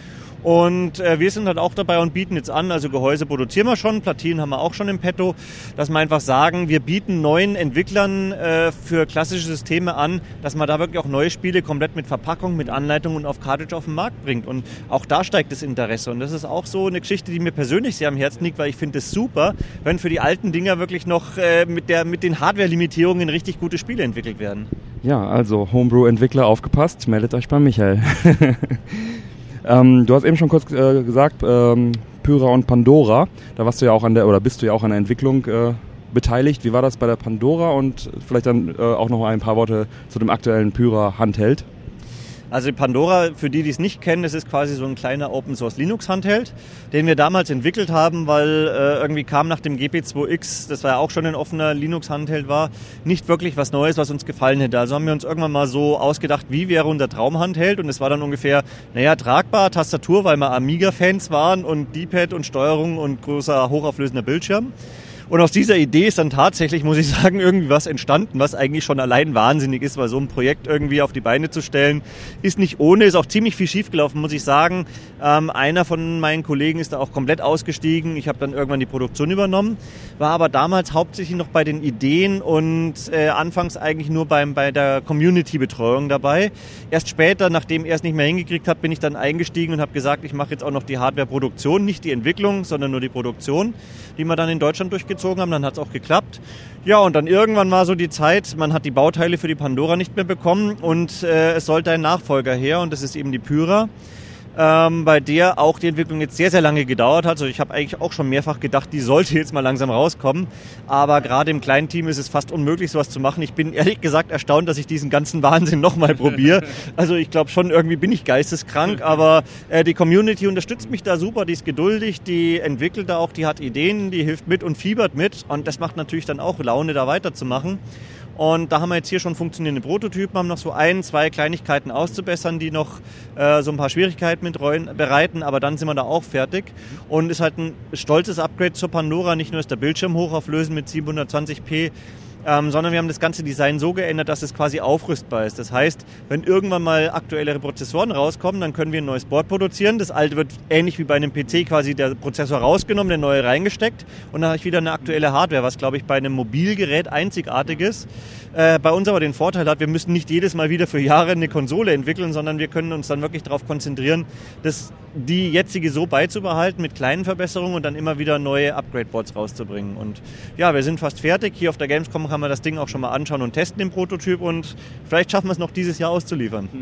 Und äh, wir sind halt auch dabei und bieten jetzt an, also Gehäuse produzieren wir schon, Platinen haben wir auch schon im Petto, dass wir einfach sagen, wir bieten neuen Entwicklern äh, für klassische Systeme an, dass man da wirklich auch neue Spiele komplett mit Verpackung, mit Anleitung und auf Cartridge auf den Markt bringt. Und auch da steigt das Interesse. Und das ist auch so eine Geschichte, die mir persönlich sehr am Herzen liegt, weil ich finde es super, wenn für die alten Dinger wirklich noch äh, mit, der, mit den Hardware-Limitierungen richtig gute Spiele entwickelt werden. Ja, also Homebrew-Entwickler aufgepasst, meldet euch bei Michael. Ähm, du hast eben schon kurz äh, gesagt, ähm, Pyra und Pandora. Da warst du ja auch an der, oder bist du ja auch an der Entwicklung äh, beteiligt. Wie war das bei der Pandora und vielleicht dann äh, auch noch ein paar Worte zu dem aktuellen Pyra Handheld? Also Pandora, für die, die es nicht kennen, das ist quasi so ein kleiner Open Source Linux Handheld, den wir damals entwickelt haben, weil äh, irgendwie kam nach dem GP2X, das war ja auch schon ein offener Linux Handheld war, nicht wirklich was Neues, was uns gefallen hätte. Also haben wir uns irgendwann mal so ausgedacht, wie wäre unser Traumhandheld und es war dann ungefähr, naja, tragbar, Tastatur, weil wir Amiga-Fans waren und D-Pad und Steuerung und großer hochauflösender Bildschirm. Und aus dieser Idee ist dann tatsächlich, muss ich sagen, irgendwie was entstanden, was eigentlich schon allein wahnsinnig ist, weil so ein Projekt irgendwie auf die Beine zu stellen, ist nicht ohne, ist auch ziemlich viel schiefgelaufen, muss ich sagen. Ähm, einer von meinen Kollegen ist da auch komplett ausgestiegen. Ich habe dann irgendwann die Produktion übernommen, war aber damals hauptsächlich noch bei den Ideen und äh, anfangs eigentlich nur beim, bei der Community-Betreuung dabei. Erst später, nachdem er es nicht mehr hingekriegt hat, bin ich dann eingestiegen und habe gesagt, ich mache jetzt auch noch die Hardware-Produktion, nicht die Entwicklung, sondern nur die Produktion, die wir dann in Deutschland durchgezogen durchgezogen haben, dann hat es auch geklappt. Ja, und dann irgendwann war so die Zeit, man hat die Bauteile für die Pandora nicht mehr bekommen und äh, es sollte ein Nachfolger her und das ist eben die Pyra ähm, bei der auch die Entwicklung jetzt sehr, sehr lange gedauert hat. Also ich habe eigentlich auch schon mehrfach gedacht, die sollte jetzt mal langsam rauskommen. Aber gerade im kleinen Team ist es fast unmöglich, sowas zu machen. Ich bin ehrlich gesagt erstaunt, dass ich diesen ganzen Wahnsinn nochmal probiere. Also ich glaube schon, irgendwie bin ich geisteskrank, aber äh, die Community unterstützt mich da super, die ist geduldig, die entwickelt da auch, die hat Ideen, die hilft mit und fiebert mit. Und das macht natürlich dann auch Laune, da weiterzumachen. Und da haben wir jetzt hier schon funktionierende Prototypen, haben noch so ein, zwei Kleinigkeiten auszubessern, die noch äh, so ein paar Schwierigkeiten mit bereiten, aber dann sind wir da auch fertig. Und ist halt ein stolzes Upgrade zur Pandora. Nicht nur ist der Bildschirm hochauflösend mit 720p, ähm, sondern wir haben das ganze Design so geändert, dass es quasi aufrüstbar ist. Das heißt, wenn irgendwann mal aktuellere Prozessoren rauskommen, dann können wir ein neues Board produzieren. Das alte wird ähnlich wie bei einem PC quasi der Prozessor rausgenommen, der neue reingesteckt und dann habe ich wieder eine aktuelle Hardware, was glaube ich bei einem Mobilgerät einzigartig ist. Äh, bei uns aber den Vorteil hat, wir müssen nicht jedes Mal wieder für Jahre eine Konsole entwickeln, sondern wir können uns dann wirklich darauf konzentrieren, das, die jetzige so beizubehalten mit kleinen Verbesserungen und dann immer wieder neue Upgrade-Boards rauszubringen. Und ja, wir sind fast fertig. Hier auf der Gamescom kann man das Ding auch schon mal anschauen und testen, den Prototyp. Und vielleicht schaffen wir es noch dieses Jahr auszuliefern.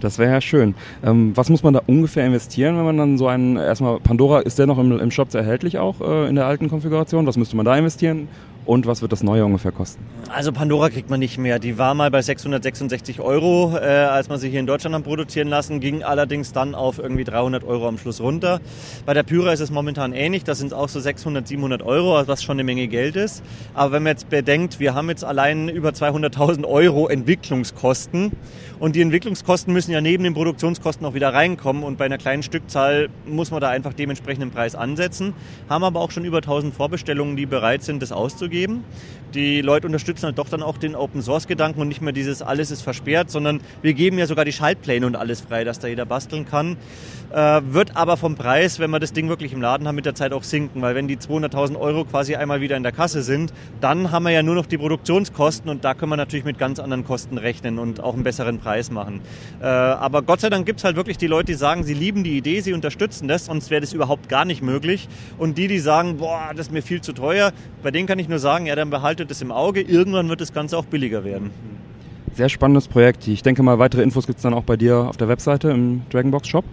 Das wäre ja schön. Ähm, was muss man da ungefähr investieren, wenn man dann so einen, erstmal Pandora, ist der noch im, im Shop erhältlich auch äh, in der alten Konfiguration? Was müsste man da investieren? Und was wird das neue ungefähr kosten? Also Pandora kriegt man nicht mehr. Die war mal bei 666 Euro, äh, als man sie hier in Deutschland hat produzieren lassen, ging allerdings dann auf irgendwie 300 Euro am Schluss runter. Bei der Pyra ist es momentan ähnlich. Da sind auch so 600, 700 Euro, was schon eine Menge Geld ist. Aber wenn man jetzt bedenkt, wir haben jetzt allein über 200.000 Euro Entwicklungskosten und die Entwicklungskosten müssen ja neben den Produktionskosten auch wieder reinkommen und bei einer kleinen Stückzahl muss man da einfach dementsprechend den Preis ansetzen. Haben aber auch schon über 1000 Vorbestellungen, die bereit sind, das auszugeben geben. Die Leute unterstützen halt doch dann auch den Open Source Gedanken und nicht mehr dieses alles ist versperrt, sondern wir geben ja sogar die Schaltpläne und alles frei, dass da jeder basteln kann. Äh, wird aber vom Preis, wenn wir das Ding wirklich im Laden haben, mit der Zeit auch sinken, weil wenn die 200.000 Euro quasi einmal wieder in der Kasse sind, dann haben wir ja nur noch die Produktionskosten und da können wir natürlich mit ganz anderen Kosten rechnen und auch einen besseren Preis machen. Äh, aber Gott sei Dank gibt es halt wirklich die Leute, die sagen, sie lieben die Idee, sie unterstützen das, sonst wäre das überhaupt gar nicht möglich. Und die, die sagen, boah, das ist mir viel zu teuer, bei denen kann ich nur sagen, ja, dann behaltet es im Auge, irgendwann wird das Ganze auch billiger werden. Sehr spannendes Projekt. Ich denke mal, weitere Infos gibt es dann auch bei dir auf der Webseite im Dragonbox Shop.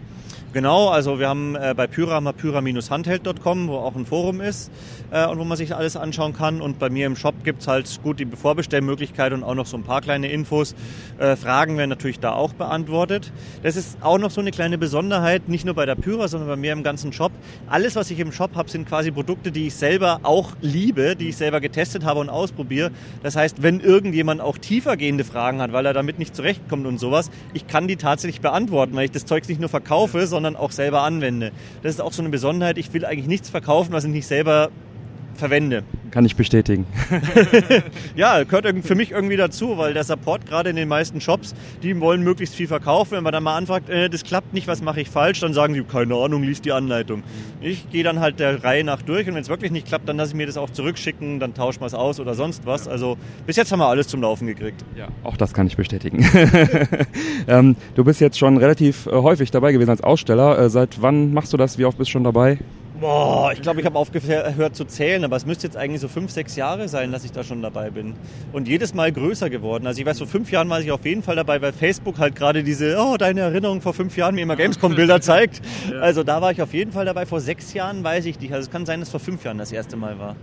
Genau, also wir haben äh, bei Pyra wir pyra-handheld.com, wo auch ein Forum ist äh, und wo man sich alles anschauen kann. Und bei mir im Shop gibt's halt gut die Vorbestellmöglichkeit und auch noch so ein paar kleine Infos. Äh, Fragen werden natürlich da auch beantwortet. Das ist auch noch so eine kleine Besonderheit, nicht nur bei der Pyra, sondern bei mir im ganzen Shop. Alles, was ich im Shop habe, sind quasi Produkte, die ich selber auch liebe, die ich selber getestet habe und ausprobiere. Das heißt, wenn irgendjemand auch tiefergehende Fragen hat, weil er damit nicht zurechtkommt und sowas, ich kann die tatsächlich beantworten, weil ich das Zeugs nicht nur verkaufe, sondern auch selber anwende. Das ist auch so eine Besonderheit. Ich will eigentlich nichts verkaufen, was ich nicht selber verwende. Kann ich bestätigen. ja, gehört für mich irgendwie dazu, weil der Support gerade in den meisten Shops, die wollen möglichst viel verkaufen. Wenn man dann mal anfragt, äh, das klappt nicht, was mache ich falsch, dann sagen die, keine Ahnung, liest die Anleitung. Ich gehe dann halt der Reihe nach durch und wenn es wirklich nicht klappt, dann lasse ich mir das auch zurückschicken, dann tauschen wir es aus oder sonst was. Also bis jetzt haben wir alles zum Laufen gekriegt. Ja, auch das kann ich bestätigen. ähm, du bist jetzt schon relativ äh, häufig dabei gewesen als Aussteller. Äh, seit wann machst du das? Wie oft bist du schon dabei? Boah, ich glaube, ich habe aufgehört zu zählen, aber es müsste jetzt eigentlich so fünf, sechs Jahre sein, dass ich da schon dabei bin. Und jedes Mal größer geworden. Also ich weiß, vor fünf Jahren war ich auf jeden Fall dabei, weil Facebook halt gerade diese, oh, deine Erinnerung vor fünf Jahren mir immer Gamescom-Bilder zeigt. Also da war ich auf jeden Fall dabei. Vor sechs Jahren weiß ich nicht. Also es kann sein, dass es vor fünf Jahren das erste Mal war.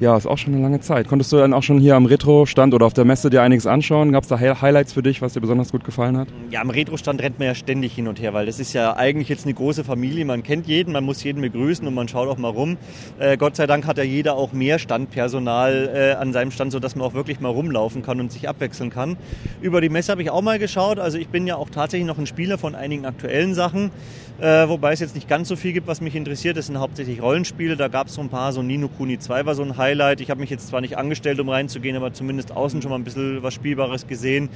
Ja, ist auch schon eine lange Zeit. Konntest du dann auch schon hier am Retro-Stand oder auf der Messe dir einiges anschauen? Gab es da Highlights für dich, was dir besonders gut gefallen hat? Ja, am Retro-Stand rennt man ja ständig hin und her, weil das ist ja eigentlich jetzt eine große Familie. Man kennt jeden, man muss jeden begrüßen und man schaut auch mal rum. Äh, Gott sei Dank hat ja jeder auch mehr Standpersonal äh, an seinem Stand, sodass man auch wirklich mal rumlaufen kann und sich abwechseln kann. Über die Messe habe ich auch mal geschaut. Also ich bin ja auch tatsächlich noch ein Spieler von einigen aktuellen Sachen. Äh, wobei es jetzt nicht ganz so viel gibt, was mich interessiert. Das sind hauptsächlich Rollenspiele. Da gab es so ein paar, so Nino Kuni 2 war so ein Highlight. Ich habe mich jetzt zwar nicht angestellt, um reinzugehen, aber zumindest außen schon mal ein bisschen was Spielbares gesehen.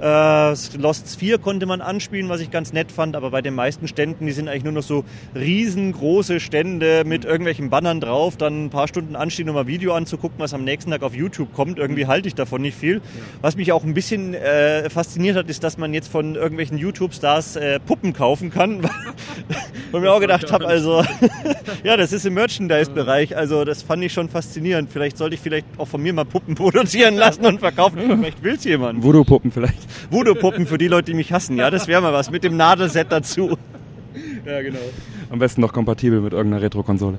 Äh, Lost 4 konnte man anspielen, was ich ganz nett fand, aber bei den meisten Ständen, die sind eigentlich nur noch so riesengroße Stände mit irgendwelchen Bannern drauf, dann ein paar Stunden anstehen, um mal Video anzugucken, was am nächsten Tag auf YouTube kommt. Irgendwie halte ich davon nicht viel. Was mich auch ein bisschen äh, fasziniert hat, ist, dass man jetzt von irgendwelchen YouTube-Stars äh, Puppen kaufen kann. Und mir auch gedacht habe, also, ja, das ist im Merchandise-Bereich, also das fand ich schon faszinierend. Vielleicht sollte ich vielleicht auch von mir mal Puppen produzieren lassen und verkaufen. Vielleicht will es jemand. Voodoo-Puppen vielleicht. Voodoo-Puppen für die Leute, die mich hassen, ja, das wäre mal was. Mit dem Nadelset dazu. Ja, genau. Am besten noch kompatibel mit irgendeiner Retro-Konsole.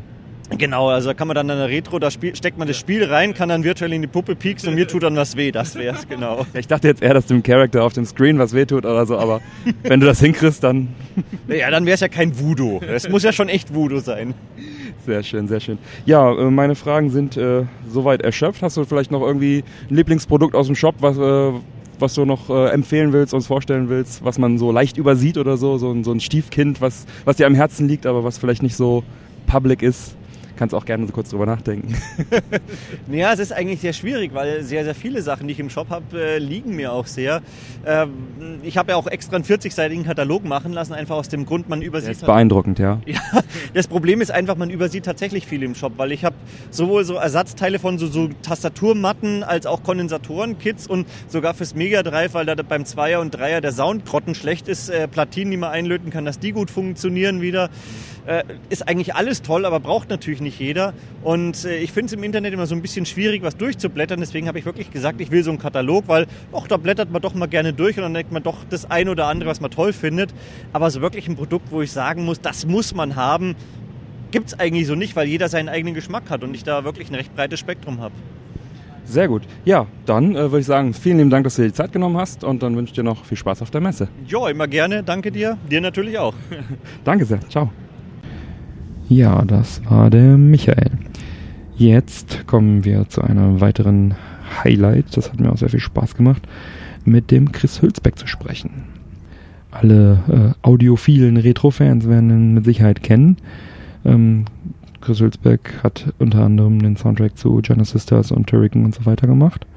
Genau, also da kann man dann in der Retro, da spiel, steckt man das Spiel rein, kann dann virtuell in die Puppe pieksen und mir tut dann was weh. Das wär's, genau. Ich dachte jetzt eher, dass dem Charakter auf dem Screen was weh tut oder so, aber wenn du das hinkriegst, dann. Ja, dann wär's ja kein Voodoo. Es muss ja schon echt Voodoo sein. Sehr schön, sehr schön. Ja, äh, meine Fragen sind äh, soweit erschöpft. Hast du vielleicht noch irgendwie ein Lieblingsprodukt aus dem Shop, was, äh, was du noch äh, empfehlen willst, uns vorstellen willst, was man so leicht übersieht oder so? So ein, so ein Stiefkind, was, was dir am Herzen liegt, aber was vielleicht nicht so public ist? Kannst auch gerne so kurz drüber nachdenken. ja, es ist eigentlich sehr schwierig, weil sehr, sehr viele Sachen, die ich im Shop habe, äh, liegen mir auch sehr. Ähm, ich habe ja auch extra einen 40-seitigen Katalog machen lassen, einfach aus dem Grund, man übersieht. Das ist beeindruckend, ja. ja. Das Problem ist einfach, man übersieht tatsächlich viel im Shop, weil ich habe sowohl so Ersatzteile von so, so Tastaturmatten als auch Kondensatoren-Kits und sogar fürs Mega Drive, weil da beim Zweier und Dreier der Sound schlecht ist, äh, Platinen, die man einlöten kann, dass die gut funktionieren wieder. Äh, ist eigentlich alles toll, aber braucht natürlich nicht jeder. Und äh, ich finde es im Internet immer so ein bisschen schwierig, was durchzublättern. Deswegen habe ich wirklich gesagt, ich will so einen Katalog, weil ach, da blättert man doch mal gerne durch und dann denkt man doch das ein oder andere, was man toll findet. Aber so wirklich ein Produkt, wo ich sagen muss, das muss man haben, gibt es eigentlich so nicht, weil jeder seinen eigenen Geschmack hat und ich da wirklich ein recht breites Spektrum habe. Sehr gut. Ja, dann äh, würde ich sagen, vielen lieben Dank, dass du dir die Zeit genommen hast und dann wünsche ich dir noch viel Spaß auf der Messe. Ja, immer gerne. Danke dir. Dir natürlich auch. Danke sehr. Ciao. Ja, das war der Michael. Jetzt kommen wir zu einem weiteren Highlight. Das hat mir auch sehr viel Spaß gemacht, mit dem Chris Hülsbeck zu sprechen. Alle äh, audiophilen Retro-Fans werden ihn mit Sicherheit kennen. Ähm, Chris Hülsbeck hat unter anderem den Soundtrack zu Genesis Sisters und Turrican und so weiter gemacht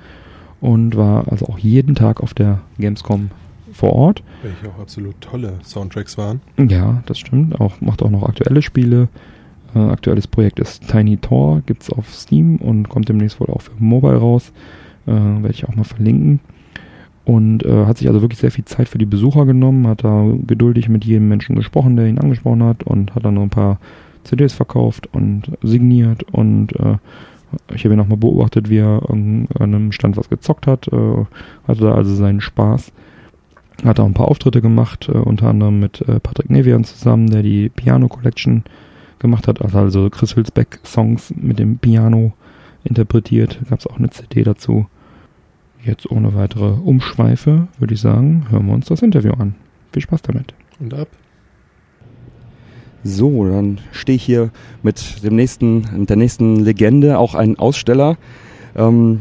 und war also auch jeden Tag auf der Gamescom vor Ort. Welche auch absolut tolle Soundtracks waren. Ja, das stimmt. Auch macht auch noch aktuelle Spiele. Äh, aktuelles Projekt ist Tiny Tor, gibt's auf Steam und kommt demnächst wohl auch für Mobile raus. Äh, Werde ich auch mal verlinken. Und äh, hat sich also wirklich sehr viel Zeit für die Besucher genommen, hat da geduldig mit jedem Menschen gesprochen, der ihn angesprochen hat und hat dann noch ein paar CDs verkauft und signiert und äh, ich habe ihn nochmal beobachtet, wie er an einem Stand was gezockt hat, äh, hatte da also seinen Spaß. Hat auch ein paar Auftritte gemacht, äh, unter anderem mit äh, Patrick Nevian zusammen, der die Piano Collection gemacht hat, also, also Chris Hülsbeck Songs mit dem Piano interpretiert. Gab es auch eine CD dazu. Jetzt ohne weitere Umschweife würde ich sagen, hören wir uns das Interview an. Viel Spaß damit. Und ab. So, dann stehe ich hier mit dem nächsten, der nächsten Legende, auch ein Aussteller. Ähm,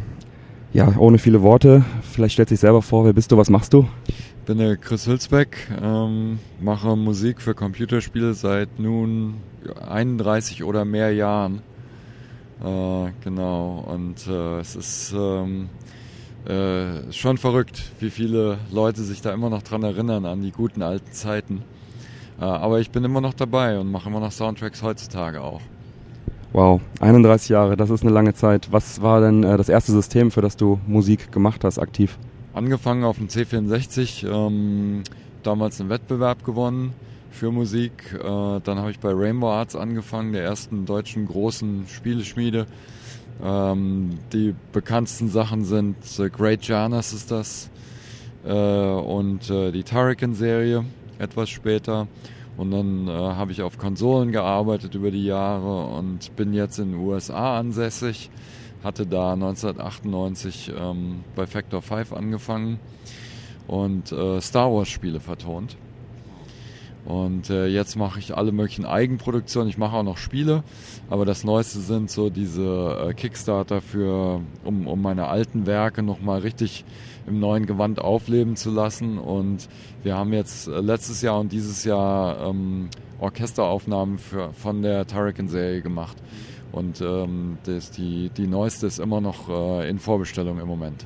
ja, ohne viele Worte. Vielleicht stellt sich selber vor, wer bist du, was machst du? Ich bin der Chris Hülsbeck, ähm, mache Musik für Computerspiele seit nun 31 oder mehr Jahren. Äh, genau, und äh, es ist ähm, äh, schon verrückt, wie viele Leute sich da immer noch dran erinnern an die guten alten Zeiten. Äh, aber ich bin immer noch dabei und mache immer noch Soundtracks heutzutage auch. Wow, 31 Jahre, das ist eine lange Zeit. Was war denn äh, das erste System, für das du Musik gemacht hast, aktiv? Angefangen auf dem C64, ähm, damals einen Wettbewerb gewonnen für Musik. Äh, dann habe ich bei Rainbow Arts angefangen, der ersten deutschen großen Spieleschmiede. Ähm, die bekanntesten Sachen sind äh, Great Janus ist das äh, und äh, die Turrican-Serie etwas später. Und dann äh, habe ich auf Konsolen gearbeitet über die Jahre und bin jetzt in den USA ansässig. Hatte da 1998 ähm, bei Factor 5 angefangen und äh, Star Wars Spiele vertont. Und äh, jetzt mache ich alle möglichen Eigenproduktionen. Ich mache auch noch Spiele, aber das Neueste sind so diese äh, Kickstarter für, um, um meine alten Werke nochmal richtig im neuen Gewand aufleben zu lassen. Und wir haben jetzt äh, letztes Jahr und dieses Jahr ähm, Orchesteraufnahmen für, von der Turrican-Serie gemacht. Und ähm, das, die, die neueste ist immer noch äh, in Vorbestellung im Moment.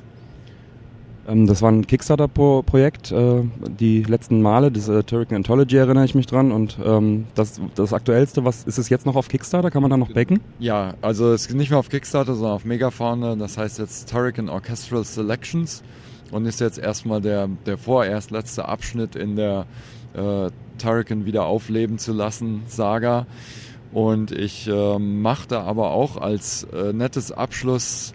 Ähm, das war ein Kickstarter-Projekt, äh, die letzten Male, das äh, Turrican Anthology erinnere ich mich dran. Und ähm, das, das aktuellste, was ist es jetzt noch auf Kickstarter? Kann man da noch backen? Ja, also es ist nicht mehr auf Kickstarter, sondern auf Megafauna. Das heißt jetzt Turrican Orchestral Selections und ist jetzt erstmal der, der vorerst letzte Abschnitt in der äh, Turrican wieder aufleben zu lassen Saga. Und ich äh, machte aber auch als äh, nettes Abschluss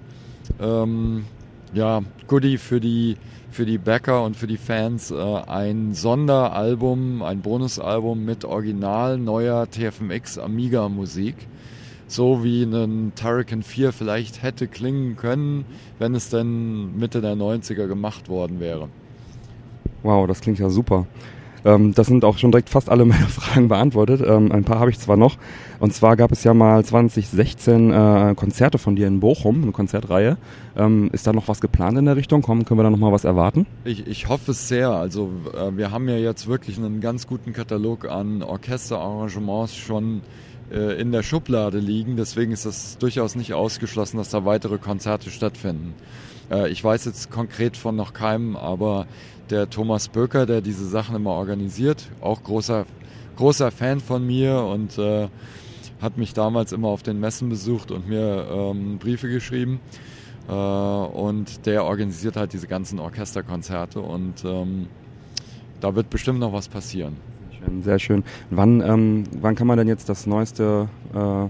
ähm, ja, Goodie für die, für die Backer und für die Fans äh, ein Sonderalbum, ein Bonusalbum mit original neuer TFMX Amiga Musik. So wie ein Turrican 4 vielleicht hätte klingen können, wenn es denn Mitte der 90er gemacht worden wäre. Wow, das klingt ja super. Ähm, das sind auch schon direkt fast alle meine Fragen beantwortet. Ähm, ein paar habe ich zwar noch. Und zwar gab es ja mal 2016 äh, Konzerte von dir in Bochum, eine Konzertreihe. Ähm, ist da noch was geplant in der Richtung? Kommen, können wir da noch mal was erwarten? Ich, ich hoffe es sehr. Also äh, wir haben ja jetzt wirklich einen ganz guten Katalog an Orchesterarrangements schon äh, in der Schublade liegen. Deswegen ist es durchaus nicht ausgeschlossen, dass da weitere Konzerte stattfinden. Äh, ich weiß jetzt konkret von noch keinem, aber der Thomas Böker, der diese Sachen immer organisiert, auch großer, großer Fan von mir und äh, hat mich damals immer auf den Messen besucht und mir ähm, Briefe geschrieben. Äh, und der organisiert halt diese ganzen Orchesterkonzerte und ähm, da wird bestimmt noch was passieren. Sehr schön. Sehr schön. Wann, ähm, wann kann man denn jetzt das neueste äh,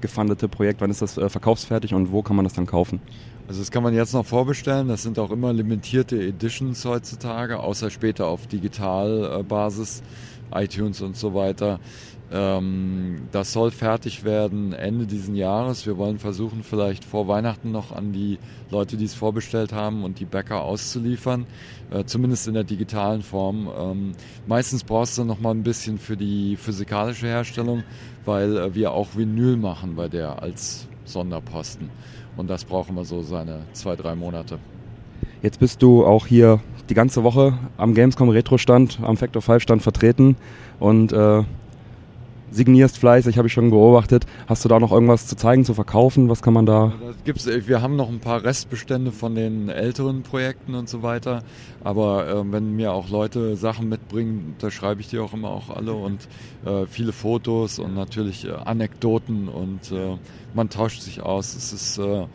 gefundete Projekt, wann ist das äh, verkaufsfertig und wo kann man das dann kaufen? Also das kann man jetzt noch vorbestellen. Das sind auch immer limitierte Editions heutzutage, außer später auf Digitalbasis, iTunes und so weiter. Ähm, das soll fertig werden Ende diesen Jahres. Wir wollen versuchen, vielleicht vor Weihnachten noch an die Leute, die es vorbestellt haben und die Bäcker auszuliefern, äh, zumindest in der digitalen Form. Ähm, meistens brauchst du noch mal ein bisschen für die physikalische Herstellung, weil äh, wir auch Vinyl machen bei der als Sonderposten. Und das brauchen wir so seine zwei, drei Monate. Jetzt bist du auch hier die ganze Woche am Gamescom Retro Stand, am Factor 5 Stand vertreten und äh, signierst fleißig, habe ich schon beobachtet. Hast du da noch irgendwas zu zeigen, zu verkaufen? Was kann man da? Da gibt's, äh, wir haben noch ein paar Restbestände von den älteren Projekten und so weiter. Aber äh, wenn mir auch Leute Sachen mitbringen, da schreibe ich die auch immer auch alle und äh, viele Fotos und natürlich äh, Anekdoten und äh, man tauscht sich aus. Es ist äh,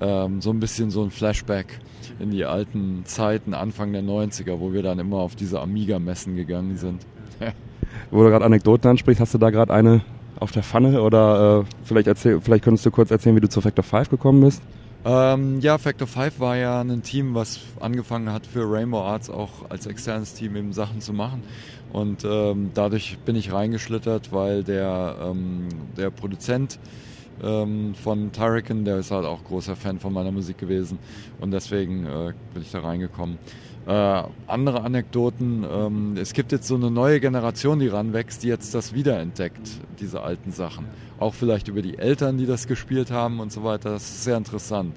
ähm, so ein bisschen so ein Flashback in die alten Zeiten, Anfang der 90er, wo wir dann immer auf diese Amiga-Messen gegangen sind. Wo du gerade Anekdoten ansprichst, hast du da gerade eine auf der Pfanne oder äh, vielleicht, erzähl, vielleicht könntest du kurz erzählen, wie du zu Factor 5 gekommen bist? Ähm, ja, Factor 5 war ja ein Team, was angefangen hat für Rainbow Arts auch als externes Team eben Sachen zu machen. Und ähm, dadurch bin ich reingeschlittert, weil der, ähm, der Produzent ähm, von Tyrican, der ist halt auch großer Fan von meiner Musik gewesen. Und deswegen äh, bin ich da reingekommen. Äh, andere Anekdoten, ähm, es gibt jetzt so eine neue Generation, die ranwächst, die jetzt das wiederentdeckt, diese alten Sachen. Auch vielleicht über die Eltern, die das gespielt haben und so weiter. Das ist sehr interessant.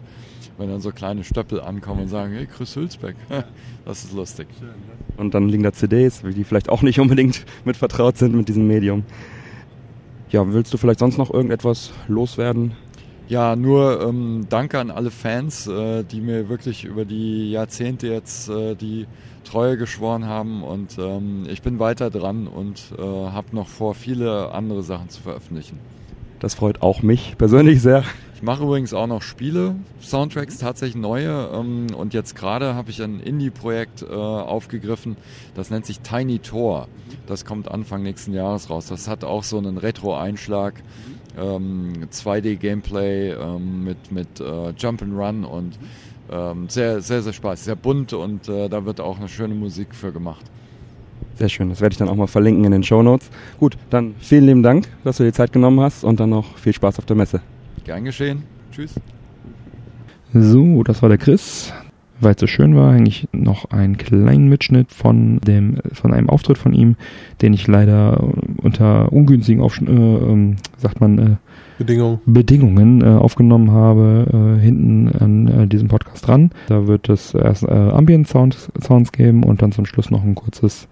Wenn dann so kleine Stöppel ankommen und sagen, hey, Chris Hülsbeck, das ist lustig. Und dann liegen da CDs, die vielleicht auch nicht unbedingt mit vertraut sind mit diesem Medium. Ja, willst du vielleicht sonst noch irgendetwas loswerden? Ja, nur ähm, danke an alle Fans, äh, die mir wirklich über die Jahrzehnte jetzt äh, die Treue geschworen haben und ähm, ich bin weiter dran und äh, habe noch vor, viele andere Sachen zu veröffentlichen. Das freut auch mich persönlich sehr. Ich mache übrigens auch noch Spiele, Soundtracks, tatsächlich neue. Ähm, und jetzt gerade habe ich ein Indie-Projekt äh, aufgegriffen, das nennt sich Tiny Tor. Das kommt Anfang nächsten Jahres raus. Das hat auch so einen Retro-Einschlag ähm, 2D-Gameplay ähm, mit, mit äh, Jump and Run und ähm, sehr, sehr, sehr Spaß. Sehr bunt und äh, da wird auch eine schöne Musik für gemacht. Sehr schön, das werde ich dann auch mal verlinken in den Show Notes. Gut, dann vielen lieben Dank, dass du dir Zeit genommen hast und dann noch viel Spaß auf der Messe. Gern geschehen. Tschüss. So, das war der Chris. Weil es so schön war, eigentlich noch einen kleinen Mitschnitt von dem, von einem Auftritt von ihm, den ich leider unter ungünstigen Aufsch äh, ähm, sagt man, äh, Bedingungen, Bedingungen äh, aufgenommen habe, äh, hinten an äh, diesem Podcast dran. Da wird es erst äh, Ambient Sounds, Sounds geben und dann zum Schluss noch ein kurzes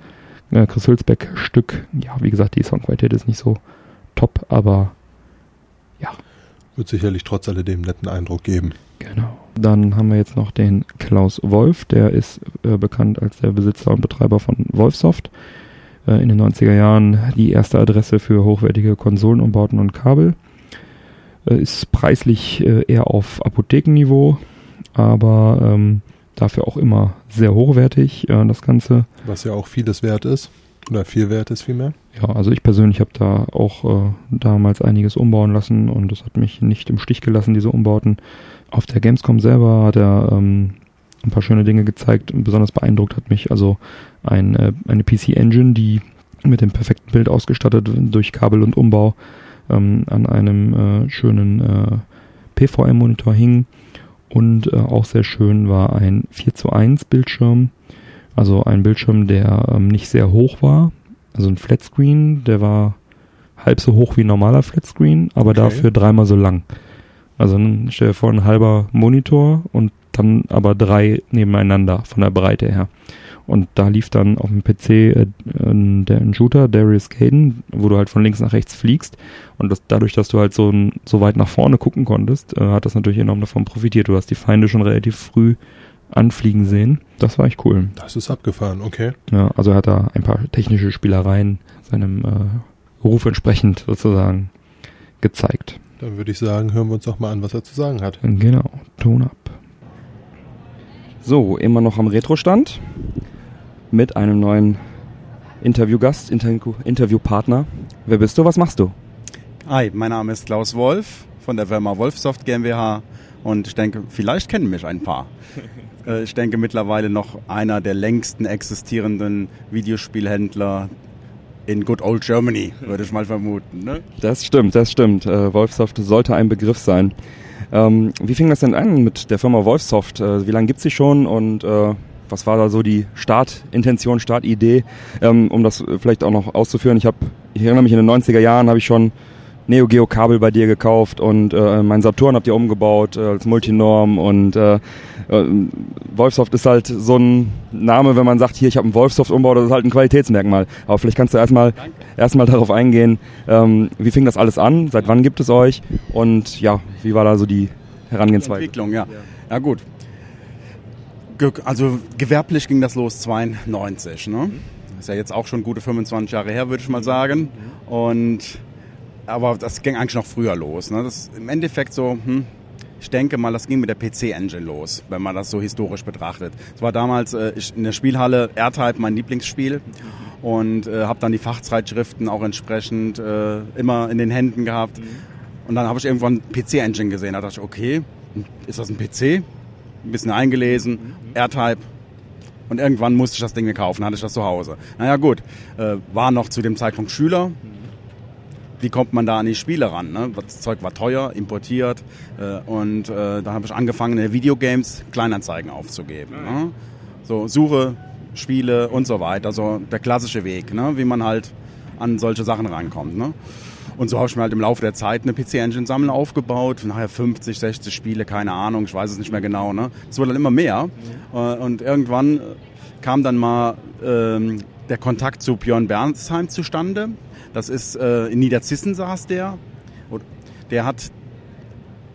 äh, Chris Hülsbeck Stück. Ja, wie gesagt, die Songqualität ist nicht so top, aber. Wird sicherlich trotz alledem einen netten Eindruck geben. Genau. Dann haben wir jetzt noch den Klaus Wolf, der ist äh, bekannt als der Besitzer und Betreiber von Wolfsoft. Äh, in den 90er Jahren die erste Adresse für hochwertige Konsolenumbauten und Kabel. Äh, ist preislich äh, eher auf Apothekenniveau, aber ähm, dafür auch immer sehr hochwertig, das Ganze. Was ja auch vieles wert ist. Oder viel wert ist vielmehr. Ja, also ich persönlich habe da auch äh, damals einiges umbauen lassen und das hat mich nicht im Stich gelassen, diese Umbauten. Auf der Gamescom selber hat er ähm, ein paar schöne Dinge gezeigt. Besonders beeindruckt hat mich also ein, äh, eine PC-Engine, die mit dem perfekten Bild ausgestattet durch Kabel und Umbau ähm, an einem äh, schönen äh, PVM-Monitor hing. Und äh, auch sehr schön war ein 4 zu 1 Bildschirm. Also ein Bildschirm, der ähm, nicht sehr hoch war. Also ein Flatscreen, der war halb so hoch wie ein normaler Flatscreen, aber Okay. dafür dreimal so lang. Also stell dir vor, ein halber Monitor und dann aber drei nebeneinander von der Breite her. Und da lief dann auf dem PC äh, der ein Shooter, Darius Caden, wo du halt von links nach rechts fliegst. Und das, dadurch, dass du halt so, so weit nach vorne gucken konntest, äh, hat das natürlich enorm davon profitiert. Du hast die Feinde schon relativ früh anfliegen sehen. Das war echt cool. Das ist abgefahren, okay. Ja, also er hat da ein paar technische Spielereien seinem äh, Ruf entsprechend sozusagen gezeigt. Dann würde ich sagen, hören wir uns doch mal an, was er zu sagen hat. Genau, Ton ab. So, immer noch am Retro-Stand mit einem neuen Interviewgast, Interview Interviewpartner. Wer bist du, was machst du? Hi, mein Name ist Klaus Wolf von der Firma Wolfsoft GmbH und ich denke, vielleicht kennen mich ein paar. Äh, ich denke mittlerweile noch einer der längsten existierenden Videospielhändler in Good Old Germany, würde ich mal vermuten. Ne? Das stimmt, das stimmt. Äh, Wolfsoft sollte ein Begriff sein. Ähm, wie fing das denn an mit der Firma Wolfsoft? Äh, wie lange gibt's sie schon und was war da so die Startintention, Startidee, ähm, um das vielleicht auch noch auszuführen? Ich habe, ich erinnere mich in den 90er Jahren habe ich schon Neo Geo Kabel bei dir gekauft und äh, mein Saturn habt ihr umgebaut äh, als Multinorm und äh, äh, Wolfsoft ist halt so ein Name, wenn man sagt, hier ich habe einen Wolfsoft Umbau, das ist halt ein Qualitätsmerkmal. Aber vielleicht kannst du erstmal erstmal darauf eingehen, ähm, wie fing das alles an, seit wann gibt es euch und ja, wie war da so die Herangehensweise? Entwicklung, ja. Ja gut. Also gewerblich ging das los 92, ne? Ist ja jetzt auch schon gute 25 Jahre her, würde ich mal sagen. Und aber das ging eigentlich noch früher los. Ne? Das im Endeffekt so, hm, ich denke mal, das ging mit der PC-Engine los, wenn man das so historisch betrachtet. Es war damals äh, in der Spielhalle R-Type mein Lieblingsspiel und äh, habe dann die Fachzeitschriften auch entsprechend äh, immer in den Händen gehabt. Und dann habe ich irgendwann PC-Engine gesehen. Da dachte ich, okay, ist das ein PC? Ein bisschen eingelesen, R-Type. Und irgendwann musste ich das Ding mir kaufen, hatte ich das zu Hause. Naja gut, äh, war noch zu dem Zeitpunkt Schüler, wie kommt man da an die Spiele ran? Ne? Das Zeug war teuer, importiert äh, und äh, da habe ich angefangen, in Videogames Kleinanzeigen aufzugeben. Ne? So Suche, Spiele und so weiter, so der klassische Weg, ne? wie man halt an solche Sachen rankommt. Ne? Und so habe ich mir halt im Laufe der Zeit eine PC-Engine-Sammlung aufgebaut. Nachher 50, 60 Spiele, keine Ahnung, ich weiß es nicht mehr genau. Ne? Es wurde dann immer mehr. Äh, Und irgendwann kam dann mal ähm, der Kontakt zu Björn Bernsheim zustande. Das ist äh, in Niederzissen saß der. Und Der hat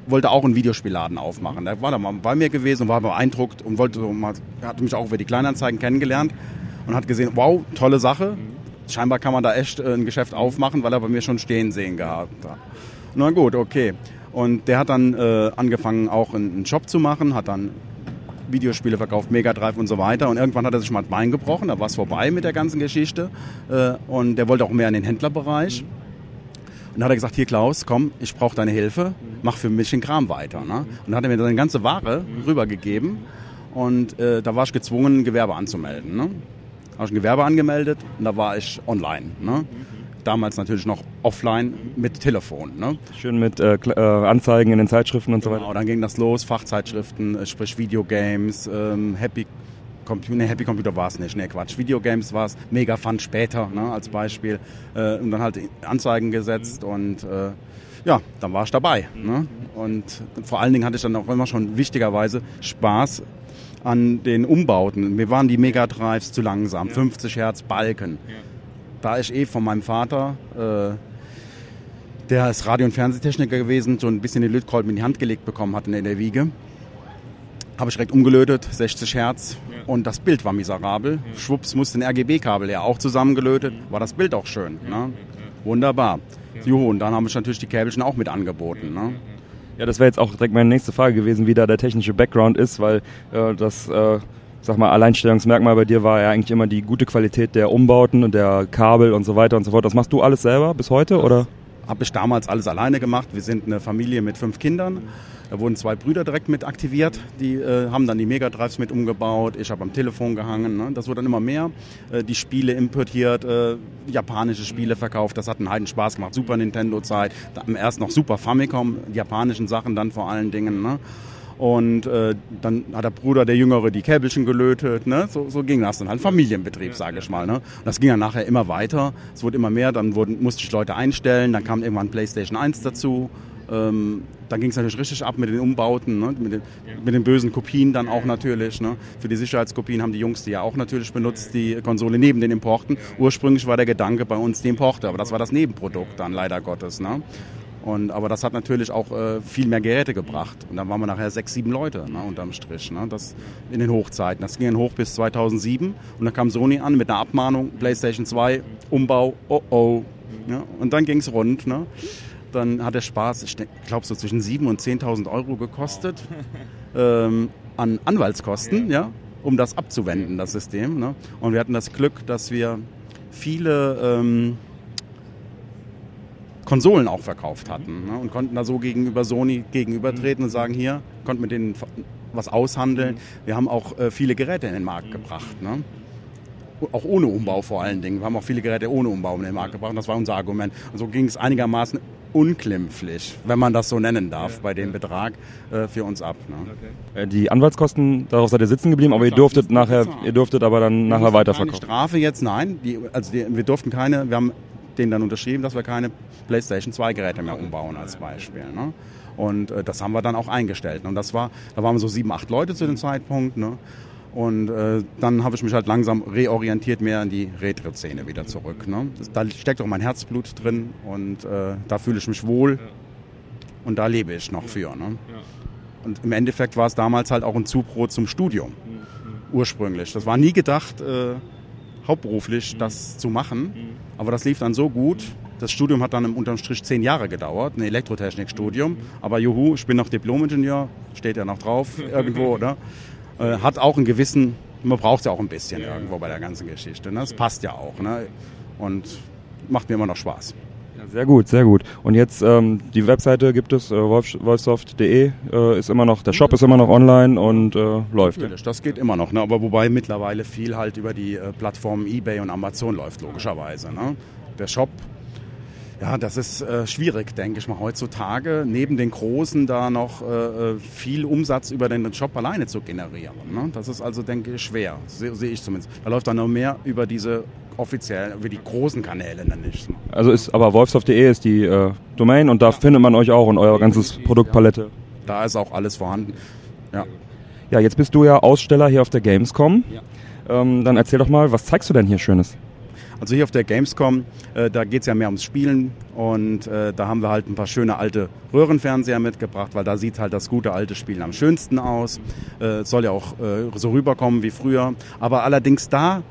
wollte auch einen Videospielladen aufmachen. Der war da mal bei mir gewesen und war beeindruckt und wollte mal, hat mich auch über die Kleinanzeigen kennengelernt und hat gesehen, wow, tolle Sache. Scheinbar kann man da echt äh, ein Geschäft aufmachen, weil er bei mir schon stehen sehen gehabt hat. Na gut, okay. Und der hat dann äh, angefangen, auch einen einen Shop zu machen, hat dann Videospiele verkauft, Mega Drive und so weiter. Und irgendwann hat er sich mal das Bein gebrochen, da war es vorbei mit der ganzen Geschichte. Äh, und der wollte auch mehr in den Händlerbereich. Und dann hat er gesagt, hier Klaus, komm, ich brauche deine Hilfe, mach für mich den Kram weiter. Ne? Und dann hat er mir seine ganze Ware rübergegeben und äh, da war ich gezwungen, ein Gewerbe anzumelden. Ne? Habe ich ein Gewerbe angemeldet und da war ich online. Ne? Damals natürlich noch offline mit Telefon. Ne? Schön mit äh, äh, Anzeigen in den Zeitschriften und so weiter. Genau, dann ging das los, Fachzeitschriften, äh, sprich Videogames, ähm, Happy Computer, nee, Happy Computer war es nicht, nee, Quatsch. Videogames war es, Mega Fun später, ne, als Beispiel. Äh, und dann halt Anzeigen gesetzt und äh, ja, dann war ich dabei. Ne? Und vor allen Dingen hatte ich dann auch immer schon wichtigerweise Spaß an den Umbauten. Mir waren die Mega Drives zu langsam, 50 Hertz Balken. Da ich eh von meinem Vater, äh, der ist Radio- und Fernsehtechniker gewesen, so ein bisschen den Lötkolben in die Hand gelegt bekommen hat in der Wiege, habe ich direkt umgelötet, 60 Hertz. Und das Bild war miserabel. Schwupps musste ein RGB-Kabel ja auch zusammengelötet. War das Bild auch schön. Ne? Wunderbar. Juhu, und dann haben ich natürlich die Käbelchen auch mit angeboten. Ne? Ja, das wäre jetzt auch direkt meine nächste Frage gewesen, wie da der technische Background ist, weil äh, das, äh, sag mal, Alleinstellungsmerkmal bei dir war ja eigentlich immer die gute Qualität der Umbauten und der Kabel und so weiter und so fort. Das machst du alles selber bis heute, oder? Habe ich damals alles alleine gemacht. Wir sind eine Familie mit fünf Kindern. Da wurden zwei Brüder direkt mit aktiviert. Die äh, haben dann die Megadrives mit umgebaut. Ich habe am Telefon gehangen. Ne? Das wurde dann immer mehr. Äh, die Spiele importiert, äh, japanische Spiele verkauft. Das hat einen heiden Spaß gemacht. Super Nintendo-Zeit. Erst noch Super Famicom, die japanischen Sachen dann vor allen Dingen. Ne? Und äh, dann hat der Bruder, der Jüngere, die Käbelchen gelötet. Ne? So, so ging das dann halt. Familienbetrieb, sage ich mal. Ne? Und das ging dann nachher immer weiter. Es wurde immer mehr. Dann wurden, musste ich Leute einstellen. Dann kam irgendwann PlayStation 1 dazu. Ähm, dann ging es natürlich richtig ab mit den Umbauten, ne? mit, den, mit den bösen Kopien dann auch natürlich. Ne? Für die Sicherheitskopien haben die Jungs die ja auch natürlich benutzt, die Konsole neben den Importen. Ursprünglich war der Gedanke bei uns die Importe, aber das war das Nebenprodukt dann leider Gottes. Ne? Und, aber das hat natürlich auch äh, viel mehr Geräte gebracht. Und dann waren wir nachher sechs, sieben Leute ne, unterm Strich. Ne, das in den Hochzeiten. Das ging dann hoch bis 2007. Und dann kam Sony an mit einer Abmahnung, PlayStation 2, Umbau, oh oh. Ja, und dann ging es rund. Ne. Dann hat der Spaß, ich glaube, so zwischen 7.000 und 10.000 Euro gekostet ähm, an Anwaltskosten, ja. um das abzuwenden, das System. Ne. Und wir hatten das Glück, dass wir viele... Ähm, Konsolen auch verkauft hatten ne, und konnten da so gegenüber Sony gegenübertreten und sagen, hier, konnten mit denen was aushandeln. Wir haben auch äh, viele Geräte in den Markt gebracht. Ne? Auch ohne Umbau vor allen Dingen. Wir haben auch viele Geräte ohne Umbau in den Markt gebracht. Das war unser Argument. Und so ging es einigermaßen unglimpflich, wenn man das so nennen darf, bei dem Betrag äh, für uns ab. Ne? Äh, Die Anwaltskosten, darauf seid ihr sitzen geblieben, aber ihr durftet nachher, ihr durftet aber dann nachher Keine weiterverkaufen. Strafe jetzt, nein. Die, also die, wir durften keine, wir haben denen dann unterschrieben, dass wir keine PlayStation 2 Geräte mehr umbauen als Beispiel. Ne? Und äh, das haben wir dann auch eingestellt. Und das war, da waren wir so sieben, acht Leute zu dem Zeitpunkt. Ne? Und äh, dann habe ich mich halt langsam reorientiert mehr in die Retro-Szene wieder zurück. Ne? Das, da steckt auch mein Herzblut drin und äh, da fühle ich mich wohl und da lebe ich noch für. Ne? Und im Endeffekt war es damals halt auch ein Zubrot zum Studium, ursprünglich. Das war nie gedacht, äh, hauptberuflich das zu machen, aber das lief dann so gut. Das Studium hat dann im unterm Strich zehn Jahre gedauert, ein Elektrotechnikstudium. Aber juhu, ich bin noch Diplomingenieur, steht ja noch drauf irgendwo, oder? Äh, hat auch einen gewissen, man braucht es ja auch ein bisschen irgendwo bei der ganzen Geschichte. Ne? Das passt ja auch. Ne? Und macht mir immer noch Spaß. Sehr gut, sehr gut. Und jetzt ähm, die Webseite gibt es, äh, wolf, wolfsoft.de äh, ist immer noch, der Shop ist immer noch online und äh, läuft. Natürlich, das geht immer noch, ne? aber wobei mittlerweile viel halt über die äh, Plattformen eBay und Amazon läuft, logischerweise. Ne? Der Shop, ja, das ist äh, schwierig, denke ich mal, heutzutage, neben den Großen da noch äh, äh, viel Umsatz über den Shop alleine zu generieren. Ne? Das ist also, denke ich, schwer, sehe seh ich zumindest. Da läuft dann noch mehr über diese offiziell, über die großen Kanäle, nenne ich Also ist, aber wolfsoft.de ist die äh, Domain und da findet man euch auch und euer ganzes Produktpalette. Da ist auch alles vorhanden. Ja. Ja, jetzt bist du ja Aussteller hier auf der Gamescom. Ähm, dann erzähl doch mal, was zeigst du denn hier Schönes? Also hier auf der Gamescom, äh, da geht's ja mehr ums Spielen und äh, da haben wir halt ein paar schöne alte Röhrenfernseher mitgebracht, weil da sieht halt das gute alte Spielen am schönsten aus. Äh, soll ja auch äh, so rüberkommen wie früher. Aber allerdings da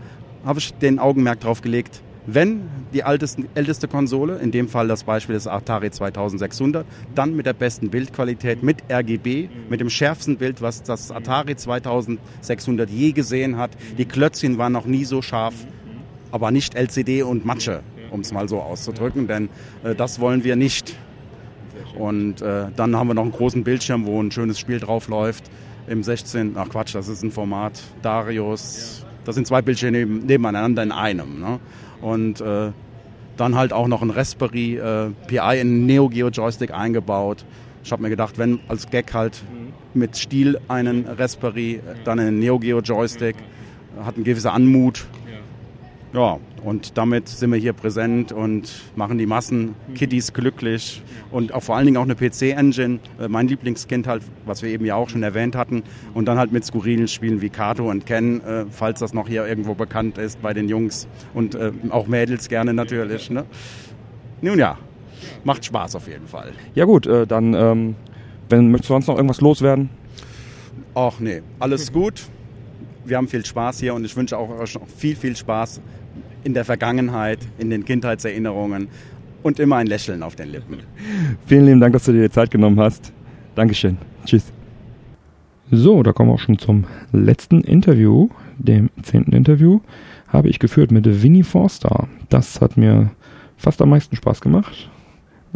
habe ich den Augenmerk drauf gelegt, wenn die altesten, älteste Konsole, in dem Fall das Beispiel des Atari 2600, dann mit der besten Bildqualität, mit RGB, mit dem schärfsten Bild, was das Atari 2600 je gesehen hat. Die Klötzchen waren noch nie so scharf, aber nicht LCD und Matsche, um es mal so auszudrücken, denn äh, das wollen wir nicht. Und äh, dann haben wir noch einen großen Bildschirm, wo ein schönes Spiel drauf läuft. Im 16, ach Quatsch, das ist ein Format Darius. Das sind zwei Bildschirme neben, nebeneinander in einem. Ne? Und äh, dann halt auch noch ein Raspberry äh, Pi in einen Neo Geo Joystick eingebaut. Ich habe mir gedacht, wenn als Gag halt mit Stiel einen Raspberry, dann einen Neo Geo Joystick, hat eine gewisse Anmut. Ja, und damit sind wir hier präsent und machen die Massen Kiddies glücklich und auch vor allen Dingen auch eine PC-Engine. Äh, Mein Lieblingskind halt, was wir eben ja auch schon erwähnt hatten. Und dann halt mit skurrilen Spielen wie Kato und Ken, äh, falls das noch hier irgendwo bekannt ist bei den Jungs und äh, auch Mädels gerne natürlich. Ne? Nun ja, macht Spaß auf jeden Fall. Ja gut, dann ähm, wenn, möchtest du sonst noch irgendwas loswerden? Ach nee, alles gut. Wir haben viel Spaß hier und ich wünsche auch euch noch viel, viel Spaß in der Vergangenheit, in den Kindheitserinnerungen und immer ein Lächeln auf den Lippen. Vielen lieben Dank, dass du dir die Zeit genommen hast. Dankeschön. Tschüss. So, da kommen wir auch schon zum letzten Interview, dem zehnten Interview, habe ich geführt mit Winnie Forster. Das hat mir fast am meisten Spaß gemacht.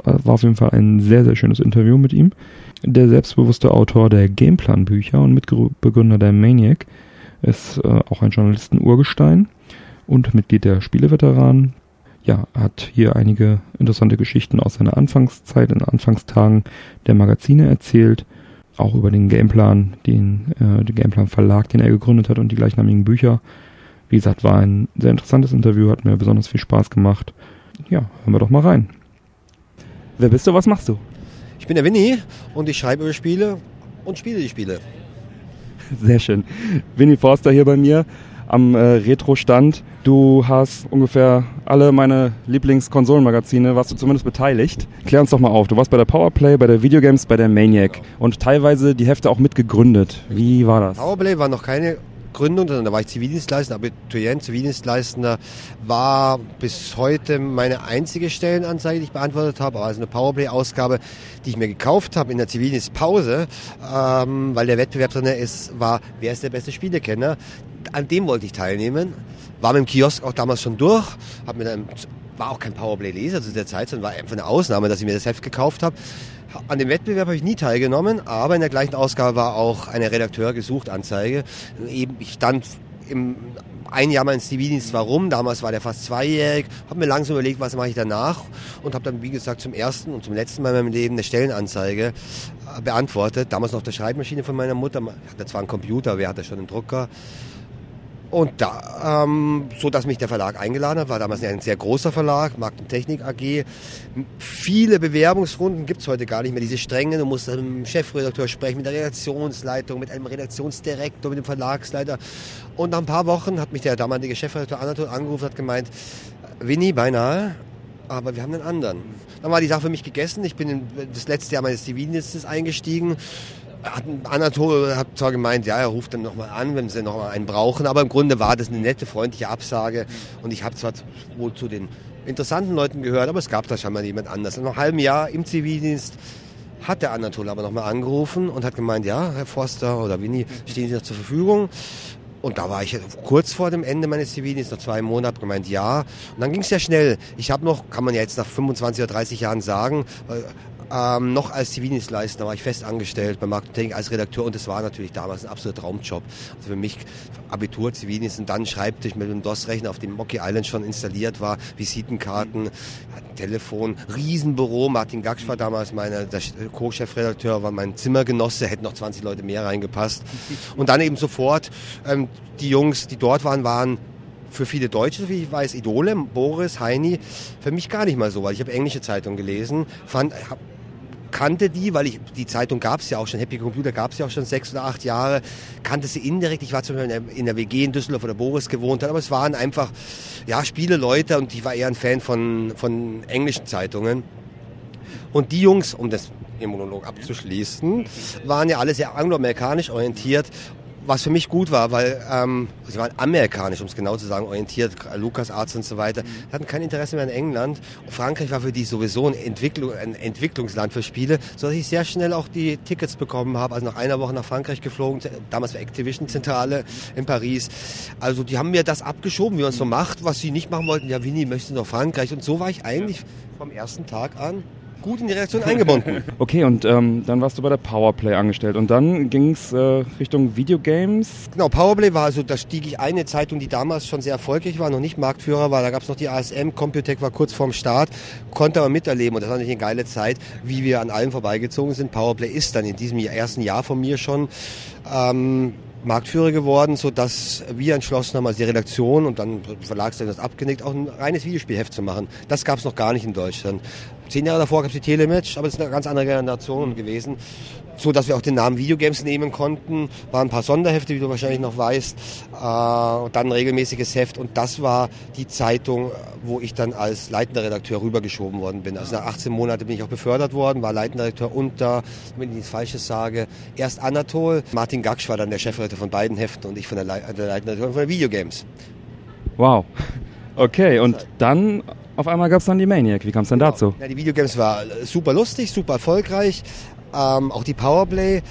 War auf jeden Fall ein sehr, sehr schönes Interview mit ihm. Der selbstbewusste Autor der Gameplan-Bücher und Mitbegründer der Maniac ist äh, auch ein Journalisten-Urgestein und Mitglied der Spieleveteranen. Ja, hat hier einige interessante Geschichten aus seiner Anfangszeit, in Anfangstagen der Magazine erzählt. Auch über den Gameplan, den, äh, den Gameplan Verlag, den er gegründet hat und die gleichnamigen Bücher. Wie gesagt, war ein sehr interessantes Interview, hat mir besonders viel Spaß gemacht. Ja, hören wir doch mal rein. Wer bist du, was machst du? Ich bin der Winnie und ich schreibe über Spiele und spiele die Spiele. Sehr schön. Winnie Forster hier bei mir am äh, Retro-Stand. Du hast ungefähr alle meine Lieblingskonsolenmagazine, warst du zumindest beteiligt. Klär uns doch mal auf. Du warst bei der Powerplay, bei der Videogames, bei der Maniac und teilweise die Hefte auch mitgegründet. Wie war das? Powerplay war noch keine Gründung, sondern da war ich Zivildienstleistender, Abiturient, Zivildienstleistender, war bis heute meine einzige Stellenanzeige, die ich beantwortet habe, also eine Powerplay-Ausgabe, die ich mir gekauft habe in der Zivildienstpause, ähm, weil der Wettbewerb drin ist, war, wer ist der beste Spielekenner? An dem wollte ich teilnehmen, war mit dem Kiosk auch damals schon durch, hab mit einem, war auch kein Powerplay-Leser zu der Zeit, sondern war einfach eine Ausnahme, dass ich mir das Heft gekauft habe. An dem Wettbewerb habe ich nie teilgenommen, aber in der gleichen Ausgabe war auch eine Redakteur gesucht Anzeige. Eben, ich stand im ein Jahr mein Zivildienst warum, damals war der fast zweijährig, habe mir langsam überlegt, was mache ich danach und habe dann, wie gesagt, zum ersten und zum letzten Mal in meinem Leben eine Stellenanzeige äh, beantwortet. Damals noch der Schreibmaschine von meiner Mutter, hatte zwar einen Computer, wer hatte schon einen Drucker. Und da, ähm, so dass mich der Verlag eingeladen hat, war damals ein sehr großer Verlag, Markt und Technik AG. Viele Bewerbungsrunden gibt's heute gar nicht mehr, diese Stränge. Du musst mit dem Chefredakteur sprechen, mit der Redaktionsleitung, mit einem Redaktionsdirektor, mit dem Verlagsleiter. Und nach ein paar Wochen hat mich der damalige Chefredakteur Anatol angerufen und hat gemeint, Winnie, beinahe, aber wir haben einen anderen. Dann war die Sache für mich gegessen. Ich bin in das letzte Jahr meines Zivildienstes eingestiegen. Hat Anatol hat zwar gemeint, ja, er ruft dann nochmal an, wenn sie nochmal einen brauchen, aber im Grunde war das eine nette, freundliche Absage und ich habe zwar wohl zu den interessanten Leuten gehört, aber es gab da scheinbar jemand anders. Nach einem halben Jahr im Zivildienst hat der Anatol aber nochmal angerufen und hat gemeint, ja, Herr Forster oder Winnie, stehen Sie noch zur Verfügung? Und da war ich kurz vor dem Ende meines Zivildienstes, noch zwei Monate, gemeint ja. Und dann ging es sehr schnell. Ich habe noch, kann man ja jetzt nach 25 oder 30 Jahren sagen, äh, ähm, noch als Zivildienstleister war ich fest angestellt bei Marketing als Redakteur und das war natürlich damals ein absoluter Traumjob. Also für mich Abitur, Zivildienst und dann Schreibtisch mit einem DOS-Rechner, auf dem Monkey Island schon installiert war, Visitenkarten, Telefon, Riesenbüro. Martin Gaksch war damals meine, der Co-Chefredakteur, war mein Zimmergenosse, hätten noch 20 Leute mehr reingepasst. Und dann eben sofort ähm, die Jungs, die dort waren, waren für viele Deutsche, wie ich weiß, Idole, Boris, Heini, für mich gar nicht mal so, weil ich habe englische Zeitungen gelesen, fand, hab, kannte die, weil ich die Zeitung gab es ja auch schon, Happy Computer gab es ja auch schon sechs oder acht Jahre, kannte sie indirekt. Ich war zum Beispiel in der, WG in Düsseldorf, wo der Boris gewohnt hat, aber es waren einfach ja Spieleleute und ich war eher ein Fan von, von englischen Zeitungen. Und die Jungs, um das im Monolog abzuschließen, waren ja alle sehr angloamerikanisch orientiert was für mich gut war, weil ähm, sie waren amerikanisch, um es genau zu sagen, orientiert, Lukas Arzt und so weiter, mhm. hatten kein Interesse mehr in England. Frankreich war für die sowieso ein, Entwicklung, ein Entwicklungsland für Spiele, sodass ich sehr schnell auch die Tickets bekommen habe. Also nach einer Woche nach Frankreich geflogen, damals war Activision Zentrale in Paris. Also die haben mir das abgeschoben, wie man es so macht, was sie nicht machen wollten. Ja, Winnie, möchtest du nach Frankreich? Und so war ich eigentlich vom ersten Tag an gut in die Reaktion eingebunden. Okay, und ähm, dann warst du bei der Powerplay angestellt und dann ging es äh, Richtung Videogames? Genau, Powerplay war also, da stieg ich eine Zeitung, die damals schon sehr erfolgreich war, noch nicht Marktführer war, da gab es noch die ASM, Computec war kurz vorm Start, konnte aber miterleben und das war natürlich eine geile Zeit, wie wir an allem vorbeigezogen sind. Powerplay ist dann in diesem ersten Jahr von mir schon ähm, Marktführer geworden, so dass wir entschlossen haben, als die Redaktion und dann Verlagsleitung das abgenickt, auch ein reines Videospielheft zu machen. Das gab es noch gar nicht in Deutschland. Zehn Jahre davor gab es die Telematch, aber es ist eine ganz andere Generation gewesen so dass wir auch den Namen Videogames nehmen konnten. Waren ein paar Sonderhefte, wie du wahrscheinlich noch weißt, äh, und dann ein regelmäßiges Heft. Und das war die Zeitung, wo ich dann als leitender Redakteur rübergeschoben worden bin. Also nach 18 Monaten bin ich auch befördert worden, war leitender Redakteur unter, wenn ich nichts Falsches sage, erst Anatol. Martin Gaksch war dann der Chefredakteur von beiden Heften und ich von der, Le der leitende Redakteur von der Videogames. Wow. Okay, und dann auf einmal gab es dann die Maniac. Wie kam es denn genau. dazu? Ja, die Videogames war super lustig, super erfolgreich ähm, auch die Powerplay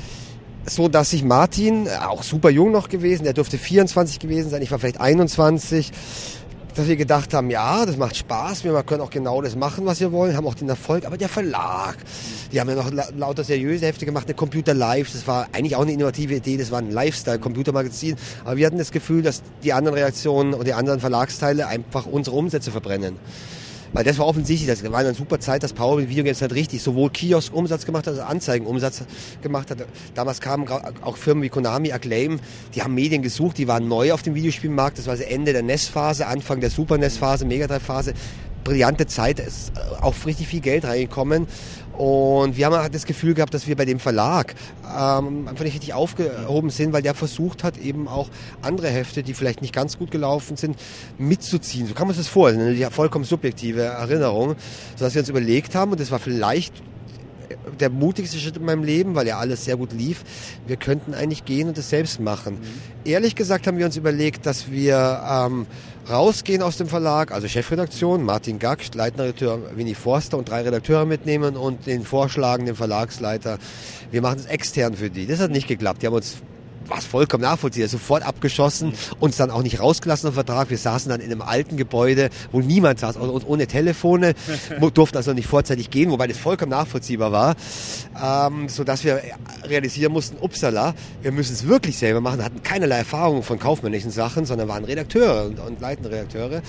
so dass sich Martin, äh, auch super jung noch gewesen, der dürfte 24 gewesen sein, ich war vielleicht 21, dass wir gedacht haben, ja, das macht Spaß, wir können auch genau das machen, was wir wollen, haben auch den Erfolg, aber der Verlag, die haben ja noch lauter seriöse Hefte gemacht, der Computer Live, das war eigentlich auch eine innovative Idee, das war ein Lifestyle-Computermagazin, aber wir hatten das Gefühl, dass die anderen Reaktionen und die anderen Verlagsteile einfach unsere Umsätze verbrennen. Weil das war offensichtlich, das war eine super Zeit, dass Power mit Videogames halt richtig sowohl Kiosk-Umsatz gemacht hat, als auch Anzeigen-Umsatz gemacht hat. Damals kamen auch Firmen wie Konami, Acclaim, die haben Medien gesucht, die waren neu auf dem Videospielmarkt. Das war das Ende der NES-Phase, Anfang der Super NES-Phase, Mega Drive-Phase. Brillante Zeit, ist auch richtig viel Geld reingekommen. Und wir haben halt das Gefühl gehabt, dass wir bei dem Verlag ähm, einfach nicht richtig aufgehoben sind, weil der versucht hat, eben auch andere Hefte, die vielleicht nicht ganz gut gelaufen sind, mitzuziehen. So kann man sich das vorstellen, eine vollkommen subjektive Erinnerung, sodass wir uns überlegt haben, und das war vielleicht der mutigste Schritt in meinem Leben, weil ja alles sehr gut lief. Wir könnten eigentlich gehen und es selbst machen. Mhm. Ehrlich gesagt haben wir uns überlegt, dass wir ähm, rausgehen aus dem Verlag, also Chefredaktion, Martin Gack, Leitredakteur Winnie Forster und drei Redakteure mitnehmen und den vorschlagen, den Verlagsleiter, wir machen es extern für die. Das hat nicht geklappt. Die haben uns was vollkommen nachvollziehbar, sofort abgeschossen, uns dann auch nicht rausgelassen auf Vertrag. Wir saßen dann in einem alten Gebäude, wo niemand saß und ohne Telefone, durften also nicht vorzeitig gehen, wobei das vollkommen nachvollziehbar war, ähm, sodass wir realisieren mussten, upsala, wir müssen es wirklich selber machen, hatten keinerlei Erfahrung von kaufmännischen Sachen, sondern waren Redakteure und, und leitende Redakteure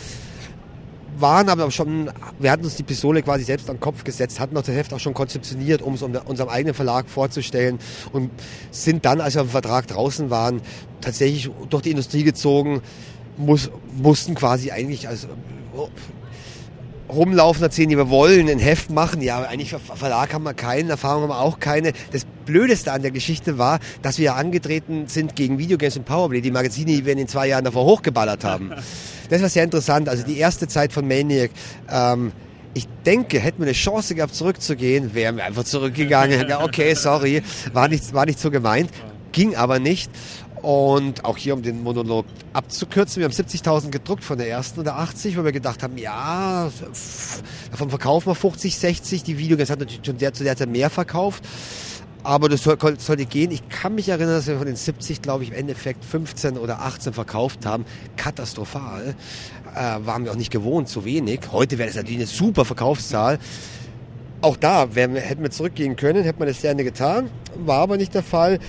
waren aber schon, wir hatten uns die Pistole quasi selbst den Kopf gesetzt, hatten auch das Heft auch schon konzeptioniert, um es unserem eigenen Verlag vorzustellen und sind dann, als wir am Vertrag draußen waren, tatsächlich durch die Industrie gezogen, muss, mussten quasi eigentlich als rumlaufen, erzählen, die wir wollen, ein Heft machen. Ja, eigentlich Verlag haben wir keinen, Erfahrung haben wir auch keine. Das Blödeste an der Geschichte war, dass wir angetreten sind gegen Videogames und Powerplay. Die Magazine, die wir in den zwei Jahren davor hochgeballert haben. Das war sehr interessant. Also die erste Zeit von Maniac, ähm, ich denke, hätten wir eine Chance gehabt, zurückzugehen, wären wir einfach zurückgegangen. okay, sorry, war nicht, war nicht so gemeint. Ging aber nicht. Und auch hier, um den Monolog abzukürzen, wir haben 70.000 gedruckt von der ersten oder 80, weil wir gedacht haben, ja, davon verkaufen wir 50, 60. Die Videogames hat natürlich schon der, zu der Zeit mehr verkauft. Aber das soll, sollte gehen. Ich kann mich erinnern, dass wir von den 70, glaube ich, im Endeffekt 15 oder 18 verkauft haben. Katastrophal. Äh, waren wir auch nicht gewohnt, zu wenig. Heute wäre das natürlich eine super Verkaufszahl. Auch da wir, hätten wir zurückgehen können, hätte man das gerne getan. War aber nicht der Fall.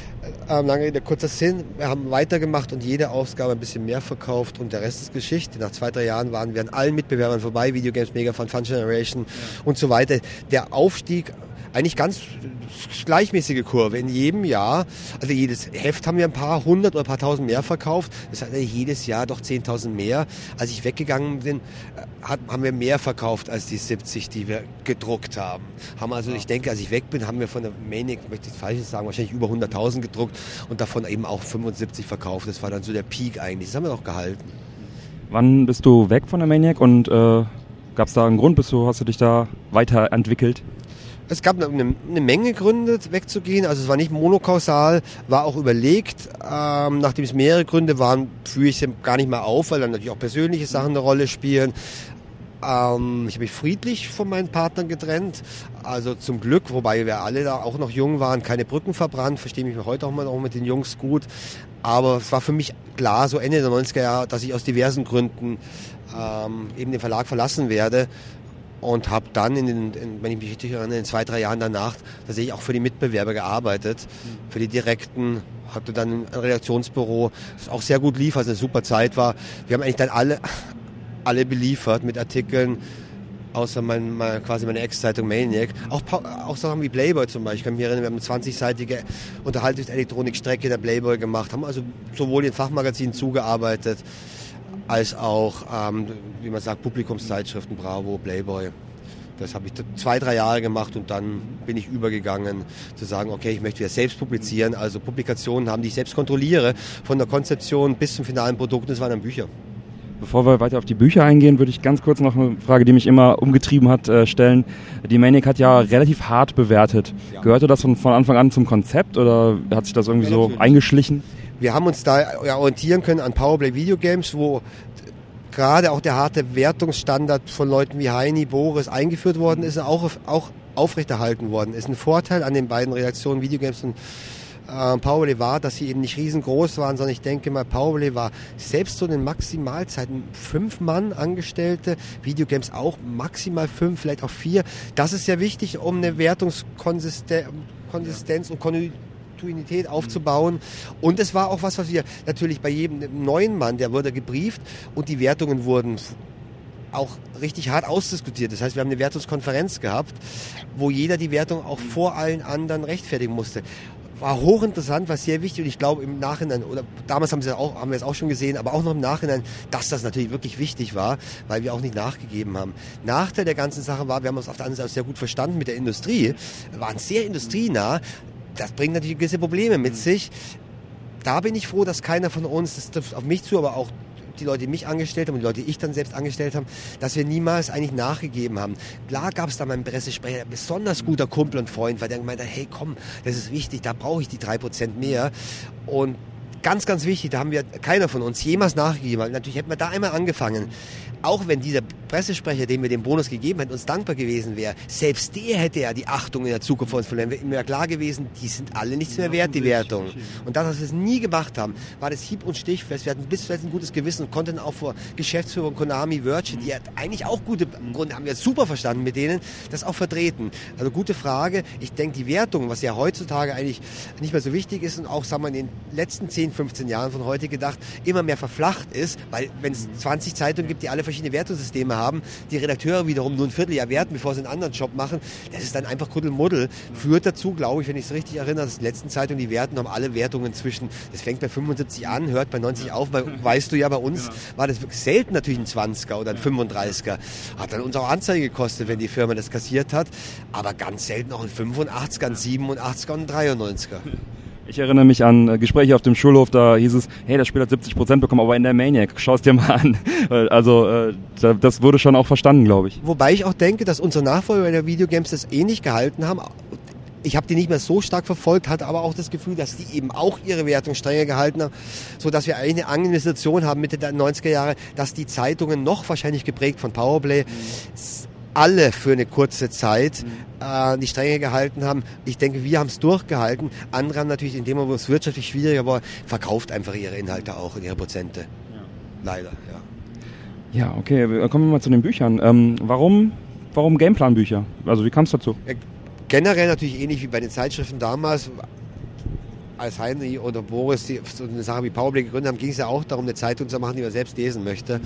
Ähm, lange Rede, kurzer Sinn. Wir haben weitergemacht und jede Ausgabe ein bisschen mehr verkauft und der Rest ist Geschichte. Nach zwei, drei Jahren waren wir an allen Mitbewerbern vorbei. Videogames, Mega Fun, Fun Generation ja. und so weiter. Der Aufstieg eigentlich ganz gleichmäßige Kurve. In jedem Jahr, also jedes Heft haben wir ein paar hundert oder ein paar tausend mehr verkauft. Das heißt jedes Jahr doch 10.000 mehr. Als ich weggegangen bin, äh, haben wir mehr verkauft als die 70, die wir gedruckt haben. Haben also, ich denke, als ich weg bin, haben wir von der Manic, möchte ich falsches sagen, wahrscheinlich über 100.000 gedruckt und davon eben auch 75 verkauft. Das war dann so der Peak eigentlich. Das haben wir auch gehalten. Wann bist du weg von der Maniac und äh, gab es da einen Grund? Bist du, hast du dich da weiterentwickelt? Es gab eine, eine, Menge Gründe wegzugehen. Also es war nicht monokausal, war auch überlegt. Ähm, nachdem es mehrere Gründe waren, führe ich es gar nicht mehr auf, weil dann natürlich auch persönliche Sachen eine Rolle spielen. Ähm, ich habe mich friedlich von meinen Partnern getrennt. Also zum Glück, wobei wir alle da auch noch jung waren, keine Brücken verbrannt. Verstehe mich heute auch mal auch mit den Jungs gut. Aber es war für mich klar, so Ende der 90er Jahre, dass ich aus diversen Gründen ähm, eben den Verlag verlassen werde und habe dann, in den, in, wenn ich mich richtig erinnere, in zwei, drei Jahren danach tatsächlich auch für die Mitbewerber gearbeitet, für die direkten, hatte dann ein Redaktionsbüro, das auch sehr gut lief, also eine super Zeit war. Wir haben eigentlich dann alle, alle beliefert mit Artikeln, außer mein, mein, quasi meine Ex-Zeitung Maniac. Auch, auch Sachen wie Playboy zum Beispiel. Ich kann mich erinnern, wir haben eine 20-seitige Unterhaltungselektronikstrecke der Playboy gemacht, haben also sowohl in Fachmagazinen zugearbeitet, als auch, ähm, wie man sagt, Publikumszeitschriften, Bravo, Playboy. Das habe ich zwei, drei Jahre gemacht und dann bin ich übergegangen zu sagen, okay, ich möchte wieder selbst publizieren. Also Publikationen haben, die ich selbst kontrolliere, von der Konzeption bis zum finalen Produkt. Das waren dann Bücher. Bevor wir weiter auf die Bücher eingehen, würde ich ganz kurz noch eine Frage, die mich immer umgetrieben hat, äh, stellen. Die Manic hat ja relativ hart bewertet. Ja. Gehörte das von, von Anfang an zum Konzept oder hat sich das irgendwie ja, so eingeschlichen? Wir haben uns da orientieren können an Powerplay Video Games, wo gerade auch der harte Wertungsstandard von Leuten wie Heini, Boris eingeführt worden ist, auch, auch aufrechterhalten worden ist. Ein Vorteil an den beiden Redaktionen Videogames und äh, Powerplay war, dass sie eben nicht riesengroß waren, sondern ich denke mal, Powerplay war selbst zu den Maximalzeiten fünf Mann Angestellte, Videogames auch maximal fünf, vielleicht auch vier. Das ist sehr wichtig, um eine Wertungskonsistenz und Kontinuität Kontinuität aufzubauen. Und es war auch was, was wir natürlich bei jedem neuen Mann, der wurde gebrieft und die Wertungen wurden auch richtig hart ausdiskutiert. Das heißt, wir haben eine Wertungskonferenz gehabt, wo jeder die Wertung auch vor allen anderen rechtfertigen musste. War hochinteressant, war sehr wichtig und ich glaube im Nachhinein, oder damals haben, sie auch, haben wir es auch schon gesehen, aber auch noch im Nachhinein, dass das natürlich wirklich wichtig war, weil wir auch nicht nachgegeben haben. Nachteil der ganzen Sache war, wir haben uns auf der anderen Seite sehr gut verstanden mit der Industrie, waren sehr industrienah, das bringt natürlich gewisse Probleme mit sich. Da bin ich froh, dass keiner von uns, das trifft auf mich zu, aber auch die Leute, die mich angestellt haben und die Leute, die ich dann selbst angestellt habe, dass wir niemals eigentlich nachgegeben haben. Klar gab es da meinen Pressesprecher, ein besonders guter Kumpel und Freund, weil der gemeint hat, hey komm, das ist wichtig, da brauche ich die drei Prozent mehr. Und ganz, ganz wichtig, da haben wir keiner von uns jemals nachgegeben. Natürlich hätten wir da einmal angefangen auch wenn dieser Pressesprecher, dem wir den Bonus gegeben hätten, uns dankbar gewesen wäre, selbst der hätte ja die Achtung in der Zukunft von uns verloren. Wäre mir klar gewesen, die sind alle nichts mehr wert, die Wertung. Und das, was wir es nie gemacht haben, war das Hieb- und Stichfest. Wir hatten bis zuletzt ein gutes Gewissen und konnten auch vor Geschäftsführung Konami Virgin, die hat eigentlich auch gute Gründe, haben wir super verstanden mit denen, das auch vertreten. Also gute Frage. Ich denke, die Wertung, was ja heutzutage eigentlich nicht mehr so wichtig ist und auch, sagen wir, in den letzten 10, 10, 15 Jahren von heute gedacht, immer mehr verflacht ist, weil wenn es 20 Zeitungen gibt, die alle verschiedene Wertungssysteme haben, die Redakteure wiederum nur ein Vierteljahr werten, bevor sie einen anderen Job machen, das ist dann einfach Kuddelmuddel. Führt dazu, glaube ich, wenn ich es richtig erinnere, dass die letzten Zeitungen, die werten, haben alle Wertungen zwischen, das fängt bei 75 an, hört bei 90 auf, bei, weißt du ja, bei uns war das wirklich selten natürlich ein 20er oder ein 35er. Hat dann uns auch Anzeige gekostet, wenn die Firma das kassiert hat, aber ganz selten auch ein 85er, ein 87er und ein 93er. Ich erinnere mich an äh, Gespräche auf dem Schulhof, da hieß es, hey, das Spiel hat 70 Prozent bekommen, aber in der Maniac, schau es dir mal an. Also äh, das wurde schon auch verstanden, glaube ich. Wobei ich auch denke, dass unsere Nachfolger in der Videogames das ähnlich gehalten haben. Ich habe die nicht mehr so stark verfolgt, hatte aber auch das Gefühl, dass die eben auch ihre Wertung strenger gehalten haben, so dass wir eigentlich eine angenehme haben Mitte der 90er Jahre, dass die Zeitungen noch wahrscheinlich geprägt von Powerplay alle für eine kurze Zeit äh, die Stränge gehalten haben. Ich denke, wir haben es durchgehalten. Andere haben natürlich in dem Moment, wo es wirtschaftlich schwieriger war, verkauft einfach ihre Inhalte auch und ihre Prozente. Leider, ja. Ja, okay, kommen wir mal zu den Büchern. Ähm, warum, warum Gameplan-Bücher? Also wie kam es dazu? Generell natürlich ähnlich wie bei den Zeitschriften damals. Als Heinrich oder Boris die, so eine Sache wie Powerplay gegründet haben, ging es ja auch darum, eine Zeitung zu machen, die man selbst lesen möchte.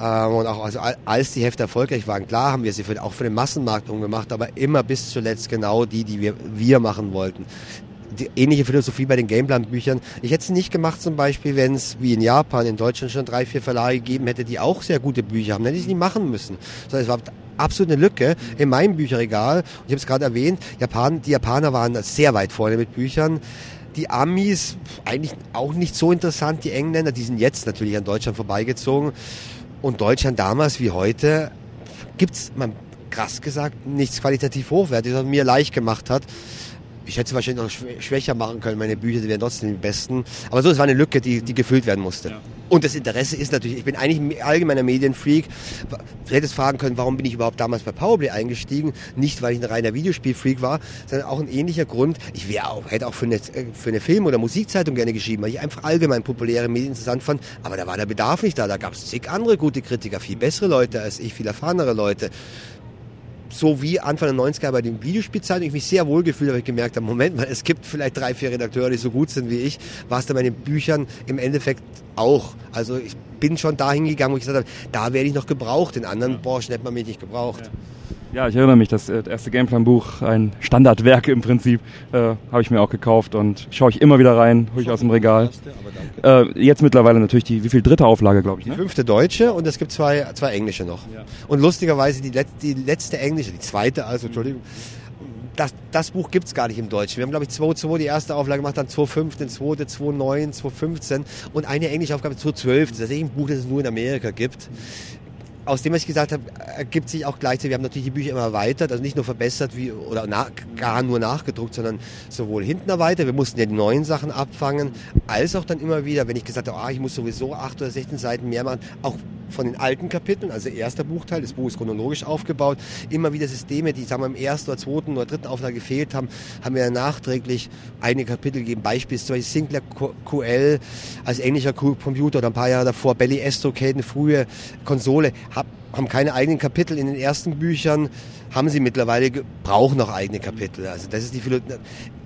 Ähm, und auch also, als die Hefte erfolgreich waren, klar haben wir sie für, auch für den Massenmarkt umgemacht, aber immer bis zuletzt genau die, die wir, wir machen wollten. Die ähnliche Philosophie bei den Gameplan-Büchern. Ich hätte es nicht gemacht, zum Beispiel, wenn es wie in Japan, in Deutschland schon drei, vier Verlage gegeben hätte, die auch sehr gute Bücher haben. Dann hätte ich es nicht machen müssen. Sondern es war absolut eine Lücke in meinem Bücherregal. Ich habe es gerade erwähnt, Japan, die Japaner waren sehr weit vorne mit Büchern. Die Amis eigentlich auch nicht so interessant. Die Engländer, die sind jetzt natürlich an Deutschland vorbeigezogen. Und Deutschland damals wie heute gibt's, man krass gesagt, nichts qualitativ hochwertiges, was mir leicht gemacht hat. Ich hätte sie wahrscheinlich noch schwächer machen können, meine Bücher, die wären trotzdem die besten. Aber so, es war eine Lücke, die, die gefüllt werden musste. Ja. Und das Interesse ist natürlich, ich bin eigentlich ein allgemeiner Medienfreak. Du hättest fragen können, warum bin ich überhaupt damals bei Powerplay eingestiegen? Nicht, weil ich ein reiner Videospielfreak war, sondern auch ein ähnlicher Grund. Ich wäre auch, hätte auch für eine, für eine Film- oder Musikzeitung gerne geschrieben, weil ich einfach allgemein populäre Medien interessant fand. Aber da war der Bedarf nicht da. Da gab es zig andere gute Kritiker, viel bessere Leute als ich, viel erfahrenere Leute so wie Anfang der 90er bei den Videospielzeiten ich mich sehr wohl gefühlt habe, ich gemerkt habe, Moment mal, es gibt vielleicht drei, vier Redakteure, die so gut sind wie ich, war es dann bei den Büchern im Endeffekt auch. Also ich bin schon dahin gegangen, wo ich gesagt habe, da werde ich noch gebraucht, in anderen Branchen hätte man mich nicht gebraucht. Ja. Ja, ich erinnere mich, das äh, erste Gameplan-Buch, ein Standardwerk im Prinzip, äh, habe ich mir auch gekauft und schaue ich immer wieder rein, hole ich aus dem Regal. Äh, jetzt mittlerweile natürlich die, wie viel dritte Auflage, glaube ich, ne? Die fünfte deutsche und es gibt zwei, zwei englische noch. Ja. Und lustigerweise die, Let die letzte englische, die zweite, also Entschuldigung, das, das Buch gibt's gar nicht im Deutschen. Wir haben, glaube ich, 2.2 die erste Auflage gemacht, dann 2.5, den zweite, 2.9, 2.15 und eine englische Aufgabe 2.12. Das ist ein Buch, das es nur in Amerika gibt aus dem, was ich gesagt habe, ergibt sich auch gleichzeitig, wir haben natürlich die Bücher immer erweitert, also nicht nur verbessert wie, oder nach, gar nur nachgedruckt, sondern sowohl hinten erweitert, wir mussten ja die neuen Sachen abfangen, als auch dann immer wieder, wenn ich gesagt habe, ah, ich muss sowieso acht oder 16 Seiten mehr machen, auch von den alten Kapiteln, also erster Buchteil, das Buch ist chronologisch aufgebaut, immer wieder Systeme, die sagen wir, im ersten oder zweiten oder dritten Auflage gefehlt haben, haben wir nachträglich einige Kapitel gegeben, beispielsweise Sinclair QL als englischer Computer oder ein paar Jahre davor, Belly Estrocade, eine frühe Konsole, haben keine eigenen Kapitel in den ersten Büchern, haben sie mittlerweile, brauchen noch eigene Kapitel. Also das ist die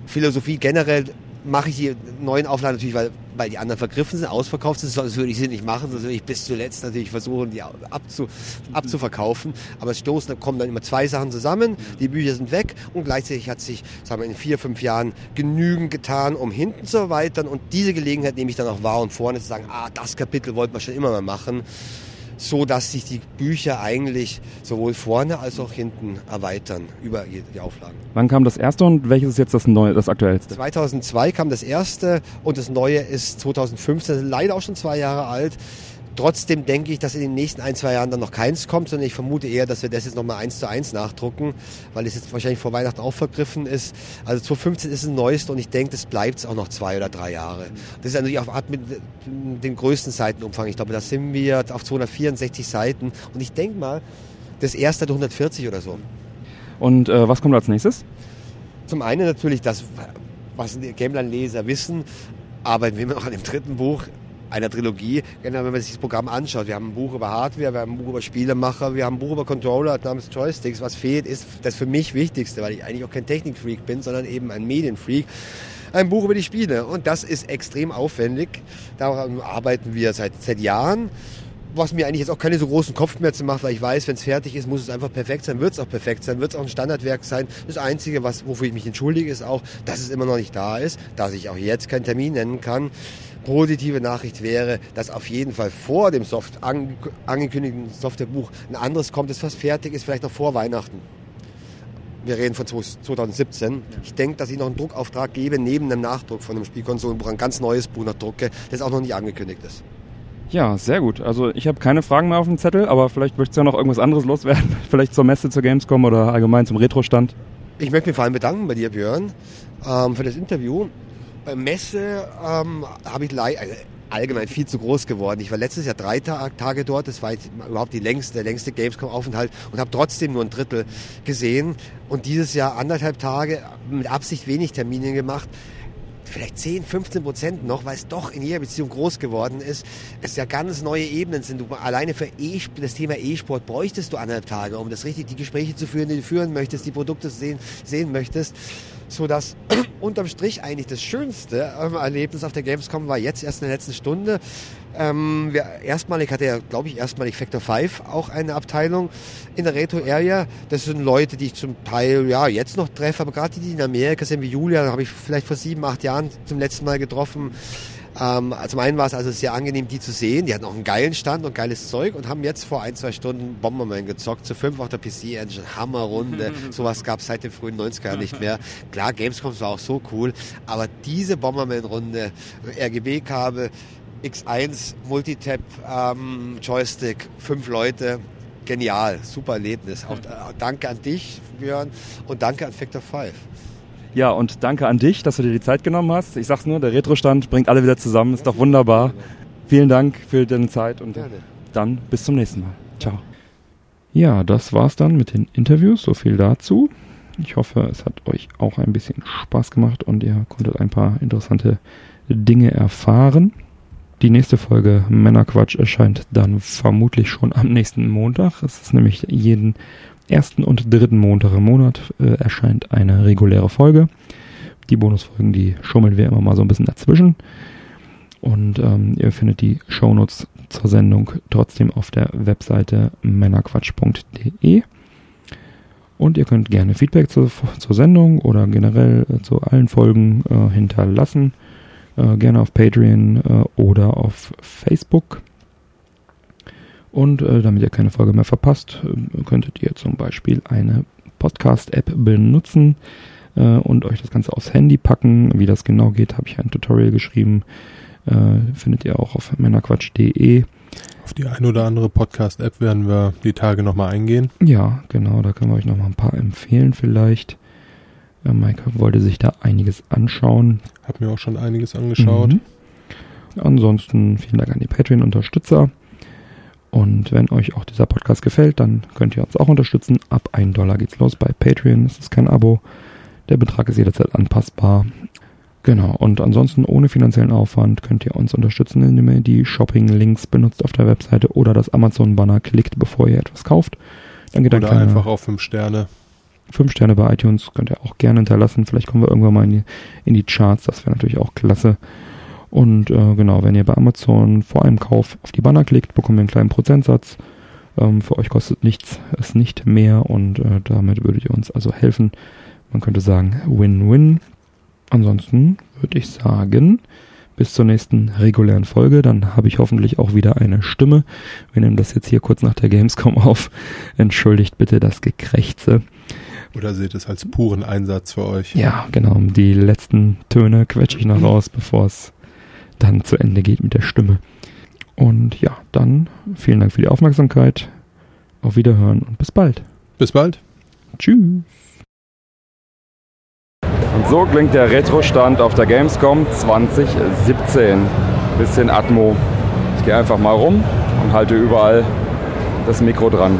Philosophie generell mache ich die neuen Auflagen natürlich, weil, weil die anderen vergriffen sind, ausverkauft sind. Das würde ich sie nicht machen, sonst würde ich bis zuletzt natürlich versuchen, die abzu, abzuverkaufen. Aber es stoßen, kommen dann immer zwei Sachen zusammen. Die Bücher sind weg und gleichzeitig hat sich, sagen wir, in vier, fünf Jahren genügend getan, um hinten zu erweitern. Und diese Gelegenheit nehme ich dann auch wahr und vorne zu sagen, ah, das Kapitel wollten wir schon immer mal machen so dass sich die Bücher eigentlich sowohl vorne als auch hinten erweitern über die Auflagen. Wann kam das erste und welches ist jetzt das neue, das aktuellste? 2002 kam das erste und das neue ist 2015, leider auch schon zwei Jahre alt. Trotzdem denke ich, dass in den nächsten ein, zwei Jahren dann noch keins kommt, sondern ich vermute eher, dass wir das jetzt nochmal eins zu eins nachdrucken, weil es jetzt wahrscheinlich vor Weihnachten auch vergriffen ist. Also 2015 ist das neueste und ich denke, das bleibt auch noch zwei oder drei Jahre. Das ist natürlich auf Art mit dem größten Seitenumfang. Ich glaube, da sind wir auf 264 Seiten und ich denke mal, das erste hat 140 oder so. Und äh, was kommt als nächstes? Zum einen natürlich das, was die Gameland-Leser wissen, arbeiten wir immer noch an dem dritten Buch einer Trilogie. Genau, wenn man sich das Programm anschaut. Wir haben ein Buch über Hardware, wir haben ein Buch über Spielemacher, wir haben ein Buch über Controller namens Joysticks. Was fehlt, ist das für mich Wichtigste, weil ich eigentlich auch kein Technikfreak bin, sondern eben ein Medienfreak. ein Buch über die Spiele. Und das ist extrem aufwendig. Daran arbeiten wir seit, seit Jahren. Was mir eigentlich jetzt auch keine so großen Kopfschmerzen macht, weil ich weiß, wenn es fertig ist, muss es einfach perfekt sein, wird es auch perfekt sein, wird es auch ein Standardwerk sein. Das Einzige, was, wofür ich mich entschuldige, ist auch, dass es immer noch nicht da ist, dass ich auch jetzt keinen Termin nennen kann. Positive Nachricht wäre, dass auf jeden Fall vor dem Soft ange angekündigten Softwarebuch ein anderes kommt, das fast fertig ist, vielleicht noch vor Weihnachten. Wir reden von 2017. Ich denke, dass ich noch einen Druckauftrag gebe, neben dem Nachdruck von dem Spielkonsolenbuch, ein ganz neues Buch noch drucke, das auch noch nicht angekündigt ist. Ja, sehr gut. Also ich habe keine Fragen mehr auf dem Zettel, aber vielleicht möchtest du ja noch irgendwas anderes loswerden. vielleicht zur Messe, zur Gamescom oder allgemein zum Retro-Stand. Ich möchte mich vor allem bedanken bei dir, Björn, ähm, für das Interview. Bei Messe ähm, habe ich also allgemein viel zu groß geworden. Ich war letztes Jahr drei Tage dort. Das war überhaupt die längste, der längste Gamescom-Aufenthalt und habe trotzdem nur ein Drittel gesehen. Und dieses Jahr anderthalb Tage mit Absicht wenig Termine gemacht vielleicht 10, 15 Prozent noch, weil es doch in jeder Beziehung groß geworden ist, es ja ganz neue Ebenen sind. Du, alleine für e das Thema E-Sport bräuchtest du anderthalb Tage, um das richtig, die Gespräche zu führen, die du führen möchtest, die Produkte sehen, sehen möchtest so dass unterm Strich eigentlich das schönste ähm, Erlebnis auf der Gamescom war jetzt erst in der letzten Stunde. Ähm, wir, erstmalig hatte ja, glaube ich, erstmalig Factor 5 auch eine Abteilung in der Retro Area. Das sind Leute, die ich zum Teil ja jetzt noch treffe, aber gerade die, die in Amerika sind, wie Julia, habe ich vielleicht vor sieben, acht Jahren zum letzten Mal getroffen. Ähm, zum einen war es also sehr angenehm, die zu sehen. Die hatten auch einen geilen Stand und geiles Zeug und haben jetzt vor ein, zwei Stunden Bomberman gezockt, zu fünf auf der PC-Engine. Hammerrunde. Sowas gab es seit den frühen 90ern nicht mehr. Klar, Gamescom war auch so cool, aber diese Bomberman-Runde, RGB-Kabel, X1, Multitap, ähm, Joystick, fünf Leute, genial, super Erlebnis. Auch äh, danke an dich, Björn, und danke an Factor 5. Ja, und danke an dich, dass du dir die Zeit genommen hast. Ich sag's nur, der Retro-Stand bringt alle wieder zusammen, ist doch wunderbar. Vielen Dank für deine Zeit und dann bis zum nächsten Mal. Ciao. Ja, das war's dann mit den Interviews. So viel dazu. Ich hoffe, es hat euch auch ein bisschen Spaß gemacht und ihr konntet ein paar interessante Dinge erfahren. Die nächste Folge Männerquatsch erscheint dann vermutlich schon am nächsten Montag. Es ist nämlich jeden ersten und dritten Montag im Monat äh, erscheint eine reguläre Folge. Die Bonusfolgen, die schummeln wir immer mal so ein bisschen dazwischen. Und ähm, ihr findet die Shownotes zur Sendung trotzdem auf der Webseite männerquatsch.de. Und ihr könnt gerne Feedback zur, zur Sendung oder generell äh, zu allen Folgen äh, hinterlassen. Äh, gerne auf Patreon äh, oder auf Facebook. Und äh, damit ihr keine Folge mehr verpasst, äh, könntet ihr zum Beispiel eine Podcast-App benutzen äh, und euch das Ganze aufs Handy packen. Wie das genau geht, habe ich ein Tutorial geschrieben. Äh, findet ihr auch auf männerquatsch.de. Auf die ein oder andere Podcast-App werden wir die Tage nochmal eingehen. Ja, genau, da können wir euch nochmal ein paar empfehlen vielleicht. Äh, Maike wollte sich da einiges anschauen. Hab mir auch schon einiges angeschaut. Mhm. Ansonsten vielen Dank an die Patreon-Unterstützer. Und wenn euch auch dieser Podcast gefällt, dann könnt ihr uns auch unterstützen. Ab 1 Dollar geht's los bei Patreon. Es ist kein Abo. Der Betrag ist jederzeit anpassbar. Genau, und ansonsten ohne finanziellen Aufwand könnt ihr uns unterstützen, indem ihr die Shopping-Links benutzt auf der Webseite oder das Amazon-Banner klickt, bevor ihr etwas kauft. Dann geht oder einfach auf 5 Sterne. 5 Sterne bei iTunes könnt ihr auch gerne hinterlassen. Vielleicht kommen wir irgendwann mal in die, in die Charts. Das wäre natürlich auch klasse. Und äh, genau, wenn ihr bei Amazon vor einem Kauf auf die Banner klickt, bekommt ihr einen kleinen Prozentsatz. Ähm, für euch kostet nichts, es nicht mehr und äh, damit würdet ihr uns also helfen. Man könnte sagen Win-Win. Ansonsten würde ich sagen, bis zur nächsten regulären Folge. Dann habe ich hoffentlich auch wieder eine Stimme. Wir nehmen das jetzt hier kurz nach der Gamescom auf. Entschuldigt bitte das Gekrächze. Oder seht es als puren Einsatz für euch? Ja, genau. Die letzten Töne quetsche ich noch raus, bevor es dann zu Ende geht mit der Stimme. Und ja, dann vielen Dank für die Aufmerksamkeit. Auf Wiederhören und bis bald. Bis bald. Tschüss. Und so klingt der Retro-Stand auf der Gamescom 2017. Bisschen Atmo. Ich gehe einfach mal rum und halte überall das Mikro dran.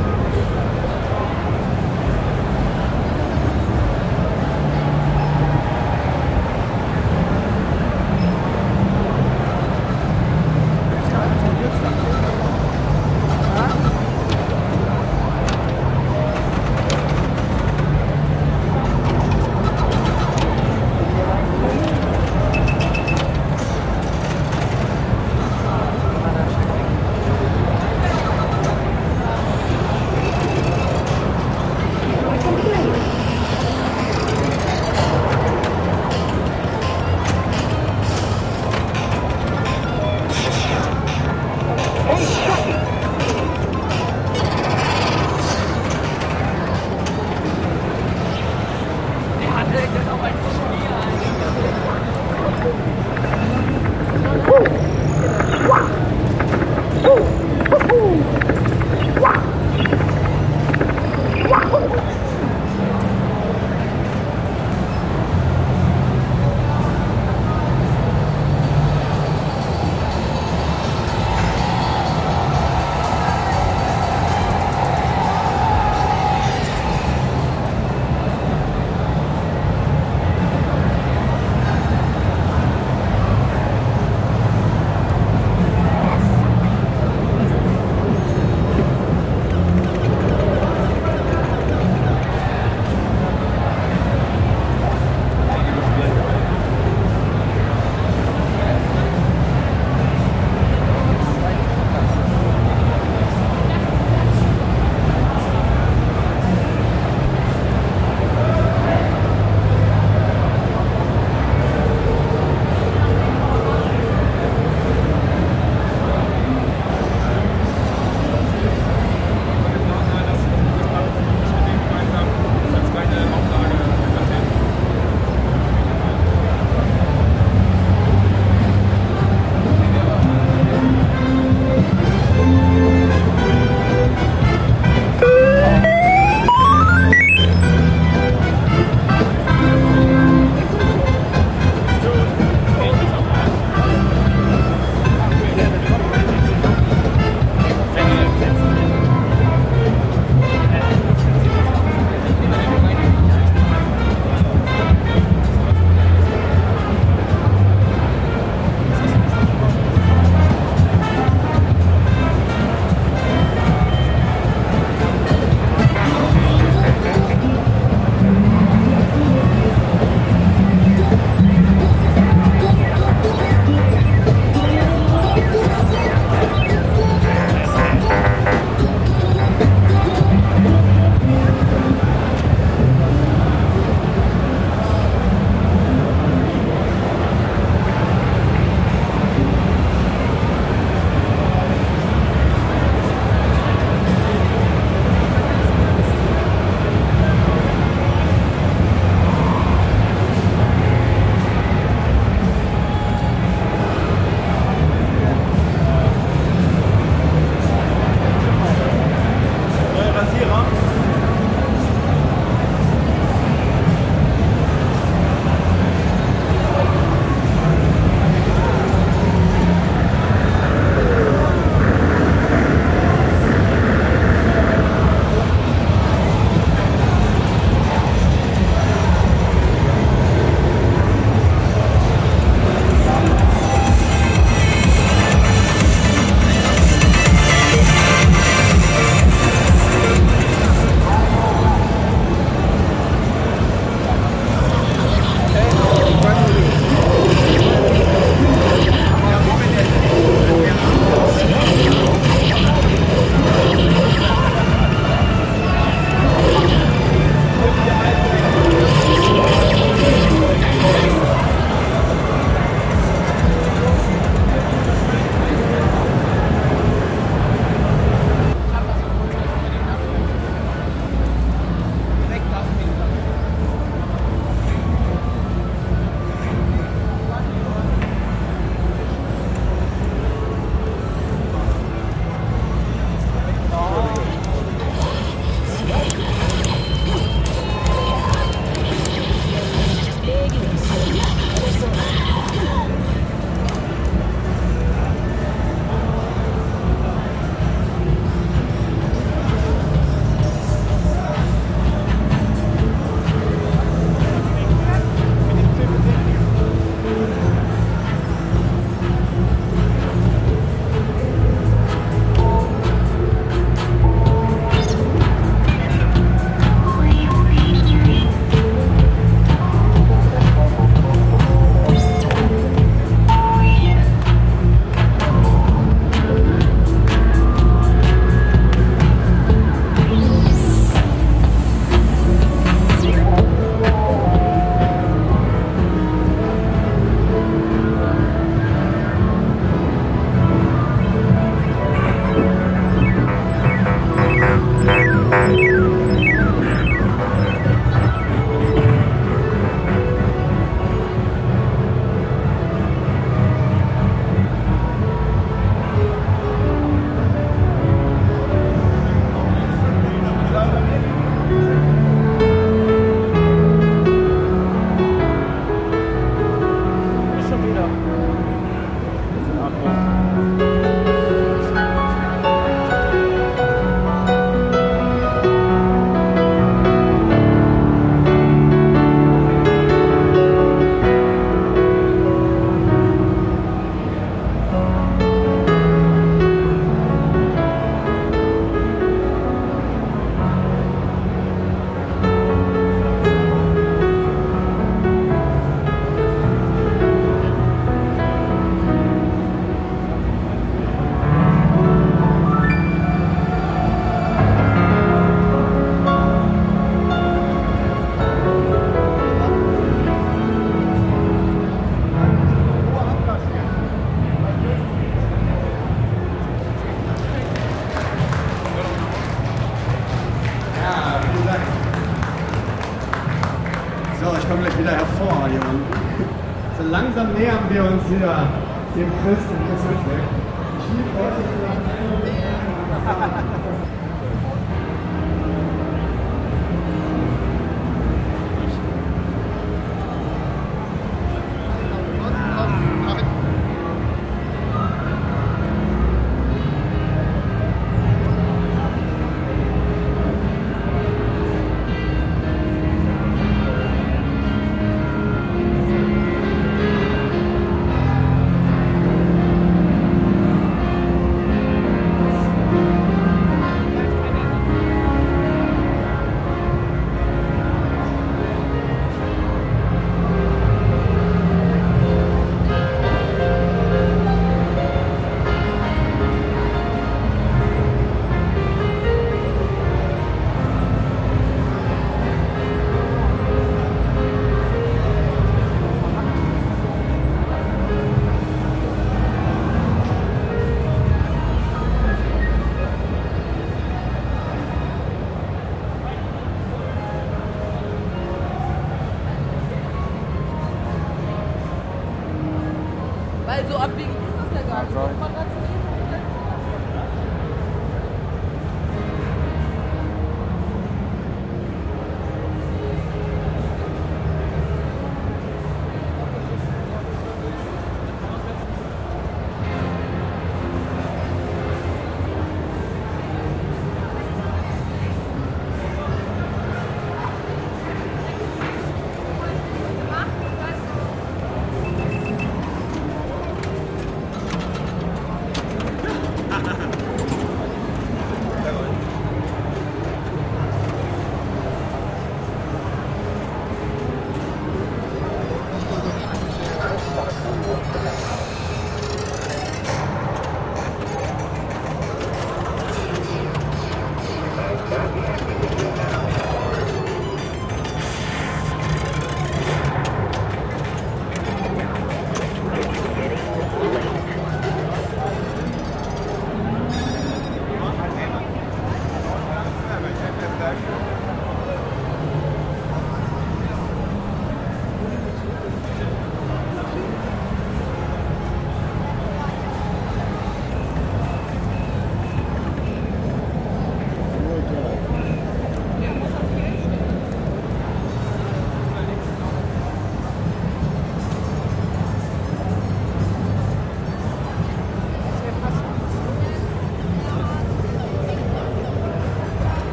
Wir uns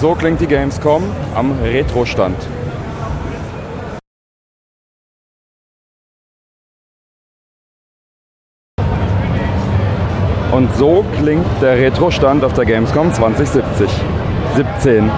so klingt die Gamescom am Retro-Stand. Und so klingt der Retro-Stand auf der Gamescom 2070. 17.